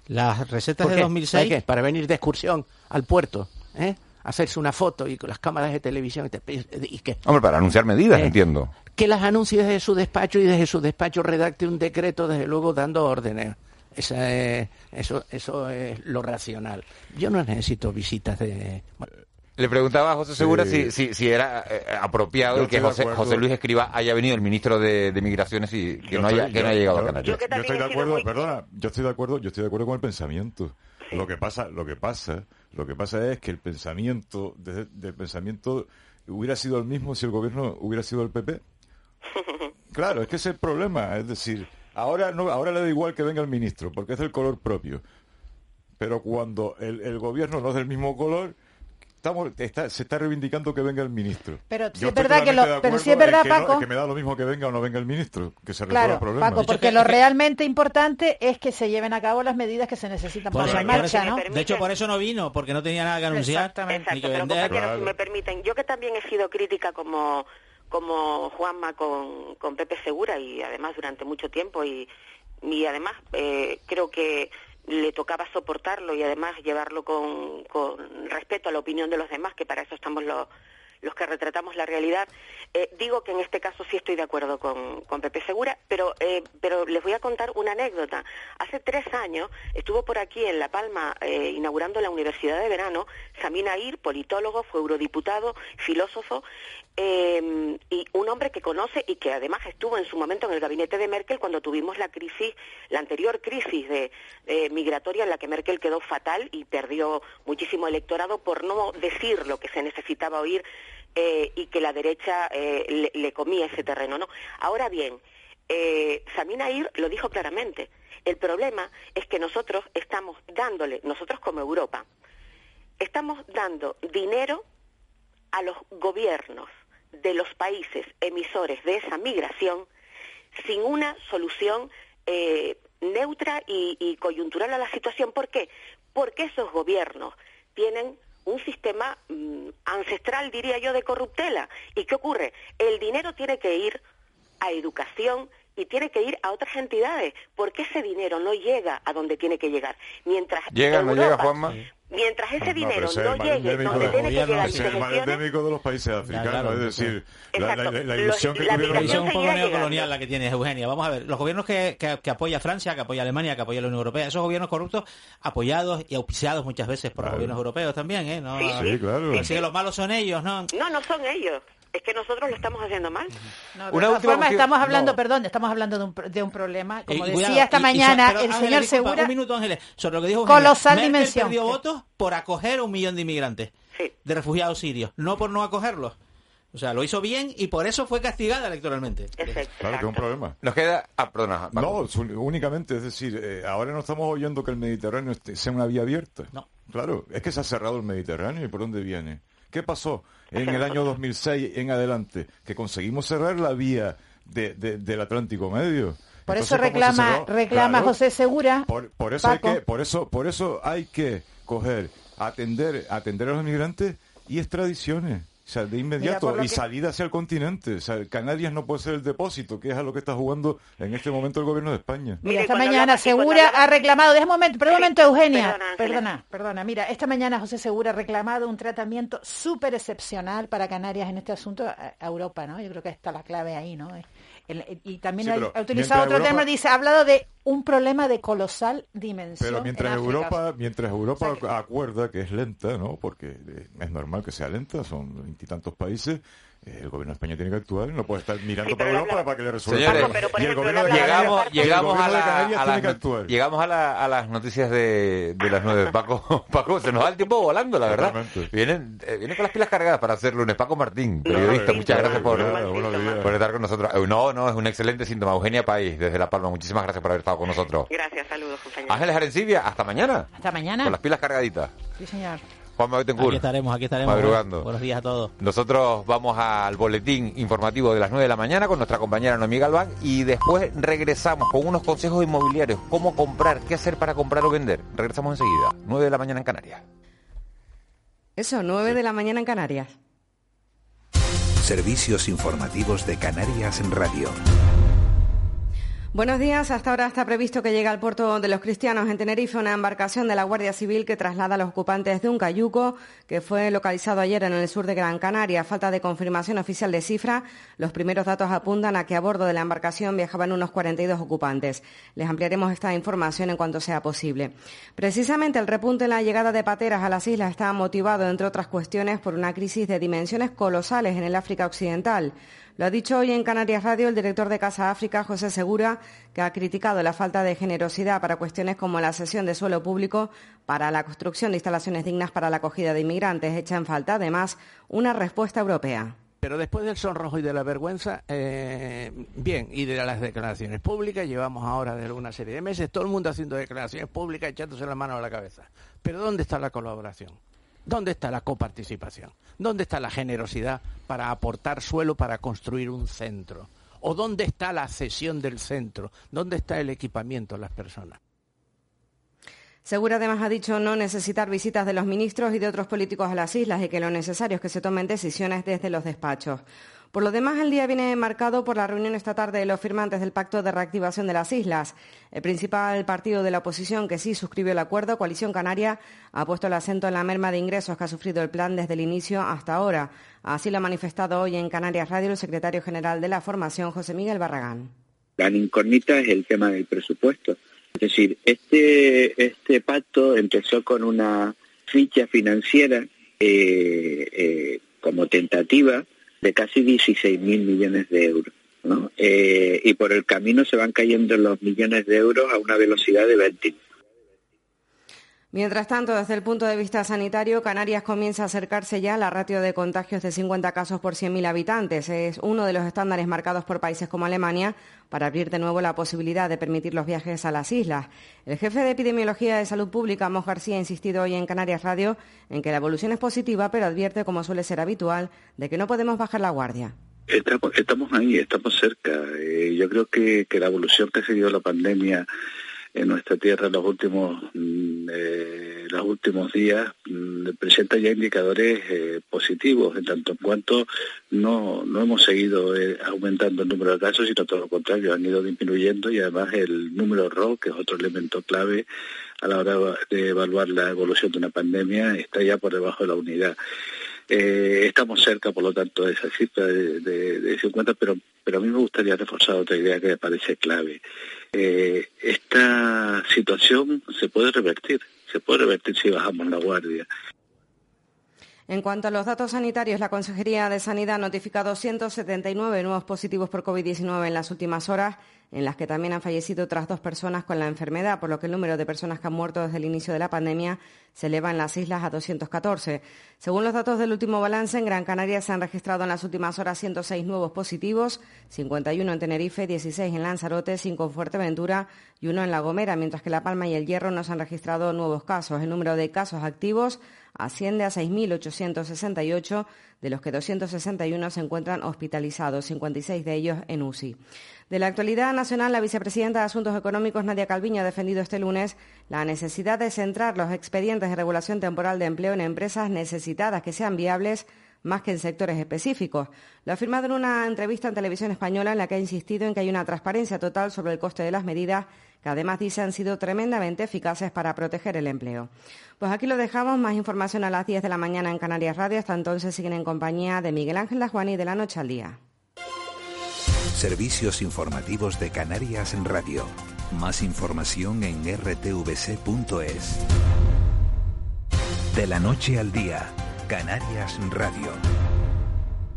Las recetas de 2006... Para venir de excursión al puerto, ¿eh? hacerse una foto y con las cámaras de televisión y, que hombre para anunciar medidas eh, entiendo. que las anuncie desde su despacho y desde su despacho redacte un decreto desde luego dando órdenes. Esa eso eso es lo racional. Yo no necesito visitas de le preguntaba a José Segura si, si, era eh, apropiado que José, José, Luis Escriba haya venido el ministro de, Migraciones y que no haya, que no haya llegado a Canarias. Yo, estoy de acuerdo, perdona, yo estoy de acuerdo, yo estoy de acuerdo con el pensamiento. Lo que pasa, lo que pasa, lo que pasa es que el pensamiento del pensamiento hubiera sido el mismo si el gobierno hubiera sido el PP. Claro, es que ese es el problema, es decir, ahora no, ahora le da igual que venga el ministro, porque es del color propio. Pero cuando el, el gobierno no es del mismo color, Estamos, se está reivindicando que venga el ministro. Pero si es verdad que lo, pero si es verdad, Paco, que me da lo mismo que venga o no venga el ministro, que se resuelva el problema. Paco, porque lo realmente importante es que se lleven a cabo las medidas que se necesitan para la marcha, ¿no? De hecho, por eso no vino, porque no tenía nada que anunciar. Exactamente. Ni que vender. Pero si me permiten, yo que también he sido crítica como como Juanma con, con Pepe Segura y además durante mucho tiempo y, y además eh, creo que le tocaba soportarlo y además llevarlo con, con respeto a la opinión de los demás, que para eso estamos los, los que retratamos la realidad. Eh, digo que en este caso sí estoy de acuerdo con, con Pepe Segura, pero, eh, pero les voy a contar una anécdota. Hace tres años estuvo por aquí en La Palma eh, inaugurando la Universidad de Verano Samina Ir, politólogo, fue eurodiputado, filósofo, y un hombre que conoce y que además estuvo en su momento en el gabinete de Merkel cuando tuvimos la crisis, la anterior crisis de, migratoria en la que Merkel quedó fatal y perdió muchísimo electorado por no decir lo que se necesitaba oír eh, y que la derecha eh, le, comía ese terreno. ¿no? Ahora bien, eh, Samina Ir lo dijo claramente. El problema es que nosotros estamos dándole, nosotros como Europa, estamos dando dinero a los gobiernos de los países emisores de esa migración sin una solución eh, neutra y, coyuntural a la situación. ¿Por qué? Porque esos gobiernos tienen un sistema mm, ancestral, diría yo, de corruptela. ¿Y qué ocurre? El dinero tiene que ir a educación y tiene que ir a otras entidades, porque ese dinero no llega a donde tiene que llegar. Mientras llega, no llega, Juanma. Mientras ese dinero no, llegue donde tiene que llegar es el mal endémico de los países africanos, es decir, la, la, ilusión que tuvieron... La visión un poco neocolonial la que tiene Eugenia. Vamos a ver, los gobiernos que, que, apoya Francia, que apoya Alemania, que apoya la Unión Europea, esos gobiernos corruptos apoyados y auspiciados muchas veces por los gobiernos europeos también, ¿eh? No, sí, claro. Así que los malos son ellos, ¿no? No, no son ellos es que nosotros lo estamos haciendo mal. de Una forma estamos hablando, perdón, estamos hablando de un, de un problema, como decía esta mañana el señor Segura. Un minuto, Ángeles, sobre lo que dijo colosal Merkel dimensión. perdió votos por acoger a un millón de inmigrantes, de refugiados sirios, no por no acogerlos. O sea, lo hizo bien y por eso fue castigada electoralmente. Claro que es un problema. Nos queda... Ah, perdona. No, únicamente, es decir, eh, ahora no estamos oyendo que el Mediterráneo sea una vía abierta. No. Claro, es que se ha cerrado el Mediterráneo y por dónde viene. ¿Qué pasó en el año 2006 en adelante? Que conseguimos cerrar la vía del Atlántico Medio. Por eso reclama, reclama José Segura. Por, eso hay que, por eso, por eso hay que coger, atender, atender a los migrantes y extradiciones. O sea, de inmediato y salida hacia el continente. O sea, Canarias no puede ser el depósito, que es a lo que está jugando en este momento el gobierno de España. Mira, esta mañana Segura ha reclamado, deja un momento, perdón un momento, Eugenia. Perdona, perdona, Mira, esta mañana José Segura ha reclamado un tratamiento súper excepcional para Canarias en este asunto a Europa, ¿no? Yo creo que está la clave ahí, ¿no? Y también ha, utilizado otro tema, dice, ha hablado de un problema de colosal dimensión. Pero mientras Europa, mientras Europa acuerda que es lenta, ¿no? Porque eh, es normal que sea lenta, son veintitantos países, el gobierno de España tiene que actuar y no puede estar mirando para Europa para que le resuelva. y el gobierno de llegamos, llegamos a, las, llegamos a, las noticias de, de las nueve. Paco, Paco, se nos va el tiempo volando, la verdad. Vienen, eh, viene con las pilas cargadas para hacer lunes. Paco Martín, periodista, muchas gracias por, por, estar con nosotros. Eh, no, no, es un excelente síntoma. Eugenia País, desde La Palma, muchísimas gracias por haber estado con nosotros. Gracias, saludos, compañeros. Ángeles Arencibia, hasta mañana. Hasta mañana. Con las pilas cargaditas. Sí, señor. Aquí estaremos, aquí estaremos. Madrugando. Buenos días a todos. Nosotros vamos al boletín informativo de las 9 de la mañana con nuestra compañera Noemí Galván y después regresamos con unos consejos inmobiliarios. Cómo comprar, qué hacer para comprar o vender. Regresamos enseguida. 9 de la mañana en Canarias. Eso, 9 de la mañana en Canarias. Servicios informativos de Canarias en Radio. Buenos días. Hasta ahora está previsto que llegue al puerto de los cristianos en Tenerife una embarcación de la Guardia Civil que traslada a los ocupantes de un cayuco que fue localizado ayer en el sur de Gran Canaria. Falta de confirmación oficial de cifra, los primeros datos apuntan a que a bordo de la embarcación viajaban unos 42 ocupantes. Les ampliaremos esta información en cuanto sea posible. Precisamente el repunte en la llegada de pateras a las islas está motivado, entre otras cuestiones, por una crisis de dimensiones colosales en el África Occidental. Lo ha dicho hoy en Canarias Radio el director de Casa África, José Segura, que ha criticado la falta de generosidad para cuestiones como la cesión de suelo público para la construcción de instalaciones dignas para la acogida de inmigrantes. Echa en falta, además, una respuesta europea. Pero después del sonrojo y de la vergüenza, eh, bien, y de las declaraciones públicas, llevamos ahora de una serie de meses todo el mundo haciendo declaraciones públicas echándose la mano a la cabeza. Pero ¿dónde está la colaboración? ¿Dónde está la coparticipación? ¿Dónde está la generosidad para aportar suelo para construir un centro? ¿O dónde está la cesión del centro? ¿Dónde está el equipamiento de las personas? Segura además ha dicho no necesitar visitas de los ministros y de otros políticos a las islas y que lo necesario es que se tomen decisiones desde los despachos. Por lo demás, el día viene marcado por la reunión esta tarde de los firmantes del Pacto de Reactivación de las Islas. El principal partido de la oposición que sí suscribió el acuerdo, Coalición Canaria, ha puesto el acento en la merma de ingresos que ha sufrido el plan desde el inicio hasta ahora. Así lo ha manifestado hoy en Canarias Radio el secretario general de la formación, José Miguel Barragán. La incógnita es el tema del presupuesto. Es decir, este, este pacto empezó con una ficha financiera eh, eh, como tentativa de casi 16 mil millones de euros. ¿no? Eh, y por el camino se van cayendo los millones de euros a una velocidad de 20. Mientras tanto, desde el punto de vista sanitario, Canarias comienza a acercarse ya a la ratio de contagios de 50 casos por 100.000 habitantes. Es uno de los estándares marcados por países como Alemania para abrir de nuevo la posibilidad de permitir los viajes a las islas. El jefe de Epidemiología de Salud Pública, Mos García, ha insistido hoy en Canarias Radio en que la evolución es positiva, pero advierte, como suele ser habitual, de que no podemos bajar la guardia. Estamos, ahí, estamos cerca. Eh, yo creo que, que la evolución que ha seguido la pandemia en nuestra tierra en los últimos mm, eh, los últimos días mm, presenta ya indicadores eh, positivos en tanto en cuanto no no hemos seguido eh, aumentando el número de casos sino todo lo contrario han ido disminuyendo y además el número RO que es otro elemento clave a la hora de evaluar la evolución de una pandemia está ya por debajo de la unidad. Estamos cerca, por lo tanto, de esa cifra de, de, 50, pero, pero a mí me gustaría reforzar otra idea que me parece clave eh, esta situación se puede revertir, se puede revertir si bajamos la guardia. En cuanto a los datos sanitarios, la Consejería de Sanidad ha notificado 179 nuevos positivos por COVID-19 en las últimas horas en las que también han fallecido otras dos personas con la enfermedad, por lo que el número de personas que han muerto desde el inicio de la pandemia se eleva en las islas a 214. Según los datos del último balance, en Gran Canaria se han registrado en las últimas horas 106 nuevos positivos, 51 en Tenerife, 16 en Lanzarote, 5 en Fuerteventura y uno en La Gomera, mientras que La Palma y El Hierro no se han registrado nuevos casos. El número de casos activos asciende a 6.868, de los que 261 se encuentran hospitalizados, 56 de ellos en UCI. De la actualidad nacional, la vicepresidenta de Asuntos Económicos, Nadia Calviño, ha defendido este lunes la necesidad de centrar los expedientes de regulación temporal de empleo en empresas necesitadas que sean viables más que en sectores específicos. Lo ha afirmado en una entrevista en televisión española en la que ha insistido en que hay una transparencia total sobre el coste de las medidas que además dice han sido tremendamente eficaces para proteger el empleo. Pues aquí lo dejamos, más información a las 10 de la mañana en Canarias Radio. Hasta entonces siguen en compañía de Miguel Ángel Lajuani de la noche al día. Servicios informativos de Canarias en Radio. Más información en rtvc.es. De la noche al día, Canarias Radio.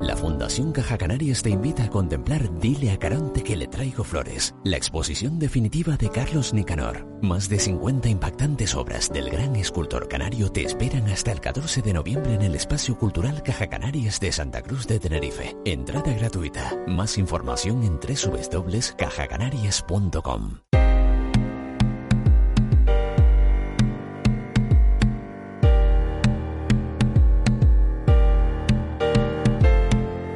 La Fundación Caja Canarias te invita a contemplar Dile a Caronte que le traigo flores, la exposición definitiva de Carlos Nicanor. Más de 50 impactantes obras del gran escultor canario te esperan hasta el 14 de noviembre en el Espacio Cultural Caja Canarias de Santa Cruz de Tenerife. Entrada gratuita. Más información en www.cajacanarias.com.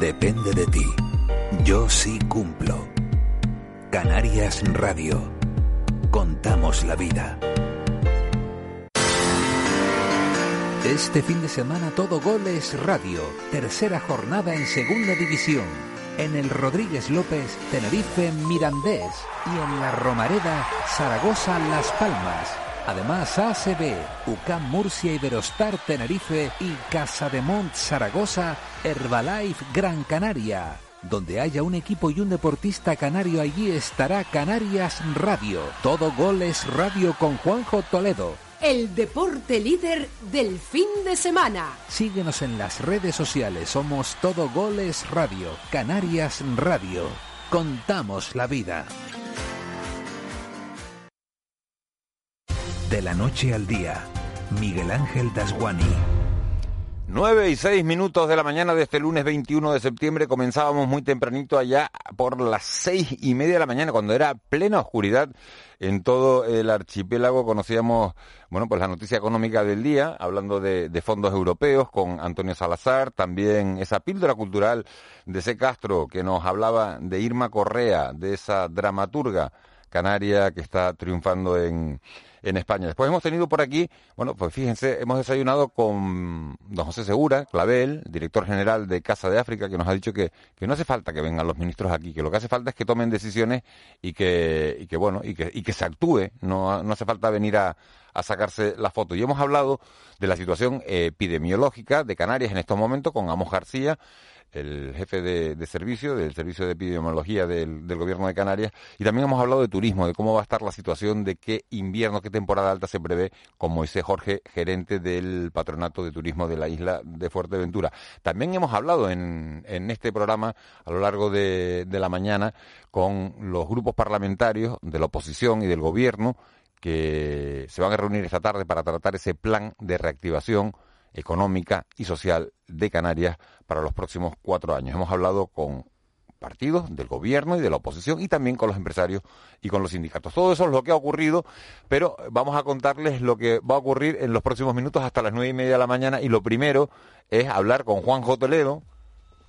Depende de ti. Yo sí cumplo. Canarias Radio. Contamos la vida. Este fin de semana todo goles radio. Tercera jornada en segunda división. En el Rodríguez López, Tenerife, Mirandés. Y en la Romareda, Zaragoza, Las Palmas. Además, ACB, UCAM Murcia, Iberostar Tenerife y Casa de Mont Zaragoza, Herbalife Gran Canaria. Donde haya un equipo y un deportista canario, allí estará Canarias Radio. Todo goles radio con Juanjo Toledo. El deporte líder del fin de semana. Síguenos en las redes sociales. Somos Todo Goles Radio. Canarias Radio. Contamos la vida. De la noche al día, Miguel Ángel Dasguani. 9 y 6 minutos de la mañana de este lunes 21 de septiembre comenzábamos muy tempranito allá por las seis y media de la mañana cuando era plena oscuridad en todo el archipiélago conocíamos bueno pues la noticia económica del día hablando de, de fondos europeos con Antonio Salazar también esa píldora cultural de C. Castro que nos hablaba de Irma Correa de esa dramaturga canaria que está triunfando en en España. Después hemos tenido por aquí, bueno, pues fíjense, hemos desayunado con don José Segura, Clavel, director general de Casa de África, que nos ha dicho que, que no hace falta que vengan los ministros aquí, que lo que hace falta es que tomen decisiones y que, y que bueno, y que, y que se actúe, no, no hace falta venir a, a sacarse la foto. Y hemos hablado de la situación epidemiológica de Canarias en estos momentos con Amos García, el jefe de, servicio, del servicio de epidemiología del, gobierno de Canarias, y también hemos hablado de turismo, de cómo va a estar la situación, de qué invierno, qué temporada alta se prevé, con Moisés Jorge, gerente del patronato de turismo de la isla de Fuerteventura. También hemos hablado en, este programa a lo largo de, de la mañana con los grupos parlamentarios de la oposición y del gobierno que se van a reunir esta tarde para tratar ese plan de reactivación económica y social de Canarias para los próximos cuatro años. Hemos hablado con partidos del gobierno y de la oposición y también con los empresarios y con los sindicatos. Todo eso es lo que ha ocurrido, pero vamos a contarles lo que va a ocurrir en los próximos minutos hasta las nueve y media de la mañana y lo primero es hablar con Juan Toledo,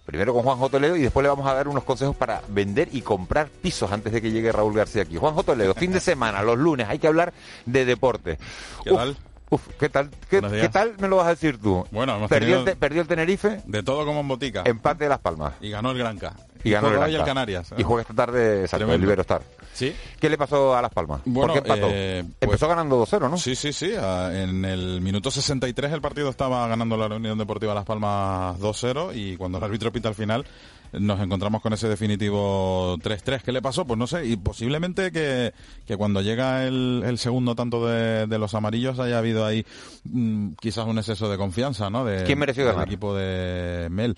primero con Juan Toledo y después le vamos a dar unos consejos para vender y comprar pisos antes de que llegue Raúl García aquí. Juan Toledo, fin de semana, los lunes, hay que hablar de deporte. ¿Qué tal? Uf, ¿qué tal? ¿Qué, tal me lo vas a decir tú? Bueno, perdió, el, perdió el Tenerife. De todo como en botica. Empate de Las Palmas. Y ganó el Granca. Y, ganó el, el Canarias. Y juega esta tarde exacto, el Iberostar. ¿Sí? ¿Qué le pasó a Las Palmas? Bueno, ¿Por qué empató? Eh, pues Empezó ganando 2-0, ¿no? Sí, sí, sí. En el minuto 63 el partido estaba ganando la Unión Deportiva Las Palmas 2-0 y cuando el árbitro pita al final nos encontramos con ese definitivo 3-3. ¿Qué le pasó? Pues no sé, y posiblemente que, que cuando llega el, el segundo tanto de, de, los amarillos haya habido ahí mm, quizás un exceso de confianza, ¿no? De, ¿Quién mereció ganar? El equipo de Mel.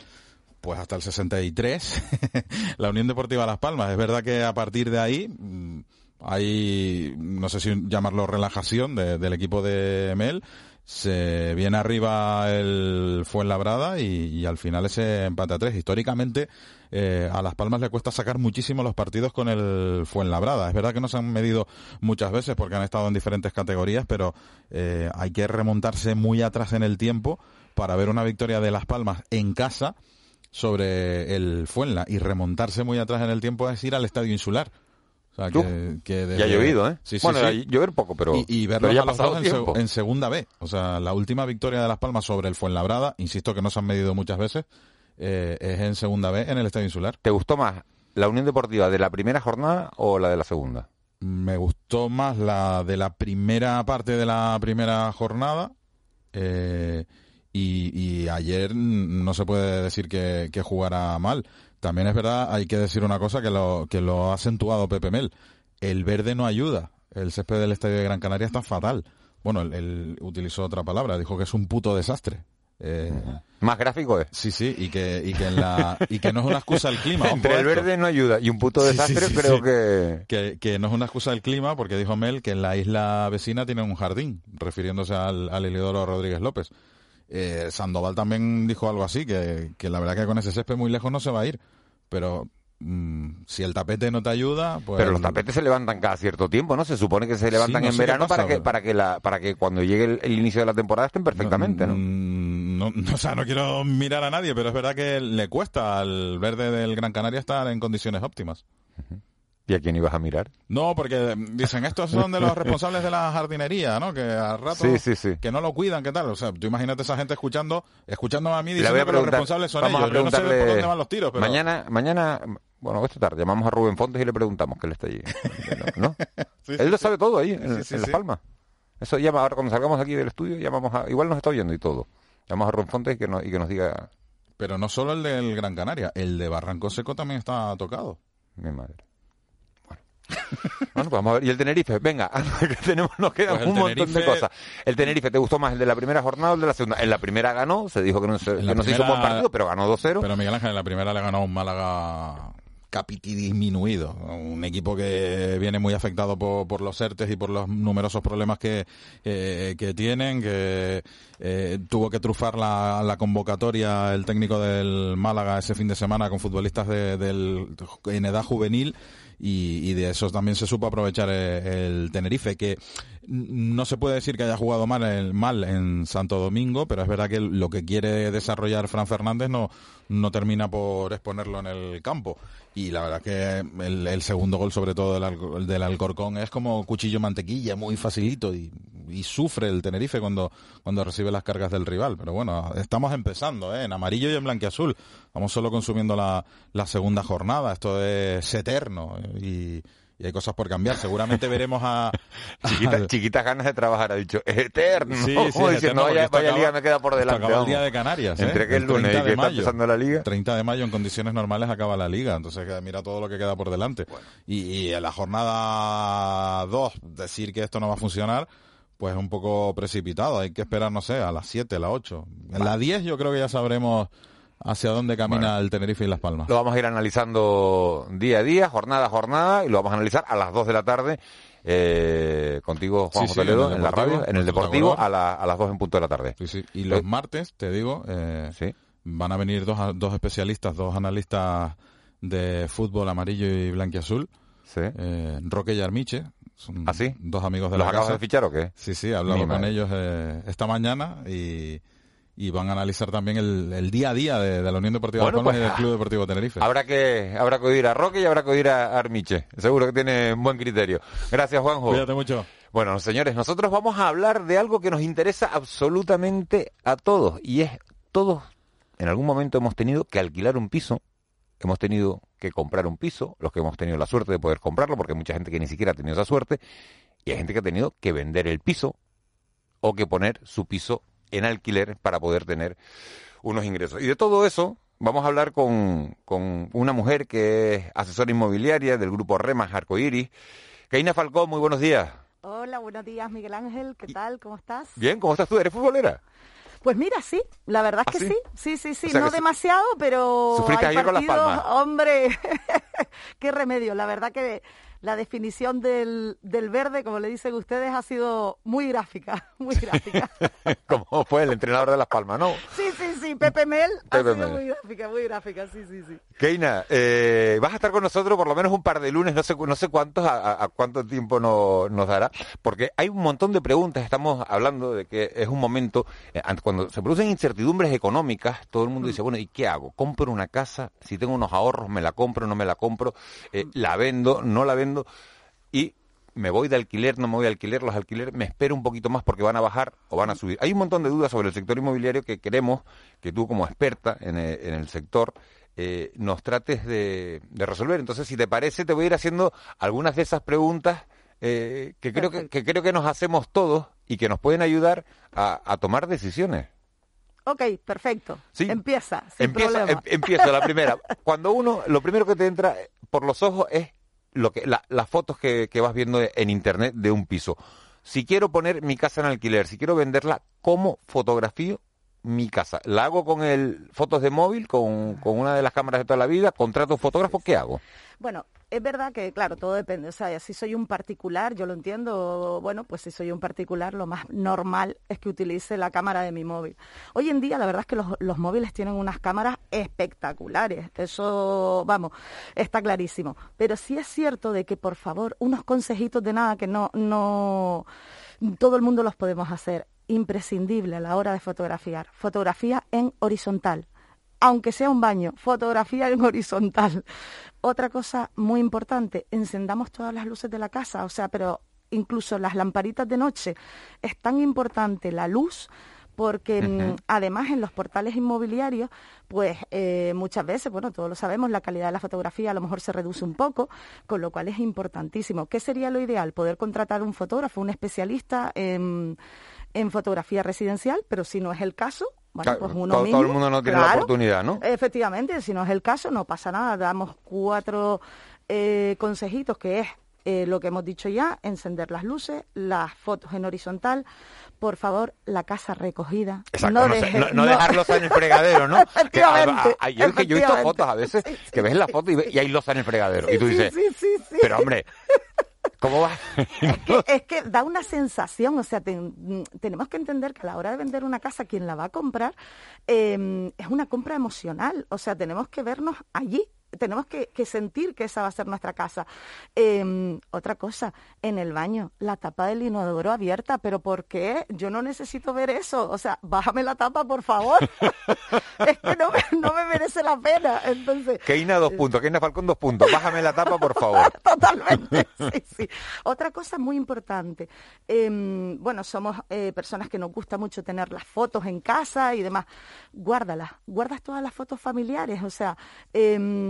Pues hasta el 63, la Unión Deportiva Las Palmas. Es verdad que a partir de ahí mm, hay, no sé si llamarlo relajación del equipo de Mel se viene arriba el Fuenlabrada y, y al final ese empate a tres. Históricamente eh, a Las Palmas le cuesta sacar muchísimo los partidos con el Fuenlabrada. Es verdad que no se han medido muchas veces porque han estado en diferentes categorías, pero eh, hay que remontarse muy atrás en el tiempo para ver una victoria de Las Palmas en casa sobre el Fuenla y remontarse muy atrás en el tiempo es ir al Estadio Insular que, Ya ha llovido, ¿eh? Sí, bueno, llover poco, pero, y, ya ha pasado en, segunda B. O sea, la última victoria de Las Palmas sobre el Fuenlabrada, insisto que no se han medido muchas veces, eh, es en segunda B en el Estadio Insular. ¿Te gustó más la Unión Deportiva de la primera jornada o la de la segunda? Me gustó más la de la primera parte de la primera jornada. Eh, y, ayer no se puede decir que, que jugara mal. También es verdad, hay que decir una cosa que lo, que lo ha acentuado Pepe Mel. El verde no ayuda. El césped del Estadio de Gran Canaria está fatal. Bueno, él, utilizó otra palabra, dijo que es un puto desastre. Eh, Más gráfico es. Sí, sí, y que, y que, en la, y que no es una excusa el clima. Entre el verde no ayuda y un puto desastre creo que... que... que... no es una excusa el clima porque dijo Mel que en la isla vecina tiene un jardín, refiriéndose al, al Rodríguez López. Eh, Sandoval también dijo algo así, que, que la verdad que con ese césped muy lejos no se va a ir. Pero mm, si el tapete no te ayuda, pues... Pero los tapetes se levantan cada cierto tiempo, ¿no? Se supone que se levantan en verano para que para que la para que cuando llegue el, inicio de la temporada estén perfectamente, ¿no? ¿no? o sea, no quiero mirar a nadie, pero es verdad que le cuesta al verde del Gran Canaria estar en condiciones óptimas. ¿Y a quién ibas a mirar? No, porque dicen, estos son de los responsables de la jardinería, ¿no? Que a rato que no lo cuidan, ¿qué tal? O sea, tú imagínate esa gente escuchando, escuchándome a mí diciendo que los responsables son ellos. Yo no sé por dónde van los tiros, pero... Mañana, mañana, bueno, esta tarde llamamos a Rubén Fontes y le preguntamos que él está allí. ¿No? Él lo sabe todo ahí, en, en La Palma. Eso llama, ahora cuando salgamos aquí del estudio, llamamos a, igual nos está oyendo y todo. Llamamos a Rubén Fontes y que, y que nos diga... Pero no solo el del Gran Canaria, el de Barranco Seco también está tocado. Mi madre. Bueno, pues vamos a ver. ¿Y el Tenerife? Venga, que tenemos, nos quedan pues un montón de cosas. ¿El Tenerife te gustó más el de la primera jornada o el de la segunda? En la primera ganó, se dijo que no se, hizo buen partido, pero ganó 2-0. Pero Miguel Ángel en la primera le ganó un Málaga capiti disminuido. Un equipo que viene muy afectado por, por los ERTES y por los numerosos problemas que, eh, que tienen, que eh, tuvo que trufar la, la, convocatoria el técnico del Málaga ese fin de semana con futbolistas de, del, en edad juvenil y, de eso también se supo aprovechar eh, el, Tenerife, que no se puede decir que haya jugado mal, el, mal en Santo Domingo, pero es verdad que lo que quiere desarrollar Fran Fernández no, no termina por exponerlo en el campo. Y la verdad que el, segundo gol, sobre todo del, del, Alcorcón, es como cuchillo mantequilla, muy facilito y, sufre el Tenerife cuando, cuando recibe las cargas del rival. Pero bueno, estamos empezando, ¿eh? en amarillo y en blanquiazul. Vamos solo consumiendo la, la segunda jornada. Esto es eterno y y hay cosas por cambiar. Seguramente veremos a... chiquitas ganas de trabajar, ha dicho. Es eterno. Sí, sí, diciendo, vaya, liga me queda por delante. Acaba el día de Canarias. Entre que el, lunes y que está empezando la liga. 30 de mayo en condiciones normales acaba la liga. Entonces mira todo lo que queda por delante. Y, en la jornada 2 decir que esto no va a funcionar pues es un poco precipitado. Hay que esperar, no sé, a las 7, a las 8. En la 10 yo creo que ya sabremos hacia dónde camina el Tenerife y Las Palmas. Lo vamos a ir analizando día a día, jornada a jornada, y lo vamos a analizar a las 2 de la tarde. Eh, contigo, Juan Toledo, en, la radio, en el Deportivo, a, las 2 en punto de la tarde. Y los martes, te digo, eh, van a venir dos, dos especialistas, dos analistas de fútbol amarillo y blanquiazul. Eh, Roque y Armiche, son ¿Ah, dos amigos de ¿Los la acabas de fichar o qué? Sí, sí, hablamos con ellos esta mañana y y van a analizar también el, día a día de, la Unión Deportiva de Palmas y del Club Deportivo Tenerife. Habrá que, habrá que oír a Roque y habrá que oír a Armiche. Seguro que tiene un buen criterio. Gracias, Juanjo. Cuídate mucho. Bueno, señores, nosotros vamos a hablar de algo que nos interesa absolutamente a todos. Y es, todos en algún momento hemos tenido que alquilar un piso, hemos tenido que comprar un piso, los que hemos tenido la suerte de poder comprarlo, porque hay mucha gente que ni siquiera ha tenido esa suerte, y hay gente que ha tenido que vender el piso o que poner su piso en alquiler para poder tener unos ingresos. Y de todo eso vamos a hablar con, con una mujer que es asesora inmobiliaria del grupo Remas Arcoiris. Keina Falcón, muy buenos días. Hola, buenos días Miguel Ángel, ¿qué tal? ¿Cómo estás? Bien, ¿cómo estás tú? ¿Eres futbolera? Pues mira, sí, la verdad es ¿Ah, que sí? sí, sí, sí, no demasiado, pero ¿Sufriste hay con las palmas? Hombre, qué remedio, la verdad que la definición del, del verde, como le dicen ustedes, ha sido muy gráfica, muy gráfica. como fue el entrenador de Las Palmas, ¿no? Sí, sí, sí, Pepe Mel ha sido muy gráfica, muy gráfica, sí, sí, sí. Keina, eh, vas a estar con nosotros por lo menos un par de lunes, no sé, no sé cuántos, a, cuánto tiempo nos dará, porque hay un montón de preguntas, estamos hablando de que es un momento, eh, cuando se producen incertidumbres económicas, todo el mundo mm. dice, bueno, ¿y qué hago? ¿Compro una casa? Si tengo unos ahorros, ¿me la compro, no me la compro? Eh, mm. ¿La vendo, no la vendo? y me voy de alquiler, no me voy de alquiler, los alquileres me espero un poquito más porque van a bajar o van a subir. Hay un montón de dudas sobre el sector inmobiliario que queremos que tú como experta en el, sector eh, nos trates de, resolver. Entonces, si te parece, te voy a ir haciendo algunas de esas preguntas eh, que, creo que, creo que nos hacemos todos y que nos pueden ayudar a, tomar decisiones. Ok, perfecto. Empieza. empieza, em, empieza la primera. Cuando uno, lo primero que te entra por los ojos es lo que, las fotos que, vas viendo en internet de un piso. Si quiero poner mi casa en alquiler, si quiero venderla, ¿cómo fotografío mi casa. ¿La hago con el fotos de móvil, con, con una de las cámaras de toda la vida? ¿Contrato un fotógrafo? ¿Qué hago? Bueno, es verdad que, claro, todo depende. O sea, si soy un particular, yo lo entiendo, bueno, pues si soy un particular, lo más normal es que utilice la cámara de mi móvil. Hoy en día, la verdad es que los, los móviles tienen unas cámaras espectaculares. Eso, vamos, está clarísimo. Pero sí es cierto de que, por favor, unos consejitos de nada que no, no, todo el mundo los podemos hacer. Imprescindible a la hora de fotografiar. Fotografía en horizontal aunque sea un baño, fotografía en horizontal. Otra cosa muy importante, encendamos todas las luces de la casa, o sea, pero incluso las lamparitas de noche. Es tan importante la luz porque mm, además en los portales inmobiliarios, pues eh, muchas veces, bueno, todos lo sabemos, la calidad de la fotografía a lo mejor se reduce un poco, con lo cual es importantísimo. ¿Qué sería lo ideal? Poder contratar un fotógrafo, un especialista en en fotografía residencial, pero si no es el caso, bueno, pues uno todo, mismo, todo el mundo no tiene la oportunidad, ¿no? Efectivamente, si no es el caso, no pasa nada. Damos cuatro eh, consejitos, que es eh, lo que hemos dicho ya, encender las luces, las fotos en horizontal, por favor, la casa recogida. Exacto, no, dejarlos en el fregadero, ¿no? yo, he visto fotos a veces que ves la foto y, hay losa en el fregadero. y tú dices, pero hombre, ¿Cómo va? es, que, da una sensación, o sea, tenemos que entender que a la hora de vender una casa, quien la va a comprar em, es una compra emocional, o sea, tenemos que vernos allí, tenemos que, sentir que esa va a ser nuestra casa. Em, otra cosa, en el baño, la tapa del inodoro abierta, pero ¿por qué? Yo no necesito ver eso. O sea, bájame la tapa, por favor. es que no me, merece la pena. Entonces. Keina, dos puntos. Keina Falcón, dos puntos. Bájame la tapa, por favor. Totalmente. Sí, sí. Otra cosa muy importante. Em, bueno, somos eh, personas que nos gusta mucho tener las fotos en casa y demás. Guárdalas. Guardas todas las fotos familiares. O sea,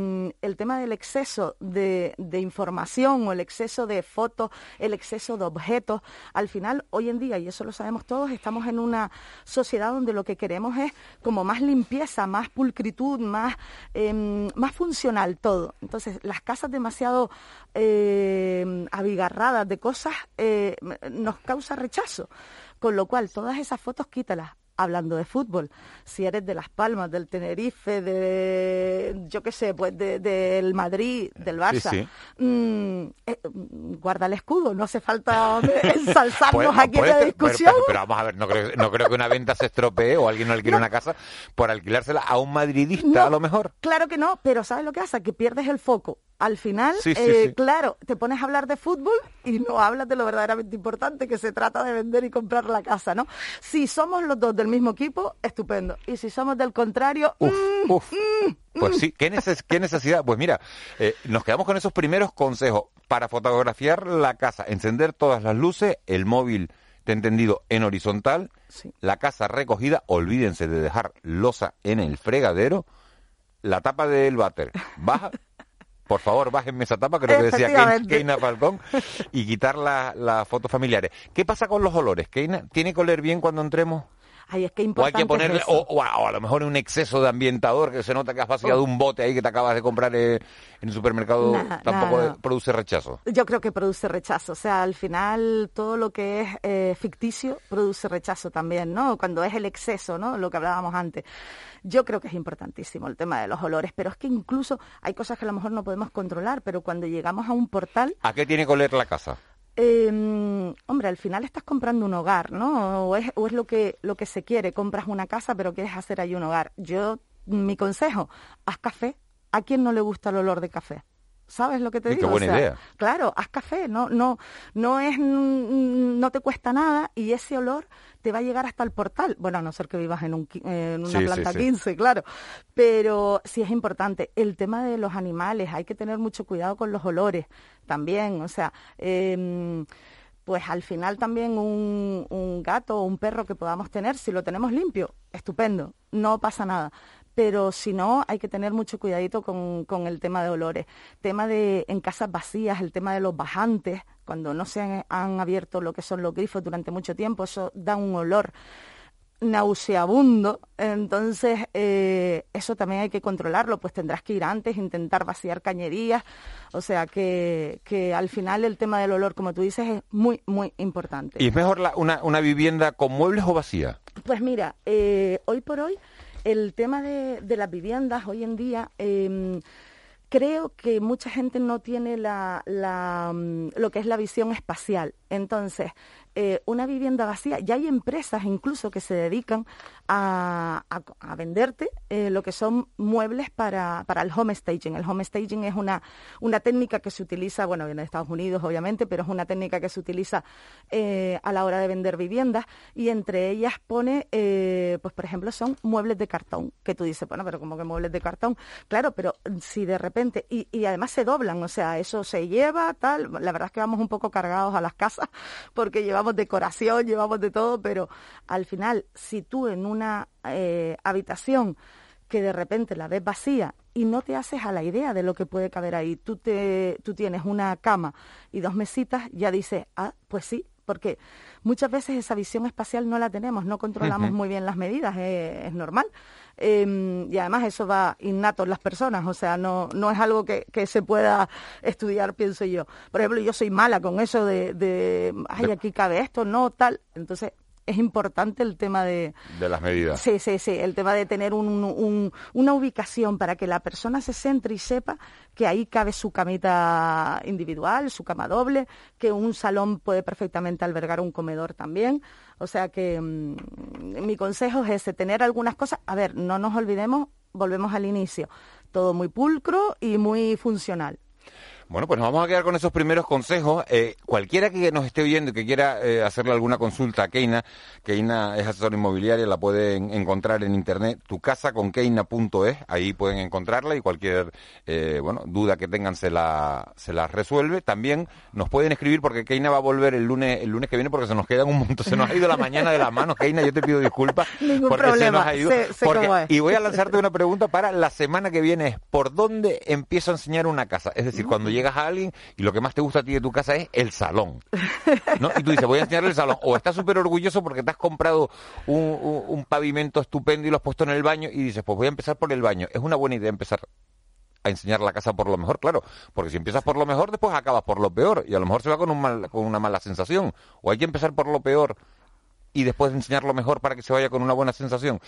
em, el tema del exceso de, información o el exceso de fotos, el exceso de objetos, al final, hoy en día, y eso lo sabemos todos, estamos en una sociedad donde lo que queremos es como más limpieza, más pulcritud, más, em, más funcional todo. Entonces, las casas demasiado em, abigarradas de cosas eh, nos causa rechazo. Con lo cual, todas esas fotos quítalas, hablando de fútbol. Si eres de Las Palmas, del Tenerife, de, yo qué sé, pues del Madrid, del Barça, mm, eh, guarda el escudo, no hace falta ensalzarnos aquí en la discusión. Pero, vamos a ver, no creo, no creo, que una venta se estropee o alguien no alquile una casa por alquilársela a un madridista a lo mejor. Claro que no, pero ¿sabes lo que pasa? Que pierdes el foco al final, eh, claro, te pones a hablar de fútbol y no hablas de lo verdaderamente importante, que se trata de vender y comprar la casa, ¿no? Si somos los dos del mismo equipo, estupendo. Y si somos del contrario, uf, mm, uf. Mm, pues sí, ¿qué, necesidad? Pues mira, eh, nos quedamos con esos primeros consejos para fotografiar la casa, encender todas las luces, el móvil, te he entendido, en horizontal, la casa recogida, olvídense de dejar losa en el fregadero, la tapa del váter baja por favor, bájenme esa tapa, creo que decía Keina Falcón, y quitar las fotos familiares. ¿Qué pasa con los olores? Keina, ¿tiene que oler bien cuando entremos? Ay, es que importante o hay que ponerle, o, a lo mejor un exceso de ambientador que se nota que has vaciado oh. un bote ahí que te acabas de comprar en el supermercado, tampoco produce rechazo. Yo creo que produce rechazo. O sea, al final todo lo que es eh, ficticio produce rechazo también, ¿no? Cuando es el exceso, ¿no? Lo que hablábamos antes. Yo creo que es importantísimo el tema de los olores, pero es que incluso hay cosas que a lo mejor no podemos controlar, pero cuando llegamos a un portal... ¿A qué tiene que oler la casa? Eh, hombre, al final estás comprando un hogar, ¿no? O es, o es lo, que, lo que se quiere, compras una casa pero quieres hacer ahí un hogar. Yo, mi consejo, haz café. ¿A quién no le gusta el olor de café? ¿Sabes lo que te digo? Qué buena idea. Claro, haz café, no, no, no es, no te cuesta nada y ese olor te va a llegar hasta el portal. Bueno, a no ser que vivas en, un, en una planta 15, claro. Pero sí es importante. El tema de los animales, hay que tener mucho cuidado con los olores también. O sea, eh, pues al final también un, un gato o un perro que podamos tener, si lo tenemos limpio, estupendo, no pasa nada pero si no, hay que tener mucho cuidadito con, con, el tema de olores. Tema de en casas vacías, el tema de los bajantes, cuando no se han, abierto lo que son los grifos durante mucho tiempo, eso da un olor nauseabundo, entonces eh, eso también hay que controlarlo, pues tendrás que ir antes, intentar vaciar cañerías, o sea que, que al final el tema del olor, como tú dices, es muy, muy importante. ¿Y es mejor una, una, vivienda con muebles o vacía? Pues mira, eh, hoy por hoy el tema de, las viviendas, hoy en día... Eh, creo que mucha gente no tiene la, la, mm, lo que es la visión espacial. Entonces, eh, una vivienda vacía. Ya hay empresas incluso que se dedican a, a, venderte eh, lo que son muebles para, para, el home staging. El home staging es una, una técnica que se utiliza, bueno, en Estados Unidos obviamente, pero es una técnica que se utiliza eh, a la hora de vender viviendas y entre ellas pone, pues por ejemplo, son muebles de cartón, que tú dices, bueno, pero como que muebles de cartón, claro, pero si de repente, y, además se doblan, o sea, eso se lleva, tal, la verdad es que vamos un poco cargados a las casas porque llevamos decoración, llevamos de todo, pero al final, si tú en una eh, habitación que de repente la ves vacía y no te haces a la idea de lo que puede caber ahí, tú, te, tú tienes una cama y dos mesitas, ya dices, ah, pues sí, porque muchas veces esa visión espacial no la tenemos, no controlamos muy bien las medidas, es normal. Em, y además eso va innato en las personas, o sea, no, no es algo que, que, se pueda estudiar, pienso yo. Por ejemplo, yo soy mala con eso de, de ay, aquí cabe esto, no, tal. Entonces, es importante el tema de... De las medidas. Sí, sí, sí, el tema de tener un, una ubicación para que la persona se centre y sepa que ahí cabe su camita individual, su cama doble, que un salón puede perfectamente albergar un comedor también. O sea que mm, mi consejo es ese, tener algunas cosas. A ver, no nos olvidemos, volvemos al inicio, todo muy pulcro y muy funcional. Bueno, pues nos vamos a quedar con esos primeros consejos. Eh, cualquiera que nos esté oyendo y que quiera eh, hacerle alguna consulta a Keina, Keina es asesor inmobiliaria, la pueden encontrar en internet, tu casa con keina.es, ahí pueden encontrarla y cualquier eh, bueno duda que tengan se la, se la resuelve. También nos pueden escribir porque Keina va a volver el lunes, el lunes que viene porque se nos quedan un montón, se nos ha ido la mañana de las manos. Keina, yo te pido disculpas Ningún porque problema. se nos ha ido. y voy a lanzarte una pregunta para la semana que viene, ¿por dónde empiezo a enseñar una casa? Es decir, cuando llegas a alguien y lo que más te gusta a ti de tu casa es el salón. ¿no? Y tú dices, voy a enseñarle el salón. O estás súper orgulloso porque te has comprado un, pavimento estupendo y lo has puesto en el baño y dices, pues voy a empezar por el baño. Es una buena idea empezar a enseñar la casa por lo mejor, claro, porque si empiezas por lo mejor, después acabas por lo peor y a lo mejor se va con, un mal, con una mala sensación. O hay que empezar por lo peor y después enseñar lo mejor para que se vaya con una buena sensación.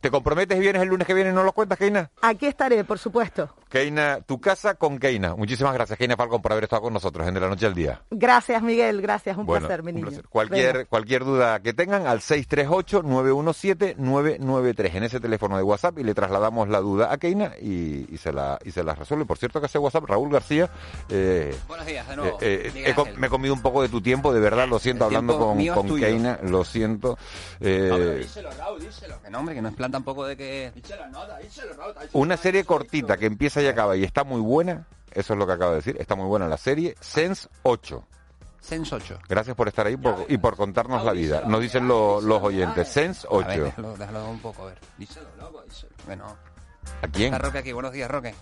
¿Te comprometes y vienes el lunes que viene y no lo cuentas, Keina? Aquí estaré, por supuesto. Keina, tu casa con Keina. Muchísimas gracias, Keina Falcón, por haber estado con nosotros en De la Noche al Día. Gracias, Miguel. Gracias. Un placer, mi niño. Cualquier, cualquier duda que tengan al 638-917-993 en ese teléfono de WhatsApp y le trasladamos la duda a Keina y, se, la, y se la resuelve. Por cierto, que hace WhatsApp Raúl García. Eh, Buenos días, de nuevo. Eh, eh, me he comido un poco de tu tiempo, de verdad, lo siento, hablando con, con Keina, lo siento. Eh, díselo, Raúl, díselo. Que no, hombre, que no es plan tampoco de que una serie cortita que empieza y acaba y está muy buena, eso es lo que acabo de decir, está muy buena la serie, Sense 8. Sense 8. Gracias por estar ahí y por contarnos la vida. Nos dicen los oyentes. Sense 8. déjalo, un poco, a ver. Díselo, loco, díselo. Bueno. ¿A quién? Está Roque aquí. Buenos días, Roque.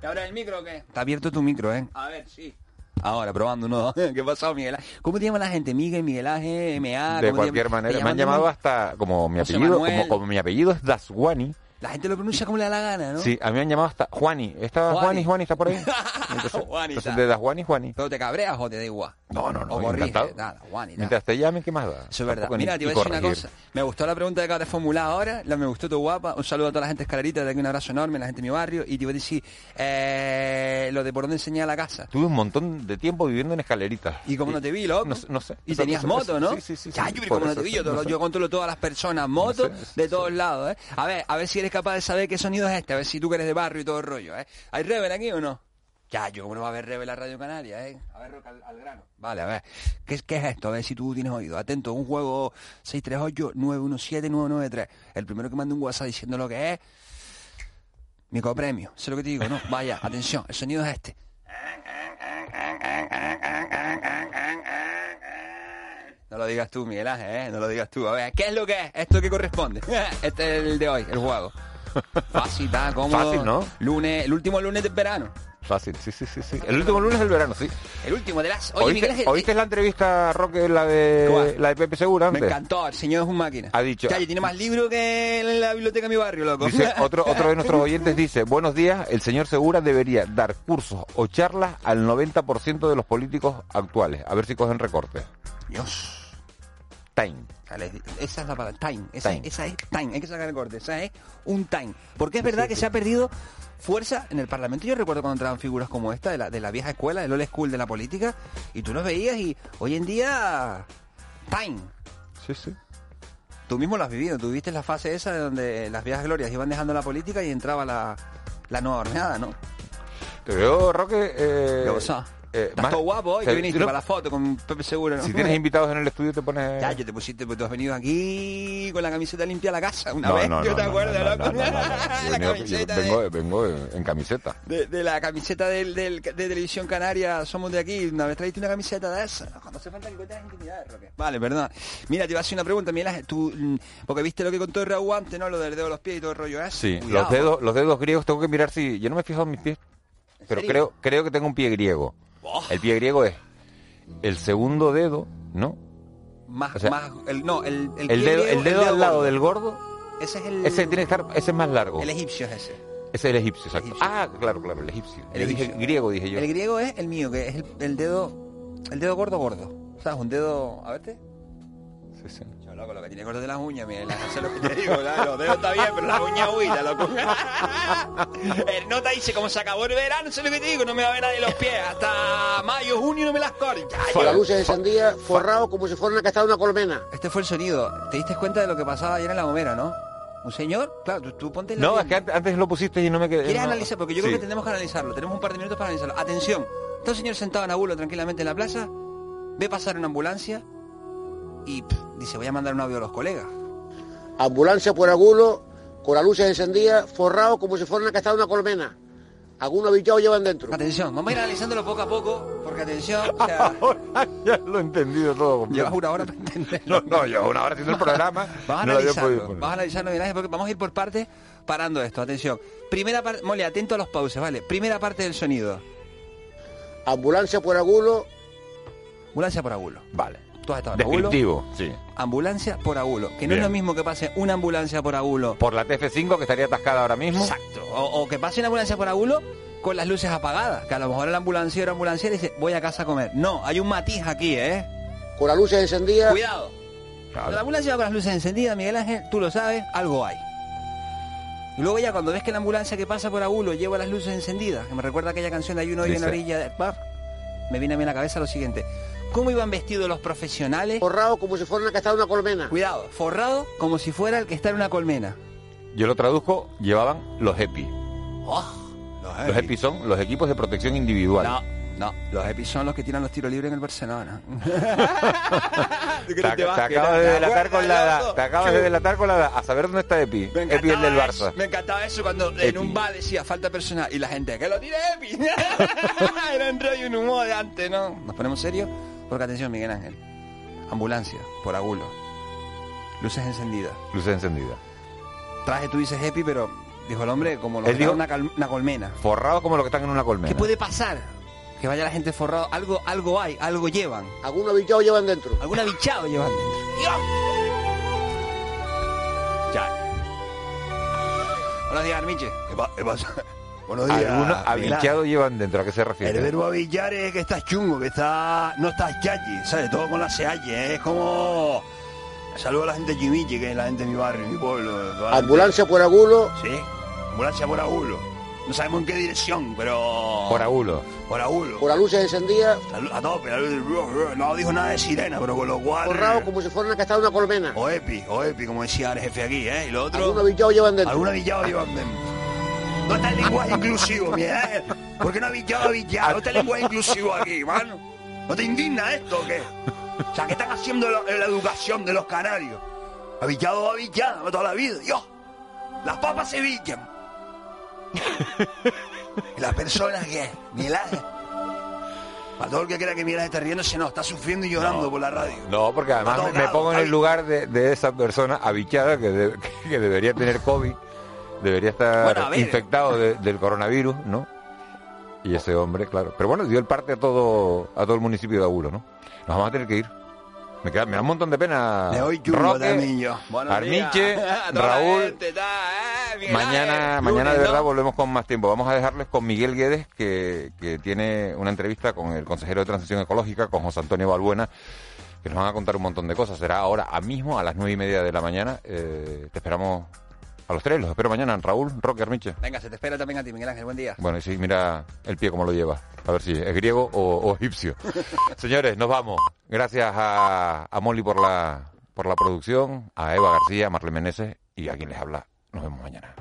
¿Te abres el micro o qué? Está abierto tu micro, ¿eh? A ver, sí. Ahora, probando uno. ¿Qué pasó, Miguel Ángel? ¿Cómo te llama la gente? Miguel, Miguel Ángel, MA. De cualquier manera. Me han llamado hasta, como mi apellido, como, como, mi apellido es Daswani, la gente lo pronuncia como le da la gana, ¿no? Sí, a mí me han llamado hasta Juani. ¿Está Juani, Juani, está por ahí? Entonces, Juani, entonces de das Juani, Juani. ¿Pero te cabreas o te da igual? No, no, no, o encantado. Nada, Juani, Mientras te llamen, ¿qué más da? Eso es verdad. Mira, te voy a decir una cosa. Me gustó la pregunta que acabas de formular ahora, la me gustó tu guapa. Un saludo a toda la gente escalerita, de aquí un abrazo enorme, a la gente de mi barrio. Y te voy a decir, eh, lo de por dónde enseñar la casa. Tuve un montón de tiempo viviendo en escaleritas. ¿Y cómo no te vi, loco? No, sé. Y tenías moto, ¿no? Sí, sí, sí. Ya, yo, como no te vi, yo, yo controlo todas las personas, motos de todos lados, ¿eh? A ver, a ver si eres capaz de saber qué sonido es este, a ver si tú eres de barrio y todo rollo, ¿eh? ¿Hay Rebel aquí o no? Ya, yo va a haber Rebel a Radio Canaria, ¿eh? A ver, al, al grano. Vale, a ver. ¿Qué, ¿Qué, es esto? A ver si tú tienes oído. Atento, un juego 638-917-993. El primero que mande un WhatsApp diciendo lo que es, mi copremio. Eso es lo que te digo, ¿no? Vaya, atención, el sonido es este. No lo digas tú, Miguel Ángel, ¿eh? No lo digas tú. A ver, ¿qué es lo que es? ¿Esto que corresponde? Este es el de hoy, el juego. Fácil, está cómodo. Fácil, ¿no? Lunes, el último lunes de verano. Fácil, sí, sí, sí, sí. El último lunes del verano, sí. El último de las... Oye, ¿Oíste, ¿oíste la entrevista, Roque, la de, la de Pepe Segura Me encantó, el señor es un máquina. Ha dicho... Calle, tiene más libros que en la biblioteca de mi barrio, loco. Dice, otro, otro de nuestros oyentes dice, buenos días, el señor Segura debería dar cursos o charlas al 90% de los políticos actuales. A ver si cogen recorte. Dios. Time. Esa es la palabra, time. Esa, esa es time. Hay que sacar el corte. Esa es un time. Porque es verdad que se ha perdido fuerza en el Parlamento. Yo recuerdo cuando entraban figuras como esta, de la, de la vieja escuela, del old school de la política, y tú los veías y hoy en día, time. Sí, sí. Tú mismo lo has vivido, tú viste la fase esa de donde las viejas glorias iban dejando la política y entraba la, la nueva horneada, ¿no? Te veo, Roque. Eh, eh, Estás todo guapo hoy, que viniste para la foto con Pepe Seguro, Si tienes invitados en el estudio te pones... Ya, yo te pusiste, pues tú has venido aquí con la camiseta limpia a la casa una vez, yo te acuerdo, Vengo, vengo en camiseta. De, la camiseta del, del, de Televisión Canaria, somos de aquí, una vez trajiste una camiseta de esa. No hace falta que cuentes intimidades, Roque. Vale, perdón. Mira, te iba a hacer una pregunta, Miguel tú, mm, porque viste lo que contó el Raúl antes, ¿no? Lo del dedo de los pies y todo el rollo ese. Sí, los dedos, los dedos griegos tengo que mirar si... Yo no me he fijado en mis pies, pero creo, creo que tengo un pie griego. El pie griego es el segundo dedo, ¿no? Más, más, el, no, el, el, dedo, el dedo al lado del gordo. Ese es el. Ese tiene que estar, ese es más largo. El egipcio es ese. Ese es el egipcio, exacto. Ah, claro, claro, el egipcio. El, Dije, griego, dije yo. El griego es el mío, que es el, dedo, el dedo gordo gordo. ¿Sabes? Un dedo, a verte. Sí, sí loco, lo que tiene corte de las uñas, mira, sé lo que te digo, los dedos está bien, pero las uñas huidas, loco. el nota dice, como se acabó el verano, sé lo que te digo, no me va a ver nadie los pies, hasta mayo, junio no me las corto. Con la luz encendida, forrado como si fuera una castada de una colmena. Este fue el sonido. ¿Te diste cuenta de lo que pasaba ayer en la gomera, no? ¿Un señor? Claro, tú, ponte No, es que antes lo pusiste y no me quedé. ¿Quieres analizar? Porque yo creo que tenemos que analizarlo. Tenemos un par de minutos para analizarlo. Atención, está un señor sentado en abuelo tranquilamente en la plaza, ve pasar una ambulancia, y dice, voy a mandar un audio a los colegas. Ambulancia por Agulo, con las luces encendidas, forrado como si fuera una castada de una colmena. Algunos bichos llevan dentro. Atención, vamos a ir analizándolo poco a poco, porque atención. ya lo he entendido todo. Llevas una hora para entenderlo. No, no, llevo una hora haciendo el programa. vamos a analizarlo, vamos a analizarlo, porque vamos a ir por partes parando esto. Atención. Primera parte, mole, atento a los pauses, ¿vale? Primera parte del sonido. Ambulancia por Agulo. Ambulancia por Agulo. Vale. Descriptivo, sí. Ambulancia por agulo. Que no es lo mismo que pase una ambulancia por agulo. Por la TF5 que estaría atascada ahora mismo. Exacto. O, que pase una ambulancia por agulo con las luces apagadas. Que a lo mejor el ambulanciero o ambulanciera dice, voy a casa a comer. No, hay un matiz aquí, ¿eh? Con las luces encendidas. Cuidado. La ambulancia va con las luces encendidas, Miguel Ángel, tú lo sabes, algo hay. Y luego ya cuando ves que la ambulancia que pasa por Agulo lleva las luces encendidas, que me recuerda aquella canción de Hay uno hoy en la orilla del me viene a mí a la cabeza lo siguiente. ¿Cómo iban vestidos los profesionales? Forrado como si fuera el que está en una colmena. Cuidado, forrado como si fuera el que está en una colmena. Yo lo traduzco, llevaban los EPI. Oh, los, EPI. son los equipos de protección individual. No, no, los EPI son los que tiran los tiros libres en el Barcelona. te, acabas de delatar con la te acabas de delatar con la A saber dónde está EPI. EPI el del Barça. Me encantaba eso cuando en un bar decía falta personal y la gente, que lo tire EPI. Era un rollo un humo de antes, ¿no? ¿Nos ponemos serios? Porque atención, Miguel Ángel. Ambulancia, por agulo. Luces encendidas. Luces encendidas. Traje, tú dices happy, pero dijo el hombre como lo que está en una, colmena. Forrado como lo que están en una colmena. ¿Qué puede pasar? Que vaya la gente forrado. Algo, algo hay, algo llevan. Algún bichado llevan dentro. Algún bichado llevan dentro. Ya. Buenos días, Armiche. ¿Qué, pasa? Buenos días. Algunos avichados llevan dentro, ¿a qué se refiere? El verbo avillar es que estás chungo, que está, no estás yayi, ¿sabes? Todo con la sealle, es como... Saludo a la gente de que es la gente de mi barrio, mi pueblo. Ambulancia por Agulo. Sí, ambulancia por Agulo. No sabemos en qué dirección, pero... Por Agulo. Por Agulo. Por la luz encendida. A tope, no dijo nada de sirena, pero con lo cual... Forrado como si fuera una castada de una colmena. O Epi, o Epi, como decía el jefe aquí, ¿eh? Y lo otro... Algunos avichados llevan dentro. Algunos avichados llevan dentro. No está el lenguaje inclusivo, Miguel. ¿Por qué no ya habillado? No está el lenguaje inclusivo aquí, mano. ¿No te indigna esto o qué? O sea, ¿qué están haciendo en la, educación de los canarios? Habillado habillado toda la vida. Dios, las papas se villan. ¿Y las personas qué? Miguel Para todo el que crea que Miguel está riéndose, no, está sufriendo y llorando por la radio. No, porque además me, pongo en el lugar de, esa persona habichada que, que debería tener COVID debería estar infectado del coronavirus, ¿no? Y ese hombre, claro. Pero bueno, dio el parte a todo, a todo el municipio de Agulo, ¿no? Nos vamos a tener que ir. Me, queda, me da un montón de pena. Me hoy Roque, Armiche, Raúl. Eh, mañana, mañana de verdad volvemos con más tiempo. Vamos a dejarles con Miguel Guedes, que, que tiene una entrevista con el consejero de Transición Ecológica, con José Antonio Balbuena, que nos van a contar un montón de cosas. Será ahora, a mismo, a las nueve y media de la mañana. Eh, te esperamos a los tres, los espero mañana. Raúl, Roque, Armiche. Venga, se te espera también a ti, Miguel Ángel. Buen día. Bueno, y sí, mira el pie cómo lo lleva. A ver si es griego o, egipcio. Señores, nos vamos. Gracias a, a Molly por la, por la producción, a Eva García, a Marlene Meneses y a quien les habla. Nos vemos mañana.